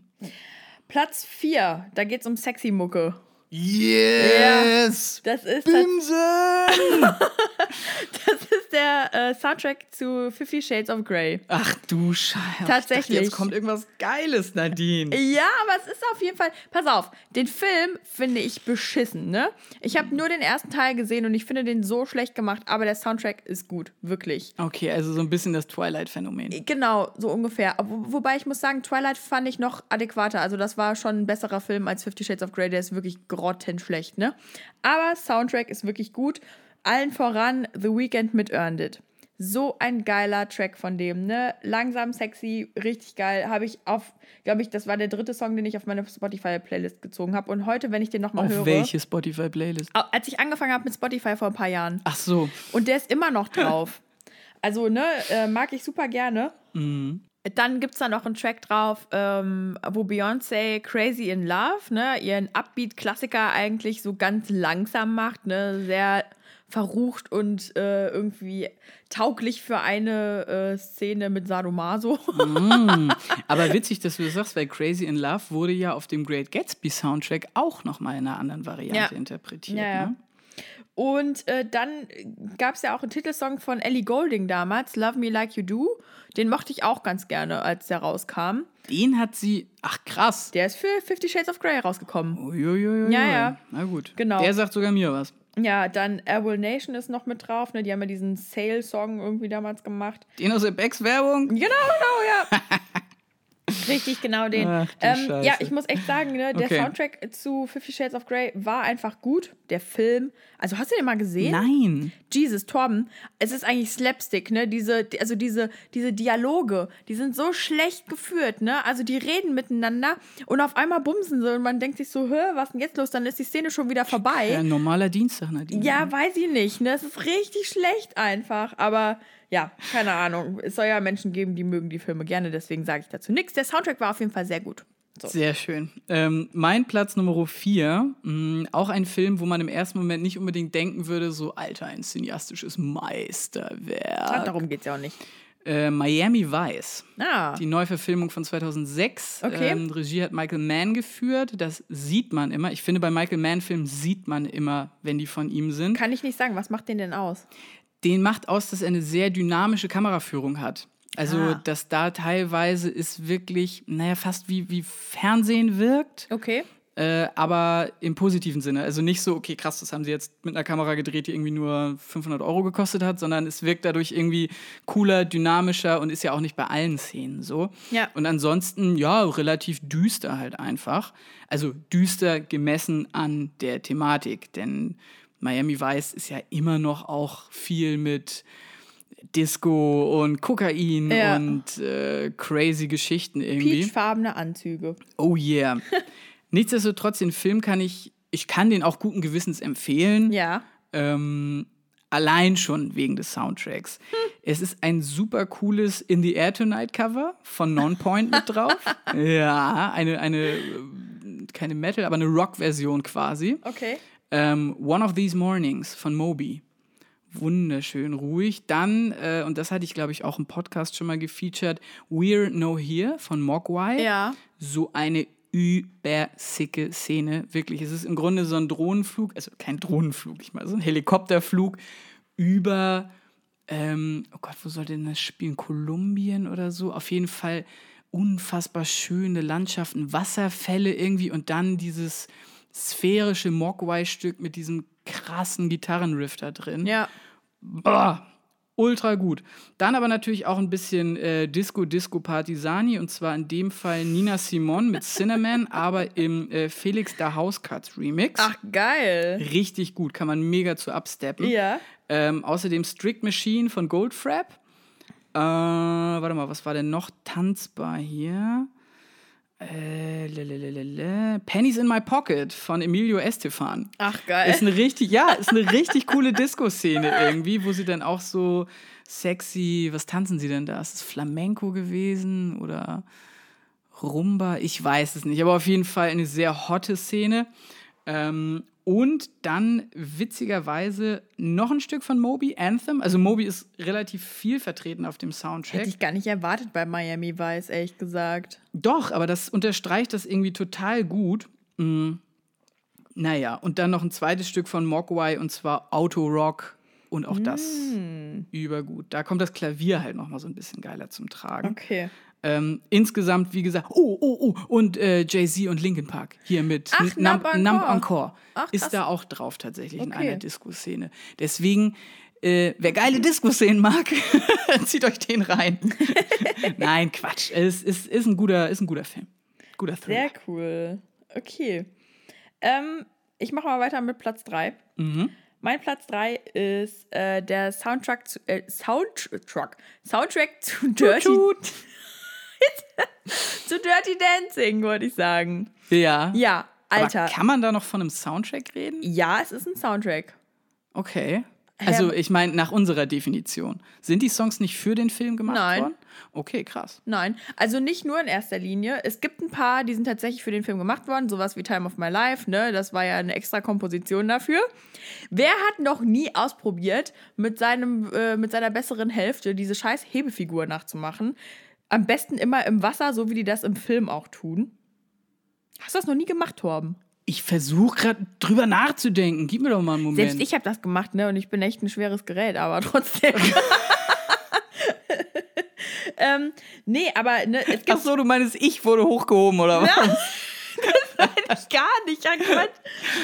Platz 4, da geht es um sexy Yes! Das ist, Bimsen! das ist der äh, Soundtrack zu Fifty Shades of Grey. Ach du Scheiße. Tatsächlich. Ich dachte, jetzt kommt irgendwas Geiles, Nadine. Ja, aber es ist auf jeden Fall. Pass auf, den Film finde ich beschissen, ne? Ich habe nur den ersten Teil gesehen und ich finde den so schlecht gemacht, aber der Soundtrack ist gut, wirklich. Okay, also so ein bisschen das Twilight-Phänomen. Genau, so ungefähr. Wo, wobei ich muss sagen, Twilight fand ich noch adäquater. Also, das war schon ein besserer Film als Fifty Shades of Grey. Der ist wirklich grottenschlecht, ne? Aber Soundtrack ist wirklich gut. Allen voran The Weeknd mit Earned It. So ein geiler Track von dem, ne? Langsam, sexy, richtig geil. Habe ich auf, glaube ich, das war der dritte Song, den ich auf meine Spotify-Playlist gezogen habe. Und heute, wenn ich den nochmal Auf höre. welche Spotify-Playlist? Als ich angefangen habe mit Spotify vor ein paar Jahren. Ach so. Und der ist immer noch drauf. Also, ne, äh, mag ich super gerne. Dann gibt es da noch einen Track drauf, ähm, wo Beyoncé Crazy in Love, ne, ihren Upbeat-Klassiker eigentlich so ganz langsam macht, ne, sehr verrucht und äh, irgendwie tauglich für eine äh, Szene mit Sadomaso. Aber witzig, dass du das sagst, weil Crazy in Love wurde ja auf dem Great Gatsby Soundtrack auch nochmal in einer anderen Variante Ja. interpretiert. Ja, ja. Ne? Und äh, dann gab es ja auch einen Titelsong von Ellie Golding damals, Love Me Like You Do. Den mochte ich auch ganz gerne, als der rauskam. Den hat sie. Ach krass. Der ist für Fifty Shades of Grey rausgekommen. Uiuiui. Ja, ja. Na gut. Genau. Der sagt sogar mir was. Ja, dann Airwell Nation ist noch mit drauf. Ne? Die haben ja diesen Sale-Song irgendwie damals gemacht. Den aus der Becks-Werbung? Genau, genau, ja. Richtig, genau den. Ach, ähm, ja, ich muss echt sagen, ne, der Okay. Soundtrack zu Fifty Shades of Grey war einfach gut. Der Film, also hast du den mal gesehen? Nein. Jesus, Torben, es ist eigentlich Slapstick, ne? Diese, also diese, diese Dialoge, die sind so schlecht geführt, ne? Also die reden miteinander und auf einmal bumsen sie und man denkt sich so, hä, was ist denn jetzt los? Dann ist die Szene schon wieder vorbei. Ja, ein normaler Dienstag, Nadine. Ja, weiß ich nicht. Ne? Es ist richtig schlecht einfach. Aber ja, keine Ahnung. Es soll ja Menschen geben, die mögen die Filme gerne. Deswegen sage ich dazu nichts. Der Soundtrack war auf jeden Fall sehr gut. So. Sehr schön. Ähm, mein Platz Nummer 4, auch ein Film, wo man im ersten Moment nicht unbedingt denken würde, so, Alter, ein cineastisches Meisterwerk. Ah, darum geht es ja auch nicht. Äh, Miami Vice. Ah, Die Neuverfilmung von 2006. Okay. Ähm, Regie hat Michael Mann geführt. Das sieht man immer. Ich finde, bei Michael Mann-Filmen sieht man immer, wenn die von ihm sind. kann ich nicht sagen. Was macht den denn aus? Den macht aus, dass er eine sehr dynamische Kameraführung hat. Also, Ah. dass da teilweise ist wirklich, naja, fast wie, wie Fernsehen wirkt, Okay. äh, aber im positiven Sinne. Also nicht so, okay, krass, das haben sie jetzt mit einer Kamera gedreht, die irgendwie nur 500 Euro gekostet hat, sondern es wirkt dadurch irgendwie cooler, dynamischer und ist ja auch nicht bei allen Szenen so. Ja. Und ansonsten, ja, relativ düster halt einfach. Also düster gemessen an der Thematik, denn Miami Vice ist ja immer noch auch viel mit Disco und Kokain Ja. und äh, crazy Geschichten irgendwie. Peachfarbene Anzüge. Oh yeah. Nichtsdestotrotz, den Film kann ich, ich kann den auch guten Gewissens empfehlen. Ja. Ähm, allein schon wegen des Soundtracks. Es ist ein super cooles In the Air Tonight Cover von Nonpoint mit drauf. ja, eine, eine, äh, keine Metal, aber eine Rock-Version quasi. Okay. Ähm, One of These Mornings von Moby. Wunderschön ruhig. Dann, äh, und das hatte ich, glaube ich, auch im Podcast schon mal gefeatured, We're No Here von Mogwai. Ja. So eine übersicke Szene. Wirklich. Es ist im Grunde so ein Drohnenflug, also kein Drohnenflug, ich meine, so ein Helikopterflug über, ähm, oh Gott, wo sollte denn das spielen? Kolumbien oder so? Auf jeden Fall unfassbar schöne Landschaften, Wasserfälle irgendwie und dann dieses sphärische Mogwai-Stück mit diesem krassen Gitarrenriff da drin. Ja. Boah, ultra gut. Dann aber natürlich auch ein bisschen äh, Disco Disco Partisani und zwar in dem Fall Nina Simon mit Cinnamon, aber im äh, Felix da House Cuts Remix. Ach, geil. Richtig gut, kann man mega zu absteppen. Ja. Ähm, außerdem Strict Machine von Goldfrapp. Äh, warte mal, was war denn noch tanzbar hier? Äh. Pennies in My Pocket von Emilio Estefan. Ach, geil. Ist eine richtig, ja, ist eine richtig coole Disco-Szene irgendwie, wo sie dann auch so sexy, was tanzen sie denn da? Ist es Flamenco gewesen oder Rumba? Ich weiß es nicht, aber auf jeden Fall eine sehr hotte Szene. Ähm, und dann witzigerweise noch ein Stück von Moby, Anthem. Also Moby ist relativ viel vertreten auf dem Soundtrack. Hätte ich gar nicht erwartet bei Miami Vice, ehrlich gesagt. Doch, aber das unterstreicht das irgendwie total gut. Mm. Naja, und dann noch ein zweites Stück von Mogwai und zwar Auto Rock und auch das Mm. übergut. Da kommt das Klavier halt noch mal so ein bisschen geiler zum Tragen. Okay. Ähm, insgesamt, wie gesagt, oh, oh, oh, und äh, Jay-Z und Linkin Park hier mit Ach, Numb Encore. Numb Encore. Ach, ist da auch drauf tatsächlich in Okay. einer Disco-Szene. Deswegen, äh, wer geile Disco-Szenen mag, zieht euch den rein. Nein, Quatsch. Es ist, ist, ein guter, ist ein guter Film. Guter Thriller. Sehr cool. Okay. Ähm, ich mache mal weiter mit Platz 3. Mhm. Mein Platz 3 ist äh, der Soundtrack zu, äh, Soundtrack, Soundtrack zu Dirty, Tut. Zu Dirty Dancing, wollte ich sagen. Ja. Ja, Alter. Aber kann man da noch von einem Soundtrack reden? ja, es ist ein Soundtrack. Okay. Also, ich meine, nach unserer Definition. Sind die Songs nicht für den Film gemacht Nein. worden? Okay, krass. Nein, also nicht nur in erster Linie. Es gibt ein paar, die sind tatsächlich für den Film gemacht worden, sowas wie Time of My Life, ne? Das war ja eine extra Komposition dafür. Wer hat noch nie ausprobiert, mit, seinem, äh, mit seiner besseren Hälfte diese scheiß Hebefigur nachzumachen? Am besten immer im Wasser, so wie die das im Film auch tun. Hast du das noch nie gemacht, Torben? Ich versuche gerade drüber nachzudenken. Gib mir doch mal einen Moment. Selbst ich habe das gemacht, ne? Und ich bin echt ein schweres Gerät, aber trotzdem. ähm, nee, aber ne, es gibt Ach so, du meinst, ich wurde hochgehoben, oder was? ich gar nicht, ja Gott.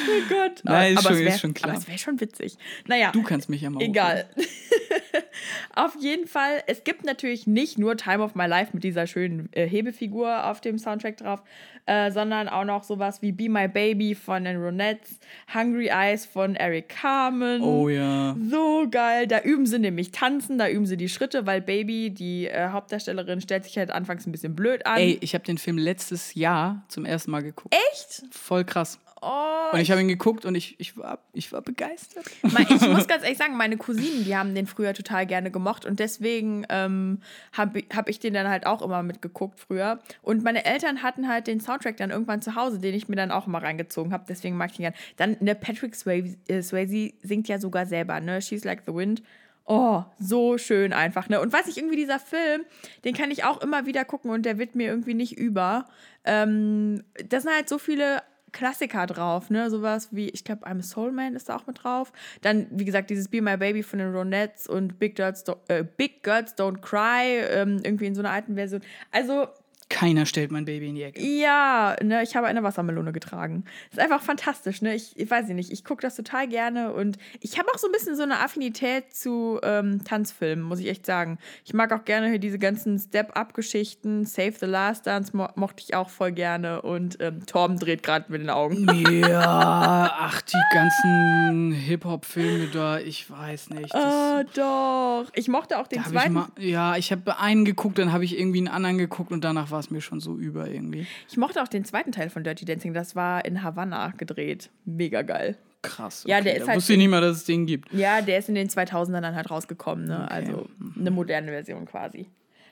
Oh Gott. Nein, ist aber schon- es wär, ist schon klar. Aber es wäre schon witzig. Naja, Du kannst mich ja mal egal. auf jeden Fall, es gibt natürlich nicht nur Time of My Life mit dieser schönen äh, Hebefigur auf dem Soundtrack drauf, äh, sondern auch noch sowas wie Be My Baby von den Ronettes, Hungry Eyes von Eric Carmen. Oh ja. So geil. Da üben sie nämlich tanzen, da üben sie die Schritte, weil Baby, die äh, Hauptdarstellerin, stellt sich halt anfangs ein bisschen blöd an. Ey, ich habe den Film letztes Jahr zum ersten Mal geguckt. Echt? Voll krass. Oh, Und ich habe ihn geguckt und ich, ich, war, ich war begeistert. Ich muss ganz ehrlich sagen, meine Cousinen, die haben den früher total gerne gemocht und deswegen ähm, habe hab ich den dann halt auch immer mitgeguckt früher. Und meine Eltern hatten halt den Soundtrack dann irgendwann zu Hause, den ich mir dann auch immer reingezogen habe. Deswegen mag ich ihn gerne. Dann, ne, Patrick Swayze, äh, Swayze singt ja sogar selber, ne? She's Like the Wind. Oh, so schön einfach, ne? Und weiß ich, irgendwie dieser Film, den kann ich auch immer wieder gucken und der wird mir irgendwie nicht über. Ähm, da sind halt so viele Klassiker drauf, ne? Sowas wie, ich glaube, I'm a Soul Man ist da auch mit drauf. Dann, wie gesagt, dieses Be My Baby von den Ronettes und Big Girls, Don't, äh, Big Girls Don't Cry, ähm, irgendwie in so einer alten Version. Also, Keiner stellt mein Baby in die Ecke. ja, ne, ich habe eine Wassermelone getragen. Ist einfach fantastisch, ne? Ich, ich weiß nicht, ich gucke das total gerne und ich habe auch so ein bisschen so eine Affinität zu ähm, Tanzfilmen, muss ich echt sagen. Ich mag auch gerne hier diese ganzen Step-Up-Geschichten. Save the Last Dance mo mochte ich auch voll gerne und ähm, Torben dreht gerade mit den Augen. Ja, ach, die ganzen Hip-Hop-Filme da, ich weiß nicht. Ah, doch. Ich mochte auch den ich zweiten. mal, ja, ich habe einen geguckt, dann habe ich irgendwie einen anderen geguckt und danach war es mir schon so über irgendwie. Ich mochte auch den zweiten Teil von Dirty Dancing. Das war in Havanna gedreht. Mega geil. Krass. Ja, der da ist halt wusste ich nicht mal, dass es den gibt. Ja, der ist in den 2000ern dann halt rausgekommen, ne? Also eine moderne Version quasi.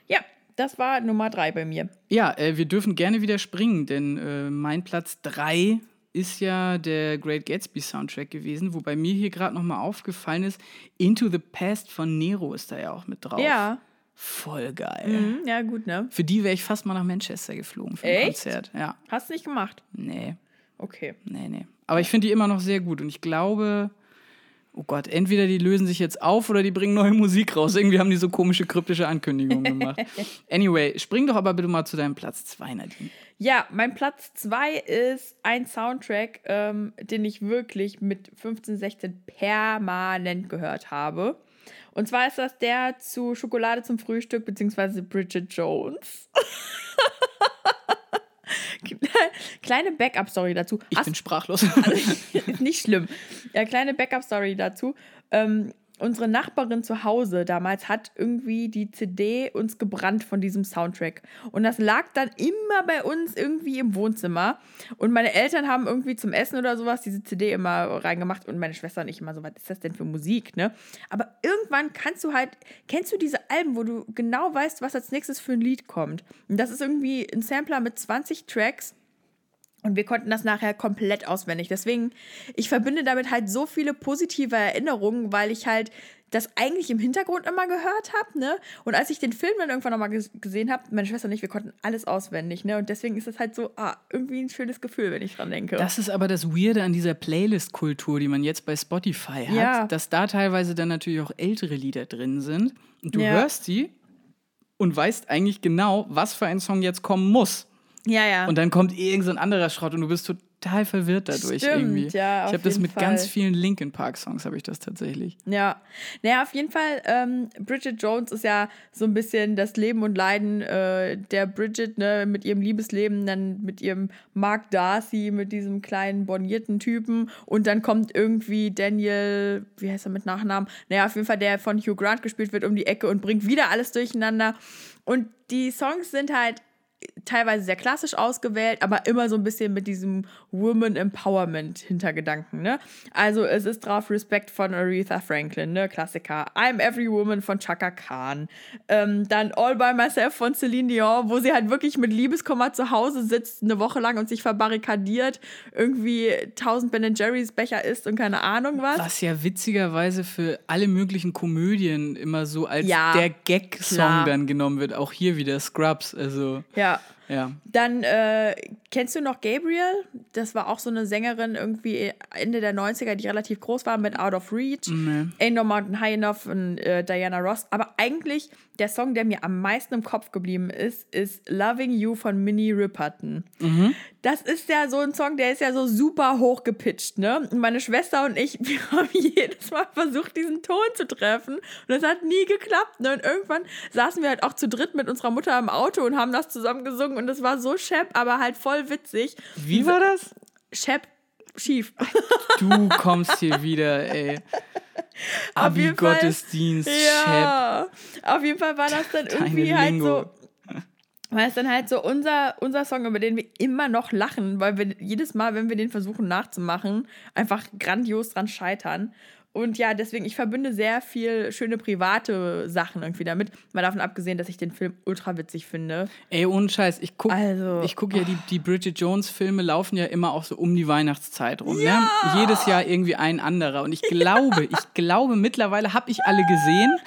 Ja, das war Nummer drei bei mir. Ja, äh, wir dürfen gerne wieder springen, denn äh, mein Platz 3 ist ja der Great Gatsby Soundtrack gewesen, wobei mir hier gerade nochmal aufgefallen ist, Into the Past von Nero ist da ja auch mit drauf. Ja. Voll geil. Mhm, ja, gut, ne? Für die wäre ich fast mal nach Manchester geflogen für ein Echt? Konzert. Ja, Hast du nicht gemacht? nee, Okay. nee, nee. Aber ich finde die immer noch sehr gut und ich glaube, Oh Gott, entweder die lösen sich jetzt auf oder die bringen neue Musik raus. Irgendwie haben die so komische, kryptische Ankündigungen gemacht. Anyway, spring doch aber bitte mal zu deinem Platz 2, Nadine. Ja, mein Platz 2 ist ein Soundtrack, ähm, den ich wirklich mit 15, 16 permanent gehört habe. Und zwar ist das der zu Schokolade zum Frühstück, beziehungsweise Bridget Jones. kleine Backup-Story dazu. Ich Hast bin sprachlos. ist nicht schlimm. Ja, kleine Backup-Story dazu. Ähm, unsere Nachbarin zu Hause damals hat irgendwie die CD uns gebrannt von diesem Soundtrack. Und das lag dann immer bei uns irgendwie im Wohnzimmer. Und meine Eltern haben irgendwie zum Essen oder sowas diese CD immer reingemacht und meine Schwester und ich immer so, was ist das denn für Musik, ne? Aber irgendwann kannst du halt, kennst du diese Alben, wo du genau weißt, was als nächstes für ein Lied kommt? Und das ist irgendwie ein Sampler mit 20 Tracks und wir konnten das nachher komplett auswendig. Deswegen, ich verbinde damit halt so viele positive Erinnerungen, weil ich halt das eigentlich im Hintergrund immer gehört habe, ne? Und als ich den Film dann irgendwann nochmal gesehen habe, meine Schwester und ich, wir konnten alles auswendig, ne? Und deswegen ist es halt so, ah, irgendwie ein schönes Gefühl, wenn ich dran denke. Das ist aber das Weirde an dieser Playlist-Kultur, die man jetzt bei Spotify hat, ja. dass da teilweise dann natürlich auch ältere Lieder drin sind. Und du ja. hörst sie und weißt eigentlich genau, was für ein Song jetzt kommen muss. Ja, ja. Und dann kommt irgend so ein anderer Schrott und du bist total verwirrt dadurch Stimmt, irgendwie. Ja, ich habe das mit Fall. ganz vielen Linkin Park Songs habe ich das tatsächlich. Ja, naja, auf jeden Fall. Ähm, Bridget Jones ist ja so ein bisschen das Leben und Leiden äh, der Bridget ne, mit ihrem Liebesleben, dann mit ihrem Mark Darcy, mit diesem kleinen bornierten Typen und dann kommt irgendwie Daniel, wie heißt er mit Nachnamen? Naja, auf jeden Fall der von Hugh Grant gespielt wird um die Ecke und bringt wieder alles durcheinander. Und die Songs sind halt teilweise sehr klassisch ausgewählt, aber immer so ein bisschen mit diesem Woman Empowerment Hintergedanken, ne? Also es ist drauf Respekt von Aretha Franklin, ne? Klassiker. I'm Every Woman von Chaka Khan. Ähm, dann All By Myself von Celine Dion, wo sie halt wirklich mit Liebeskummer zu Hause sitzt, eine Woche lang und sich verbarrikadiert, irgendwie 1000 Ben Jerry's Becher isst und keine Ahnung was. Was ja witzigerweise für alle möglichen Komödien immer so als ja, der Gag-Song dann genommen wird. Auch hier wieder Scrubs, also. Ja, ja. Dann äh, kennst du noch Gabriel? Das war auch so eine Sängerin irgendwie Ende der 90er, die relativ groß war mit Out of Reach. Nee. Ain't No Mountain High Enough und äh, Diana Ross. Aber eigentlich der Song, der mir am meisten im Kopf geblieben ist, ist Loving You von Minnie Riperton. Mhm. Das ist ja so ein Song, der ist ja so super hoch gepitcht, ne? Und meine Schwester und ich, wir haben jedes Mal versucht, diesen Ton zu treffen. Und das hat nie geklappt. Ne? Und irgendwann saßen wir halt auch zu dritt mit unserer Mutter im Auto und haben das zusammen gesungen. Und es war so schepp, aber halt voll witzig. Wie war das? Schepp schief. Du kommst hier wieder, ey. Abi-Gottesdienst, ja, Auf jeden Fall war das dann irgendwie halt so. Weil es dann halt so unser, unser Song, über den wir immer noch lachen, weil wir jedes Mal, wenn wir den versuchen nachzumachen, einfach grandios dran scheitern. Und ja, deswegen, ich verbinde sehr viel schöne private Sachen irgendwie damit. Mal davon abgesehen, dass ich den Film ultra witzig finde. Ey, ohne Scheiß, ich gucke also, guck ja, die, die Bridget Jones-Filme laufen ja immer auch so um die Weihnachtszeit rum. Ne? Ja. Ne? Jedes Jahr irgendwie ein anderer. Und ich glaube, ich glaube, mittlerweile habe ich alle gesehen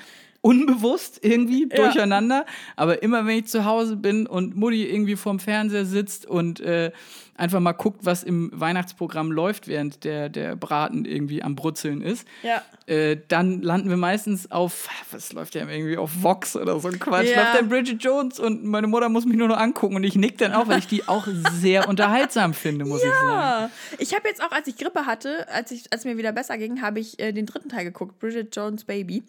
unbewusst irgendwie ja. durcheinander. Aber immer wenn ich zu Hause bin und Mutti irgendwie vorm Fernseher sitzt und äh, einfach mal guckt, was im Weihnachtsprogramm läuft, während der, der Braten irgendwie am Brutzeln ist, ja. äh, dann landen wir meistens auf, was läuft ja irgendwie auf Vox oder so ein Quatsch, ja. läuft dann Bridget Jones und meine Mutter muss mich nur noch angucken und ich nick dann auch, weil ich die auch sehr unterhaltsam finde, muss ja. ich sagen. Ich habe jetzt auch, als ich Grippe hatte, als, ich, als mir wieder besser ging, habe ich äh, den dritten Teil geguckt, Bridget Jones Baby.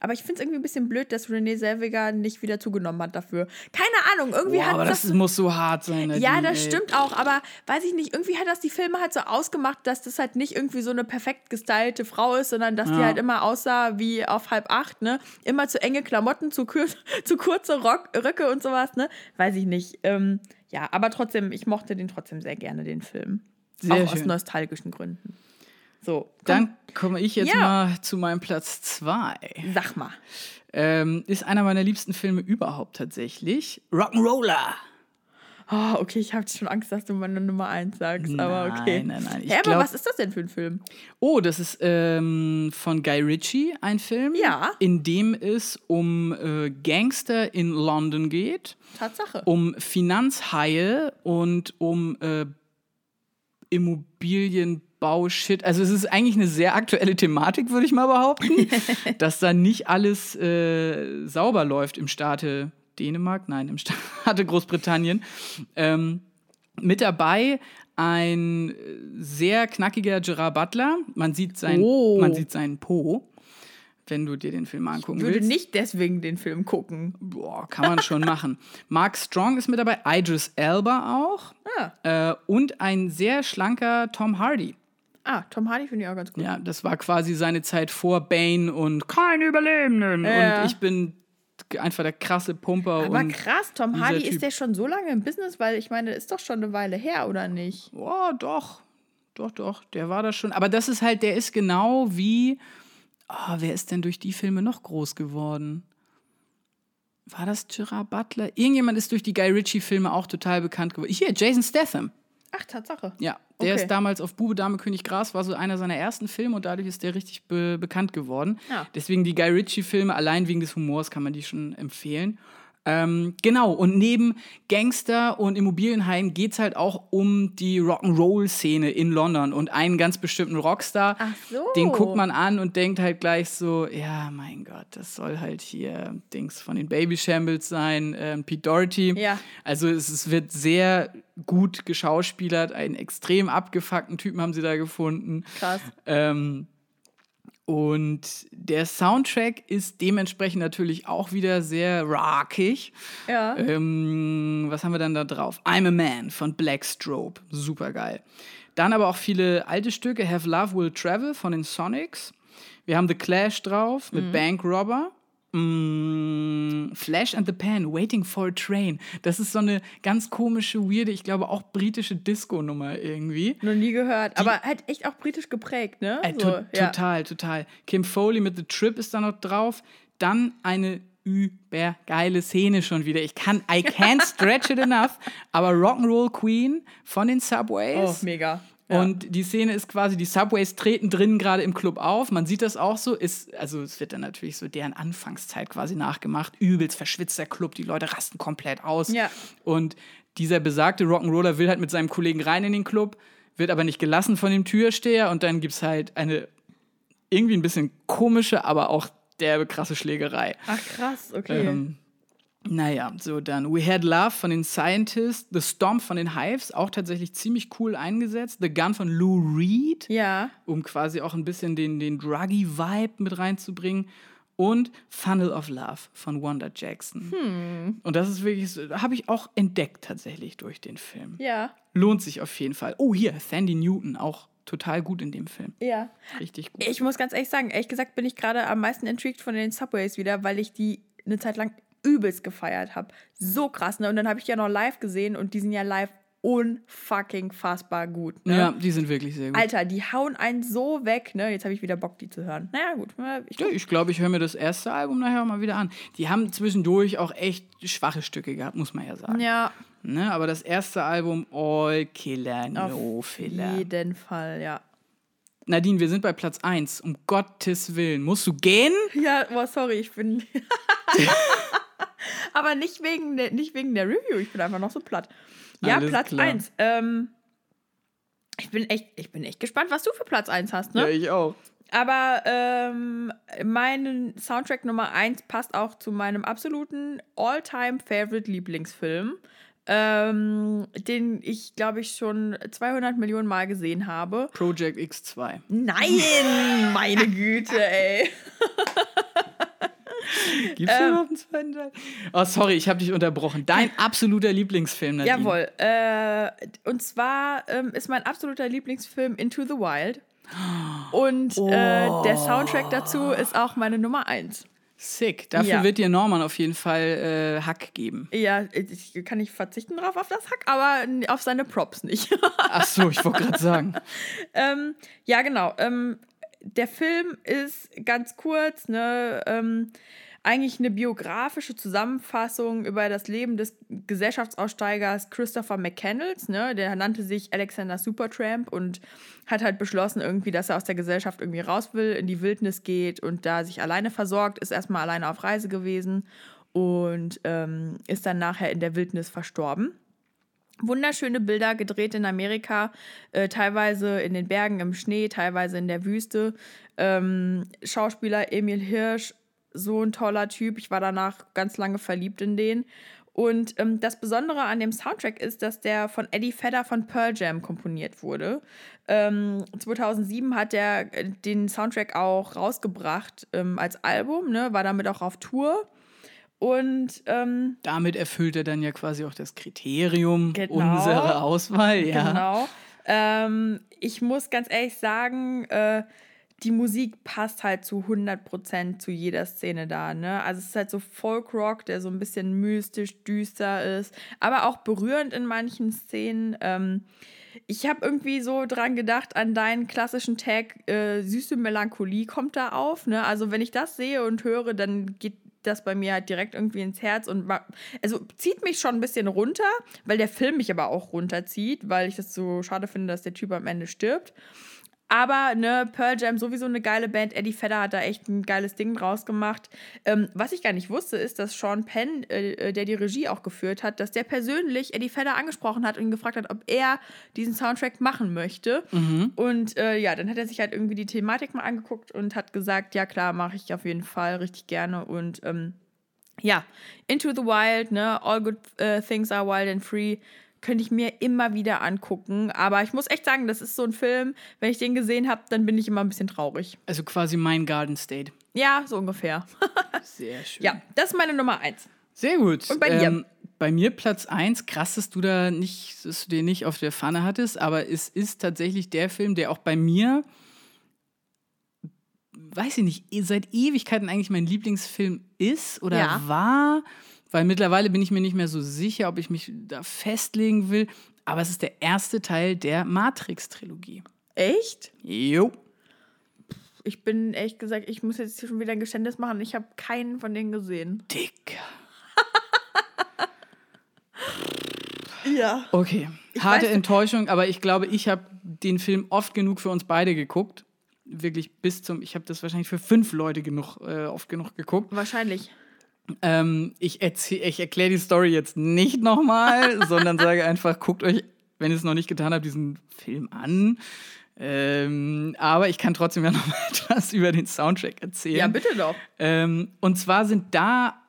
Aber ich finde es irgendwie ein bisschen blöd, dass Renee Selviger nicht wieder zugenommen hat dafür. Keine Ahnung, irgendwie Boah, hat aber das, das muss so hart sein. Ja, das ey. stimmt auch, aber weiß ich nicht, irgendwie hat das die Filme halt so ausgemacht, dass das halt nicht irgendwie so eine perfekt gestylte Frau ist, sondern dass ja. die halt immer aussah wie auf halb acht, ne? Immer zu enge Klamotten, zu, zu kurze Rock Röcke und sowas, ne? Weiß ich nicht. Ähm, ja, aber trotzdem, ich mochte den trotzdem sehr gerne, den Film. Sehr auch schön. aus nostalgischen Gründen. So. Komm. Dann komme ich jetzt ja. mal zu meinem Platz zwei. Sag mal. Ähm, ist einer meiner liebsten Filme überhaupt tatsächlich. Rock'n'Roller. Oh, okay, ich habe schon Angst, dass du meine Nummer 1 sagst, nein, aber okay. Nein, nein, nein. aber was ist das denn für ein Film? Oh, das ist ähm, von Guy Ritchie ein Film, ja. in dem es um äh, Gangster in London geht. Tatsache. Um Finanzhaie und um äh, Immobilien Bergbau-Shit. Also es ist eigentlich eine sehr aktuelle Thematik, würde ich mal behaupten, dass da nicht alles äh, sauber läuft im Staate Dänemark, nein, im Staate Großbritannien. Ähm, mit dabei ein sehr knackiger Gerard Butler. Man sieht, sein, Oh. man sieht seinen Po, wenn du dir den Film angucken Würde willst. nicht deswegen den Film gucken. Boah, kann man schon machen. Mark Strong ist mit dabei, Idris Elba auch Ah, äh, und ein sehr schlanker Tom Hardy. ah Tom Hardy finde ich auch ganz gut. Ja, das war quasi seine Zeit vor Bane und keine Überlebenden. Ja. Und ich bin einfach der krasse Pumper. Aber krass, Tom Hardy, Typ. ist der schon so lange im Business? Weil ich meine, ist doch schon eine Weile her, oder nicht? Oh, doch. Doch, doch. Der war das schon. Aber das ist halt, der ist genau wie. Oh, wer ist denn durch die Filme noch groß geworden? War das Gerard Butler? Irgendjemand ist durch die Guy Ritchie-Filme auch total bekannt geworden. Hier, Jason Statham. Ach, Tatsache. Ja, der Okay. ist damals auf Bube, Dame, König, Gras, war so einer seiner ersten Filme und dadurch ist der richtig be bekannt geworden. Ja. Deswegen die Guy Ritchie-Filme, allein wegen des Humors kann man die schon empfehlen. Ähm, genau, und neben Gangster und Immobilienheim geht es halt auch um die Rock'n'Roll-Szene in London und einen ganz bestimmten Rockstar. Ach so. Den guckt man an und denkt halt gleich so, ja, mein Gott, das soll halt hier Dings von den Baby Shambles sein, ähm, Pete Doherty. Ja. Also es, es wird sehr gut geschauspielert, einen extrem abgefuckten Typen haben sie da gefunden. Krass. Ähm, und der Soundtrack ist dementsprechend natürlich auch wieder sehr rockig. Ja. Ähm, was haben wir dann da drauf? I'm a Man von Black Strobe. Super geil. Dann aber auch viele alte Stücke. Have Love Will Travel von den Sonics. Wir haben The Clash drauf mit Bank Robber. Mm, Flash and the Pan, Waiting for a Train. Das ist so eine ganz komische, weirde, ich glaube auch britische Disco-Nummer irgendwie. Noch nie gehört. Aber halt echt auch britisch geprägt, ne? Äh, so, to Total, total. Kim Foley mit The Trip ist da noch drauf. Dann eine übergeile Szene schon wieder. Ich kann, I can't stretch it enough. Aber Rock'n'Roll Queen von den Oh, Subways. mega. Ja. Und die Szene ist quasi, die Subways treten drinnen gerade im Club auf. Man sieht das auch so. Ist, also es wird dann natürlich so deren Anfangszeit quasi nachgemacht. Übelst verschwitzter Club. Die Leute rasten komplett aus. Ja. Und dieser besagte Rock'n'Roller will halt mit seinem Kollegen rein in den Club, wird aber nicht gelassen von dem Türsteher. Und dann gibt es halt eine irgendwie ein bisschen komische, aber auch derbe krasse Schlägerei. Ach, krass, okay. Ähm, naja, so dann We Had Love von den Scientists, The Stomp von den Hives, auch tatsächlich ziemlich cool eingesetzt. The Gun von Lou Reed, ja. um quasi auch ein bisschen den, den Druggy-Vibe mit reinzubringen. Und Funnel of Love von Wanda Jackson. Hm. Und das ist wirklich, so- habe ich auch entdeckt tatsächlich durch den Film. Ja. Lohnt sich auf jeden Fall. Oh, hier, Sandy Newton, auch total gut in dem Film. Ja. Richtig gut. Ich muss ganz ehrlich sagen, ehrlich gesagt bin ich gerade am meisten intrigued von den Subways wieder, weil ich die eine Zeit lang übelst gefeiert habe. So krass, ne? Und dann habe ich die ja noch live gesehen und die sind ja live unfucking fassbar gut. Ne? Ja, die sind wirklich sehr gut. Alter, die hauen einen so weg, ne? Jetzt habe ich wieder Bock, die zu hören. Naja, gut. ne, Ich Ja, ich glaube, ich höre mir das erste Album nachher mal wieder an. Die haben zwischendurch auch echt schwache Stücke gehabt, muss man ja sagen. ja, Ne? Aber das erste Album, All Killer, No auf Filler. jeden Fall, ja. Nadine, wir sind bei Platz 1. Um Gottes Willen. Musst du gehen? Ja, boah, sorry, ich bin. Aber nicht wegen, der, nicht wegen der Review, ich bin einfach noch so platt. Ja, Alles Platz klar. 1. Ähm, ich, bin echt, ich bin echt gespannt, was du für Platz 1 hast, ne? ich auch. Aber ähm, mein Soundtrack Nummer 1 passt auch zu meinem absoluten All-Time-Favorite-Lieblingsfilm, ähm, den ich, glaube ich, schon 200 Millionen Mal gesehen habe. Project X2. Nein, meine Güte, ey. Gibt es überhaupt einen zweiten Teil? Oh, sorry, ich habe dich unterbrochen. Dein absoluter Lieblingsfilm, Nadine. Jawohl. Äh, und zwar ähm, ist mein absoluter Lieblingsfilm Into the Wild. Und äh, der Soundtrack dazu ist auch meine Nummer 1. Sick. Dafür Ja. wird dir Norman auf jeden Fall äh, Hack geben. Ja, ich kann nicht verzichten drauf auf das Hack, aber auf seine Props nicht. Ach so, ich wollte gerade sagen. ähm, ja, genau. Ähm, der Film ist ganz kurz, ne? Ähm, eigentlich eine biografische Zusammenfassung über das Leben des Gesellschaftsaussteigers Christopher McCandles, ne? Der nannte sich Alexander Supertramp und hat halt beschlossen irgendwie, dass er aus der Gesellschaft irgendwie raus will, in die Wildnis geht und da sich alleine versorgt, ist erstmal alleine auf Reise gewesen und ähm, ist dann nachher in der Wildnis verstorben. Wunderschöne Bilder gedreht in Amerika, äh, teilweise in den Bergen im Schnee, teilweise in der Wüste. Ähm, Schauspieler Emil Hirsch, so ein toller Typ. Ich war danach ganz lange verliebt in den. Und ähm, das Besondere an dem Soundtrack ist, dass der von Eddie Vedder von Pearl Jam komponiert wurde. Ähm, 2007 hat er äh, den Soundtrack auch rausgebracht ähm, als Album, ne, war damit auch auf Tour. Und ähm, damit erfüllt er dann ja quasi auch das Kriterium genau, unserer Auswahl. Ja. Genau. Ähm, ich muss ganz ehrlich sagen, äh, die Musik passt halt zu 100% zu jeder Szene da. Ne? Also es ist halt so Folk-Rock, der so ein bisschen mystisch, düster ist, aber auch berührend in manchen Szenen. Ähm, ich habe irgendwie so dran gedacht, an deinen klassischen Tag, äh, süße Melancholie kommt da auf. Ne? Also wenn ich das sehe und höre, dann geht das bei mir halt direkt irgendwie ins Herz und also zieht mich schon ein bisschen runter, weil der Film mich aber auch runterzieht, weil ich das so schade finde, dass der Typ am Ende stirbt. Aber ne, Pearl Jam sowieso eine geile Band. Eddie Vedder hat da echt ein geiles Ding draus gemacht. Ähm, was ich gar nicht wusste, ist, dass Sean Penn, äh, äh, der die Regie auch geführt hat, dass der persönlich Eddie Vedder angesprochen hat und ihn gefragt hat, ob er diesen Soundtrack machen möchte. Mhm. Und äh, ja, dann hat er sich halt irgendwie die Thematik mal angeguckt und hat gesagt, ja klar, mache ich auf jeden Fall richtig gerne. Und ähm, ja, Into the Wild, ne, All Good uh, Things Are Wild and Free könnte ich mir immer wieder angucken. Aber ich muss echt sagen, das ist so ein Film, wenn ich den gesehen habe, dann bin ich immer ein bisschen traurig. Also quasi mein Garden State. Ja, so ungefähr. Sehr schön. Ja, das ist meine Nummer eins. Sehr gut. Und bei dir? Ähm, bei mir Platz eins. krass, dass du da nicht, dass du den nicht auf der Pfanne hattest, aber es ist tatsächlich der Film, der auch bei mir, weiß ich nicht, seit Ewigkeiten eigentlich mein Lieblingsfilm ist oder ja. war weil mittlerweile bin ich mir nicht mehr so sicher, ob ich mich da festlegen will. Aber es ist der erste Teil der Matrix-Trilogie. Echt? Jo. Ich bin ehrlich gesagt, ich muss jetzt hier schon wieder ein Geständnis machen. Ich habe keinen von denen gesehen. Dick. ja. Okay. Harte Enttäuschung, aber ich glaube, ich habe den Film oft genug für uns beide geguckt. Wirklich bis zum, ich habe das wahrscheinlich für fünf Leute genug, äh, oft genug geguckt. Wahrscheinlich. Ähm, ich ich erkläre die Story jetzt nicht nochmal, sondern sage einfach, guckt euch, wenn ihr es noch nicht getan habt, diesen Film an. Ähm, aber ich kann trotzdem ja noch etwas über den Soundtrack erzählen. Ja, bitte doch. Ähm, und zwar sind da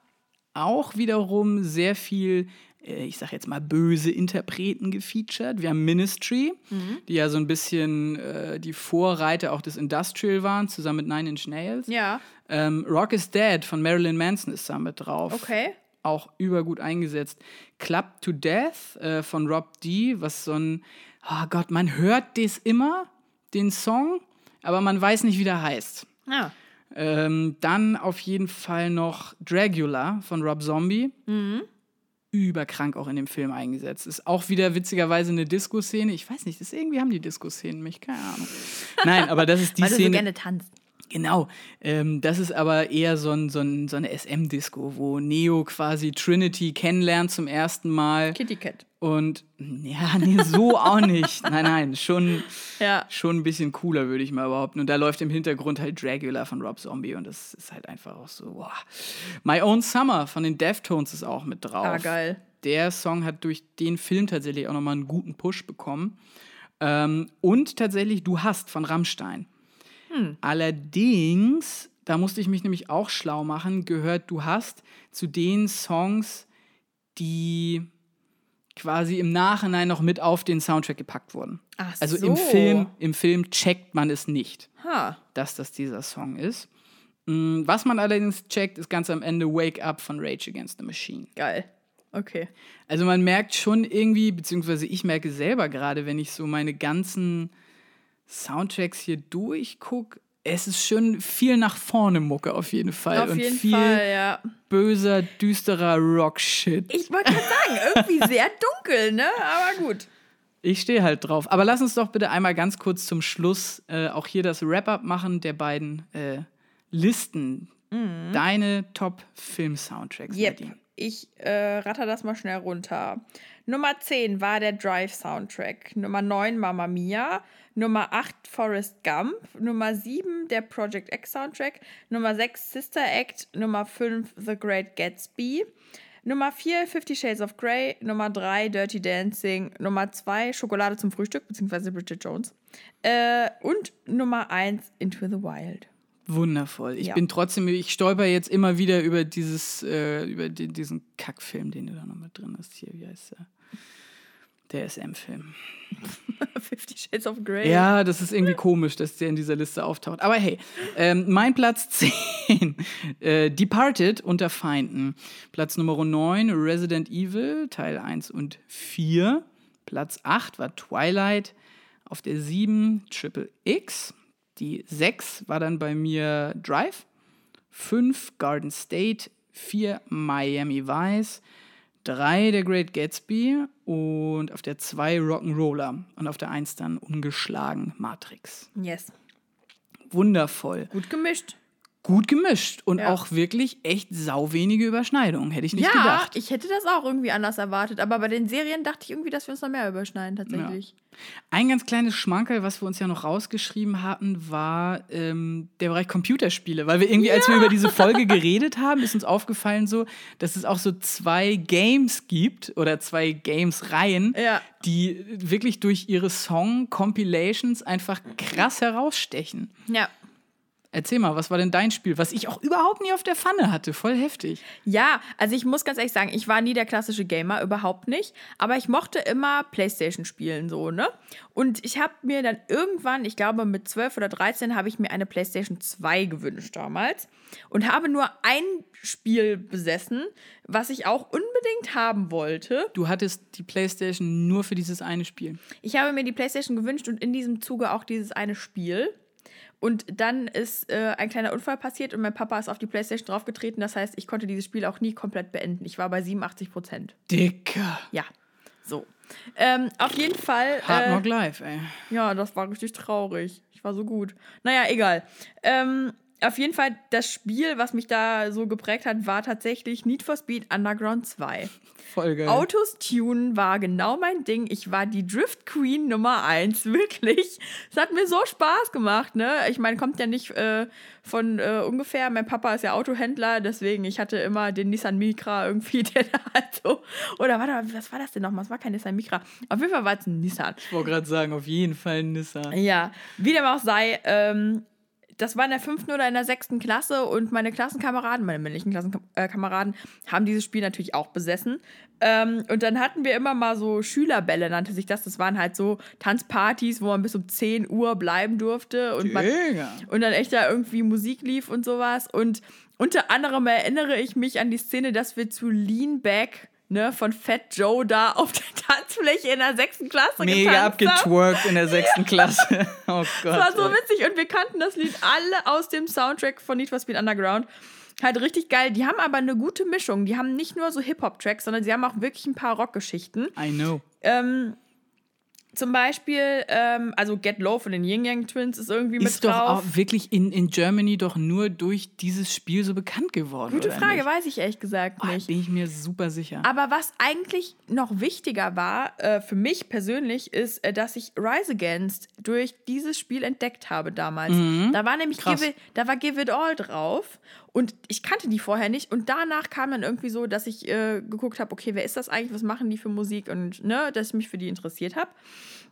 auch wiederum sehr viel ich sag jetzt mal, böse Interpreten gefeatured. Wir haben Ministry, mhm. die ja so ein bisschen äh, die Vorreiter auch des Industrial waren, zusammen mit Nine Inch Nails. Ja. Ähm, Rock is Dead von Marilyn Manson ist da mit drauf. Okay. Auch übergut eingesetzt. Club to Death äh, von Rob D, was so ein, oh Gott, man hört das immer, den Song, aber man weiß nicht, wie der heißt. Ja. Ähm, dann auf jeden Fall noch Dragula von Rob Zombie. Mhm überkrank auch in dem Film eingesetzt. Ist auch wieder witzigerweise eine Disco-Szene. Ich weiß nicht, das irgendwie haben die Disco-Szenen mich, keine Ahnung. Nein, aber das ist die Weil Szene. Weil du so gerne tanzt. Genau, ähm, das ist aber eher so, ein, so, ein, so eine SM-Disco, wo Neo quasi Trinity kennenlernt zum ersten Mal. Kitty Cat. Und ja, nee, so auch nicht. Nein, nein, schon, ja. schon ein bisschen cooler, würde ich mal behaupten. Und da läuft im Hintergrund halt Dragula von Rob Zombie und das ist halt einfach auch so, wow. My Own Summer von den Deftones ist auch mit drauf. Ah, geil. Der Song hat durch den Film tatsächlich auch nochmal einen guten Push bekommen. Ähm, und tatsächlich Du hast von Rammstein. Hm. Allerdings, da musste ich mich nämlich auch schlau machen, gehört Du hast zu den Songs, die quasi im Nachhinein noch mit auf den Soundtrack gepackt wurden. Ach also so. im Film, im Film checkt man es nicht, ha. dass das dieser Song ist. Mm, was man allerdings checkt, ist ganz am Ende Wake Up von Rage Against the Machine. Geil. Okay. Also man merkt schon irgendwie, beziehungsweise ich merke selber gerade, wenn ich so meine ganzen Soundtracks hier durchgucke, es ist schon viel nach vorne Mucke auf jeden Fall. Auf und jeden viel Fall, ja. Böser, düsterer Rock-Shit. Ich wollte gerade sagen, irgendwie sehr dunkel, ne? Aber gut. Ich stehe halt drauf. Aber lass uns doch bitte einmal ganz kurz zum Schluss äh, auch hier das Wrap-up machen der beiden äh, Listen. Mhm. Deine Top-Film-Soundtracks. Yep. Ich äh, ratter das mal schnell runter. Nummer 10 war der Drive-Soundtrack. Nummer 9 Mamma Mia. Nummer 8 Forrest Gump, Nummer 7 der Project X Soundtrack, Nummer 6 Sister Act, Nummer 5 The Great Gatsby. Nummer 4 Fifty Shades of Grey, Nummer 3 Dirty Dancing, Nummer 2 Schokolade zum Frühstück, beziehungsweise Bridget Jones. Äh, und Nummer 1 Into the Wild. Wundervoll. Ich Ja. bin trotzdem, ich stolper jetzt immer wieder über dieses, äh, über den, diesen Kackfilm, den du da noch mit drin hast. Hier, wie heißt der? Der SM-Film. Fifty Shades of Grey. Ja, das ist irgendwie komisch, dass der in dieser Liste auftaucht. Aber hey, ähm, mein Platz 10, äh, Departed unter Feinden. Platz Nummer 9, Resident Evil, Teil 1 und 4. Platz 8 war Twilight. Auf der 7 Triple X. Die 6 war dann bei mir Drive. 5 Garden State. 4 Miami Vice. 3 der Great Gatsby und auf der 2 Rock'n'Roller und auf der 1 dann ungeschlagen Matrix. Yes. Wundervoll. Gut gemischt. Gut gemischt und Ja. auch wirklich echt sau wenige Überschneidungen, hätte ich nicht ja, gedacht. ich hätte das auch irgendwie anders erwartet, aber bei den Serien dachte ich irgendwie, dass wir uns noch mehr überschneiden, tatsächlich. Ein ganz kleines Schmankerl, was wir uns ja noch rausgeschrieben hatten, war ähm, der Bereich Computerspiele. Weil wir irgendwie, als wir über diese Folge geredet haben, ist uns aufgefallen so, dass es auch so zwei Games gibt oder zwei Games-Reihen, Ja. die wirklich durch ihre Song-Compilations einfach krass herausstechen. Ja. Erzähl mal, was war denn dein Spiel, was ich auch überhaupt nie auf der Pfanne hatte? Voll heftig. Ja, also ich muss ganz ehrlich sagen, ich war nie der klassische Gamer, überhaupt nicht. Aber ich mochte immer Playstation spielen, so, ne? Und ich habe mir dann irgendwann, ich glaube mit 12 oder 13, habe ich mir eine Playstation 2 gewünscht damals. Und habe nur ein Spiel besessen, was ich auch unbedingt haben wollte. Du hattest die Playstation nur für dieses eine Spiel. Ich habe mir die Playstation gewünscht und in diesem Zuge auch dieses eine Spiel. Und dann ist äh, ein kleiner Unfall passiert und mein Papa ist auf die Playstation draufgetreten. Das heißt, ich konnte dieses Spiel auch nie komplett beenden. Ich war bei 87 Prozent. Dicker. Ja, so. Ähm, auf jeden Fall. Hard äh, Knock Live, ey. ja, das war richtig traurig. Ich war so gut. Naja, egal. Ähm, auf jeden Fall, das Spiel, was mich da so geprägt hat, war tatsächlich Need for Speed Underground 2. Voll geil. Autos tunen war genau mein Ding. Ich war die Drift Queen Nummer 1, wirklich. Es hat mir so Spaß gemacht, ne? Ich meine, kommt ja nicht äh, von äh, ungefähr. Mein Papa ist ja Autohändler, deswegen ich hatte immer den Nissan Micra irgendwie, der da halt so. Oder warte, was war das denn nochmal? Es war kein Nissan Micra. Auf jeden Fall war es ein Nissan. Ich wollte gerade sagen, auf jeden Fall ein Nissan. Ja, wie dem auch sei, ähm, das war in der fünften oder in der sechsten Klasse und meine Klassenkameraden, meine männlichen Klassenkameraden, haben dieses Spiel natürlich auch besessen. Ähm, und dann hatten wir immer mal so Schülerbälle, nannte sich das. Das waren halt so Tanzpartys, wo man bis um 10 Uhr bleiben durfte und, man, und dann echt da irgendwie Musik lief und sowas. Und unter anderem erinnere ich mich an die Szene, dass wir zu Lean Back ne, von Fat Joe da auf der Tanzfläche in der sechsten Klasse Mega abgetwerkt in der sechsten Klasse. Oh Gott. Das war so ey. witzig und wir kannten das Lied alle aus dem Soundtrack von Need for Speed Underground. Halt richtig geil. Die haben aber eine gute Mischung. Die haben nicht nur so Hip-Hop-Tracks, sondern sie haben auch wirklich ein paar Rockgeschichten. I know. Ähm, zum Beispiel, ähm, also Get Low von den Yin Yang Twins ist irgendwie mit Ist doch drauf. auch wirklich in, in Germany doch nur durch dieses Spiel so bekannt geworden. Gute Frage, Nicht? weiß ich ehrlich gesagt Ah, nicht. bin ich mir super sicher. Aber was eigentlich noch wichtiger war äh, für mich persönlich, ist, äh, dass ich Rise Against durch dieses Spiel entdeckt habe damals. Da war nämlich Mhm. Give it, da war Give It All drauf und ich kannte die vorher nicht. Und danach kam dann irgendwie so, dass ich äh, geguckt habe, okay, wer ist das eigentlich, was machen die für Musik? Und ne, dass ich mich für die interessiert habe.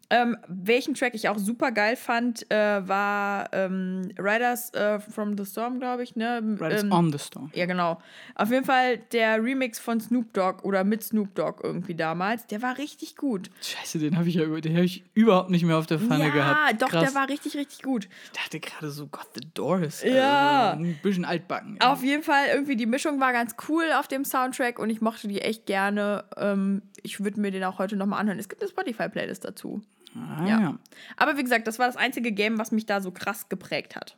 Ähm, welchen Track ich auch super geil fand, äh, war ähm, Riders äh, from the Storm, glaube ich, ne? Riders ähm, on the Storm. ja, genau. Auf jeden Fall der Remix von Snoop Dogg oder mit Snoop Dogg irgendwie damals, der war richtig gut. Scheiße, den habe ich ja den hab ich überhaupt nicht mehr auf der Pfanne ja, gehabt. doch, Krass. der war richtig, richtig gut. Ich dachte gerade so, Gott, The Doors. Ja. Also, ein bisschen altbacken. Auf jeden Fall, irgendwie die Mischung war ganz cool auf dem Soundtrack und ich mochte die echt gerne. Ähm, ich würde mir den auch heute nochmal anhören. Es gibt eine Spotify-Playlist dazu. Ah, ja. ja. Aber wie gesagt, das war das einzige Game, was mich da so krass geprägt hat.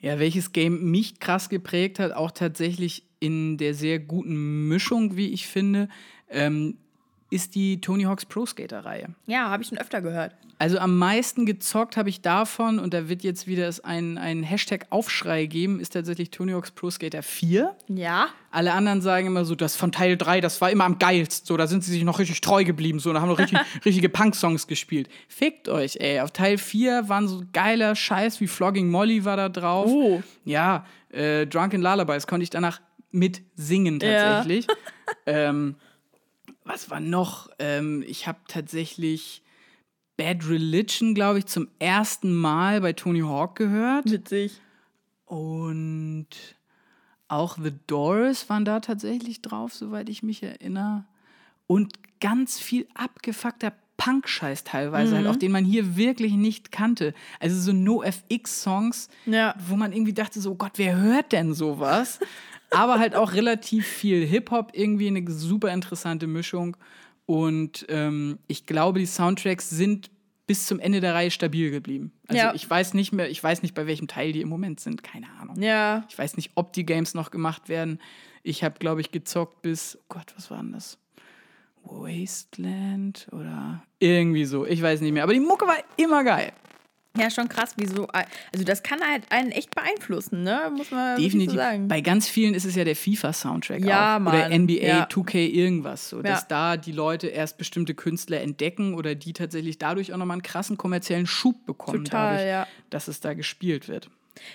Ja, welches Game mich krass geprägt hat, auch tatsächlich in der sehr guten Mischung, wie ich finde, ähm, ist die Tony Hawk's Pro Skater Reihe. Ja, habe ich schon öfter gehört. Also am meisten gezockt habe ich davon, und da wird jetzt wieder es ein, ein Hashtag-Aufschrei geben, ist tatsächlich Tony Hawk's Pro Skater 4. Ja. Alle anderen sagen immer so, das von Teil 3, das war immer am geilsten. So, da sind sie sich noch richtig treu geblieben. So, da haben noch richtig, richtige Punk-Songs gespielt. Fickt euch, ey. Auf Teil 4 waren so geiler Scheiß wie Flogging Molly war da drauf. Oh. Ja, äh, Drunken Lullabies konnte ich danach mit singen tatsächlich. Ja. ähm, was war noch? Ähm, ich habe tatsächlich Bad Religion, glaube ich, zum ersten Mal bei Tony Hawk gehört. Witzig. Und auch The Doors waren da tatsächlich drauf, soweit ich mich erinnere. Und ganz viel abgefuckter Punk-Scheiß teilweise, halt, mhm. halt, auch den man hier wirklich nicht kannte. Also so No-FX-Songs, ja. wo man irgendwie dachte, so oh Gott, wer hört denn sowas? Aber halt auch relativ viel Hip-Hop, irgendwie eine super interessante Mischung. Und ähm, ich glaube, die Soundtracks sind bis zum Ende der Reihe stabil geblieben. Also ja. ich weiß nicht mehr, ich weiß nicht, bei welchem Teil die im Moment sind, keine Ahnung. Ja. Ich weiß nicht, ob die Games noch gemacht werden. Ich habe, glaube ich, gezockt bis, oh Gott, was war denn das? Wasteland oder irgendwie so. Ich weiß nicht mehr. Aber die Mucke war immer geil. Ja, schon krass, wieso. Also, das kann halt einen echt beeinflussen, ne? Muss man Definitiv. So sagen. Bei ganz vielen ist es ja der FIFA-Soundtrack ja, auch. Mann. Oder NBA, ja. 2K, irgendwas. So, dass ja. da die Leute erst bestimmte Künstler entdecken oder die tatsächlich dadurch auch nochmal einen krassen kommerziellen Schub bekommen, Total, dadurch, ja. dass es da gespielt wird.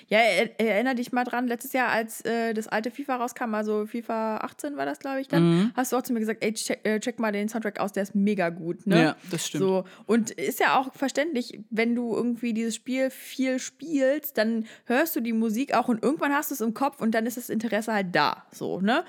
Ja, er, erinnere dich mal dran, letztes Jahr, als äh, das alte FIFA rauskam, also FIFA 18 war das, glaube ich, dann, mhm. hast du auch zu mir gesagt, ey, check, äh, check, mal den Soundtrack aus, der ist mega gut. Ne? Ja, das stimmt. So, und ist ja auch verständlich, wenn du irgendwie dieses Spiel viel spielst, dann hörst du die Musik auch und irgendwann hast du es im Kopf und dann ist das Interesse halt da. So, ne?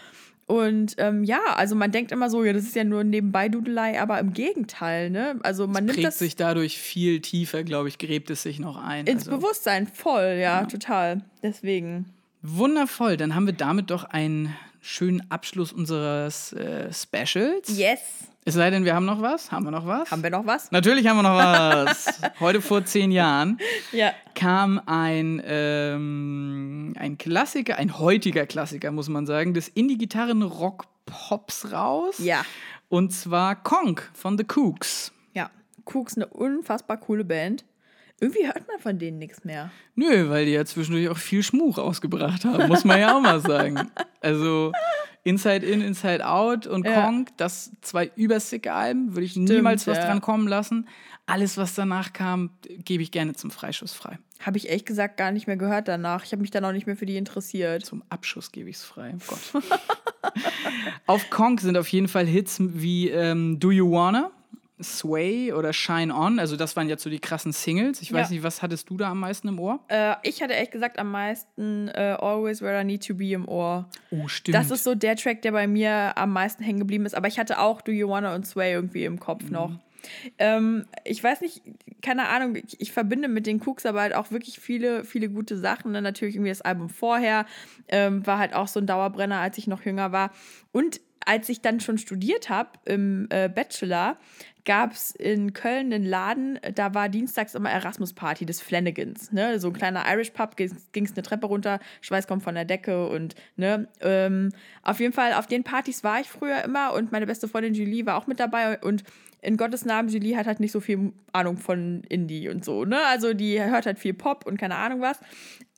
Und ähm, ja, also man denkt immer so, ja, das ist ja nur nebenbei Dudelei, aber im Gegenteil, ne? Also man es nimmt das sich dadurch viel tiefer, glaube ich, gräbt es sich noch ein. Ins also. Bewusstsein, voll, ja, ja, total. Deswegen. Wundervoll, dann haben wir damit doch einen schönen Abschluss unseres äh, Specials. Yes. Es sei denn, wir haben noch was. Haben wir noch was? Haben wir noch was? Natürlich haben wir noch was. Heute vor zehn Jahren ja. kam ein, ähm, ein Klassiker, ein heutiger Klassiker, muss man sagen, des Indie-Gitarren-Rock-Pops raus. Ja. Und zwar Konk von The Kooks. Ja, Kooks, eine unfassbar coole Band. Irgendwie hört man von denen nichts mehr. Nö, weil die ja zwischendurch auch viel Schmuch ausgebracht haben, muss man ja auch mal sagen. Also Inside In, Inside Out und ja. Kong, das zwei übersicke Alben, würde ich Stimmt, niemals was ja. dran kommen lassen. Alles, was danach kam, gebe ich gerne zum Freischuss frei. Habe ich ehrlich gesagt gar nicht mehr gehört danach. Ich habe mich dann auch nicht mehr für die interessiert. Zum Abschuss gebe ich es frei. Oh Gott. auf Kong sind auf jeden Fall Hits wie ähm, Do You Wanna? Sway oder Shine On, also das waren jetzt so die krassen Singles. Ich weiß ja. nicht, was hattest du da am meisten im Ohr? Äh, ich hatte echt gesagt am meisten äh, Always Where I Need to Be im Ohr. Oh, stimmt. Das ist so der Track, der bei mir am meisten hängen geblieben ist. Aber ich hatte auch Do You Wanna und Sway irgendwie im Kopf mhm. noch. Ähm, ich weiß nicht, keine Ahnung, ich, ich, verbinde mit den Cooks aber halt auch wirklich viele, viele gute Sachen. Dann natürlich irgendwie das Album vorher ähm, war halt auch so ein Dauerbrenner, als ich noch jünger war. Und als ich dann schon studiert habe im äh, Bachelor, gab es in Köln einen Laden, da war dienstags immer Erasmus-Party des Flanagans. Ne? So ein kleiner Irish Pub, ging es eine Treppe runter, Schweiß kommt von der Decke und ne. Ähm, auf jeden Fall, auf den Partys war ich früher immer und meine beste Freundin Julie war auch mit dabei und in Gottes Namen, Julie hat halt nicht so viel Ahnung von Indie und so, ne? Also die hört halt viel Pop und keine Ahnung was.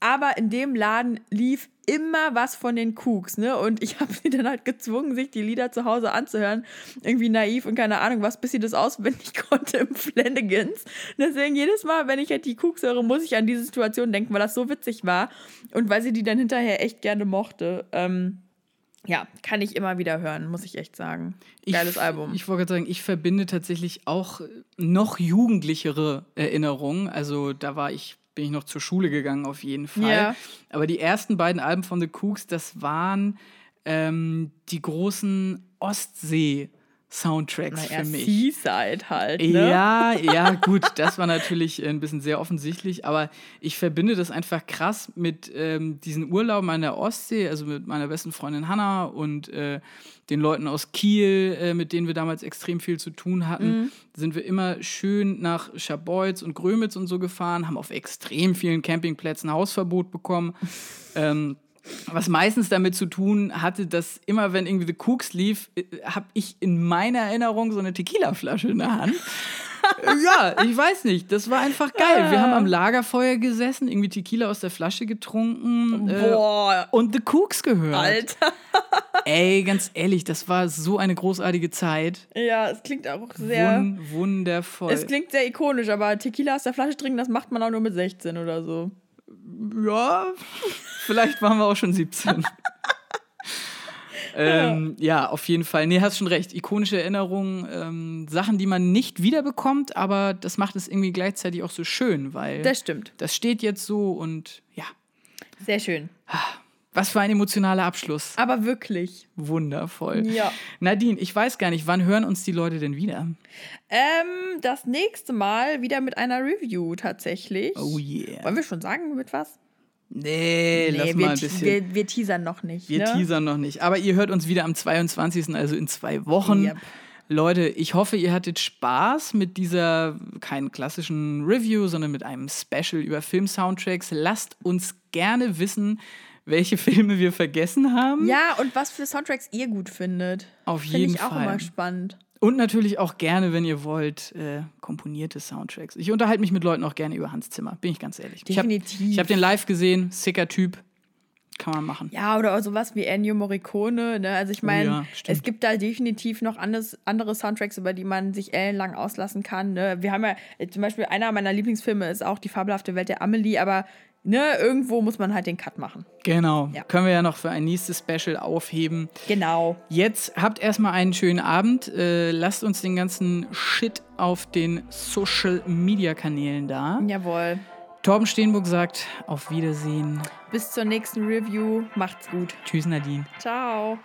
Aber in dem Laden lief immer was von den Cooks, ne? Und ich habe sie dann halt gezwungen, sich die Lieder zu Hause anzuhören. Irgendwie naiv und keine Ahnung was, bis sie das auswendig konnte im Flanagans. Deswegen jedes Mal, wenn ich halt die Cooks höre, muss ich an diese Situation denken, weil das so witzig war. Und weil sie die dann hinterher echt gerne mochte. Ähm, ja, kann ich immer wieder hören, muss ich echt sagen. Geiles ich, Album. Ich wollte sagen, ich verbinde tatsächlich auch noch jugendlichere Erinnerungen. Also da war ich, bin ich noch zur Schule gegangen auf jeden Fall. Ja. Aber die ersten beiden Alben von The Cooks, das waren ähm, die großen Ostsee- Soundtracks naja, für mich. Seaside halt. Ne? Ja, ja, gut, das war natürlich ein bisschen sehr offensichtlich, aber ich verbinde das einfach krass mit ähm, diesen Urlauben an der Ostsee, also mit meiner besten Freundin Hanna und äh, den Leuten aus Kiel, äh, mit denen wir damals extrem viel zu tun hatten, mhm. sind wir immer schön nach Scharbeutz und Grömitz und so gefahren, haben auf extrem vielen Campingplätzen Hausverbot bekommen. ähm, was meistens damit zu tun hatte, dass immer, wenn irgendwie The Cooks lief, äh, habe ich in meiner Erinnerung so eine Tequila-Flasche in der Hand. ja, ich weiß nicht. Das war einfach geil. Wir haben am Lagerfeuer gesessen, irgendwie Tequila aus der Flasche getrunken äh, und The Cooks gehört. Alter. Ey, ganz ehrlich, das war so eine großartige Zeit. Ja, es klingt auch sehr. Wun wundervoll. Es klingt sehr ikonisch, aber Tequila aus der Flasche trinken, das macht man auch nur mit 16 oder so. Ja, vielleicht waren wir auch schon 17. ähm, ja, auf jeden Fall. Nee, hast schon recht. Ikonische Erinnerungen, ähm, Sachen, die man nicht wiederbekommt, aber das macht es irgendwie gleichzeitig auch so schön, weil. Das stimmt. Das steht jetzt so und ja. Sehr schön. Was für ein emotionaler Abschluss. Aber wirklich. Wundervoll. Ja. Nadine, ich weiß gar nicht, wann hören uns die Leute denn wieder? Ähm, das nächste Mal wieder mit einer Review tatsächlich. Oh yeah. Wollen wir schon sagen, mit was? Nee, lass wir, mal ein bisschen. Wir, wir teasern noch nicht. Wir ne? teasern noch nicht. Aber ihr hört uns wieder am 22., also in zwei Wochen. Yep. Leute, ich hoffe, ihr hattet Spaß mit dieser, keinen klassischen Review, sondern mit einem Special über Film-Soundtracks. Lasst uns gerne wissen, welche Filme wir vergessen haben. Ja, und was für Soundtracks ihr gut findet. Auf Finde jeden ich auch Fall. immer spannend. Und natürlich auch gerne, wenn ihr wollt, äh, komponierte Soundtracks. Ich unterhalte mich mit Leuten auch gerne über Hans Zimmer, bin ich ganz ehrlich. Definitiv. Ich habe hab den live gesehen, sicker Typ. Kann man machen. Ja, oder sowas wie Ennio Morricone. Ne? Also ich meine, Oh ja, es gibt da definitiv noch anders, andere Soundtracks, über die man sich ellenlang auslassen kann. Ne? Wir haben ja äh, zum Beispiel einer meiner Lieblingsfilme ist auch die fabelhafte Welt der Amelie, aber ne, irgendwo muss man halt den Cut machen. Genau. Ja. Können wir ja noch für ein nächstes Special aufheben. Genau. Jetzt habt erstmal einen schönen Abend. Äh, lasst uns den ganzen Shit auf den Social Media Kanälen da. Jawohl. Torben Steenburg sagt auf Wiedersehen. Bis zur nächsten Review. Macht's gut. Tschüss, Nadine. Ciao.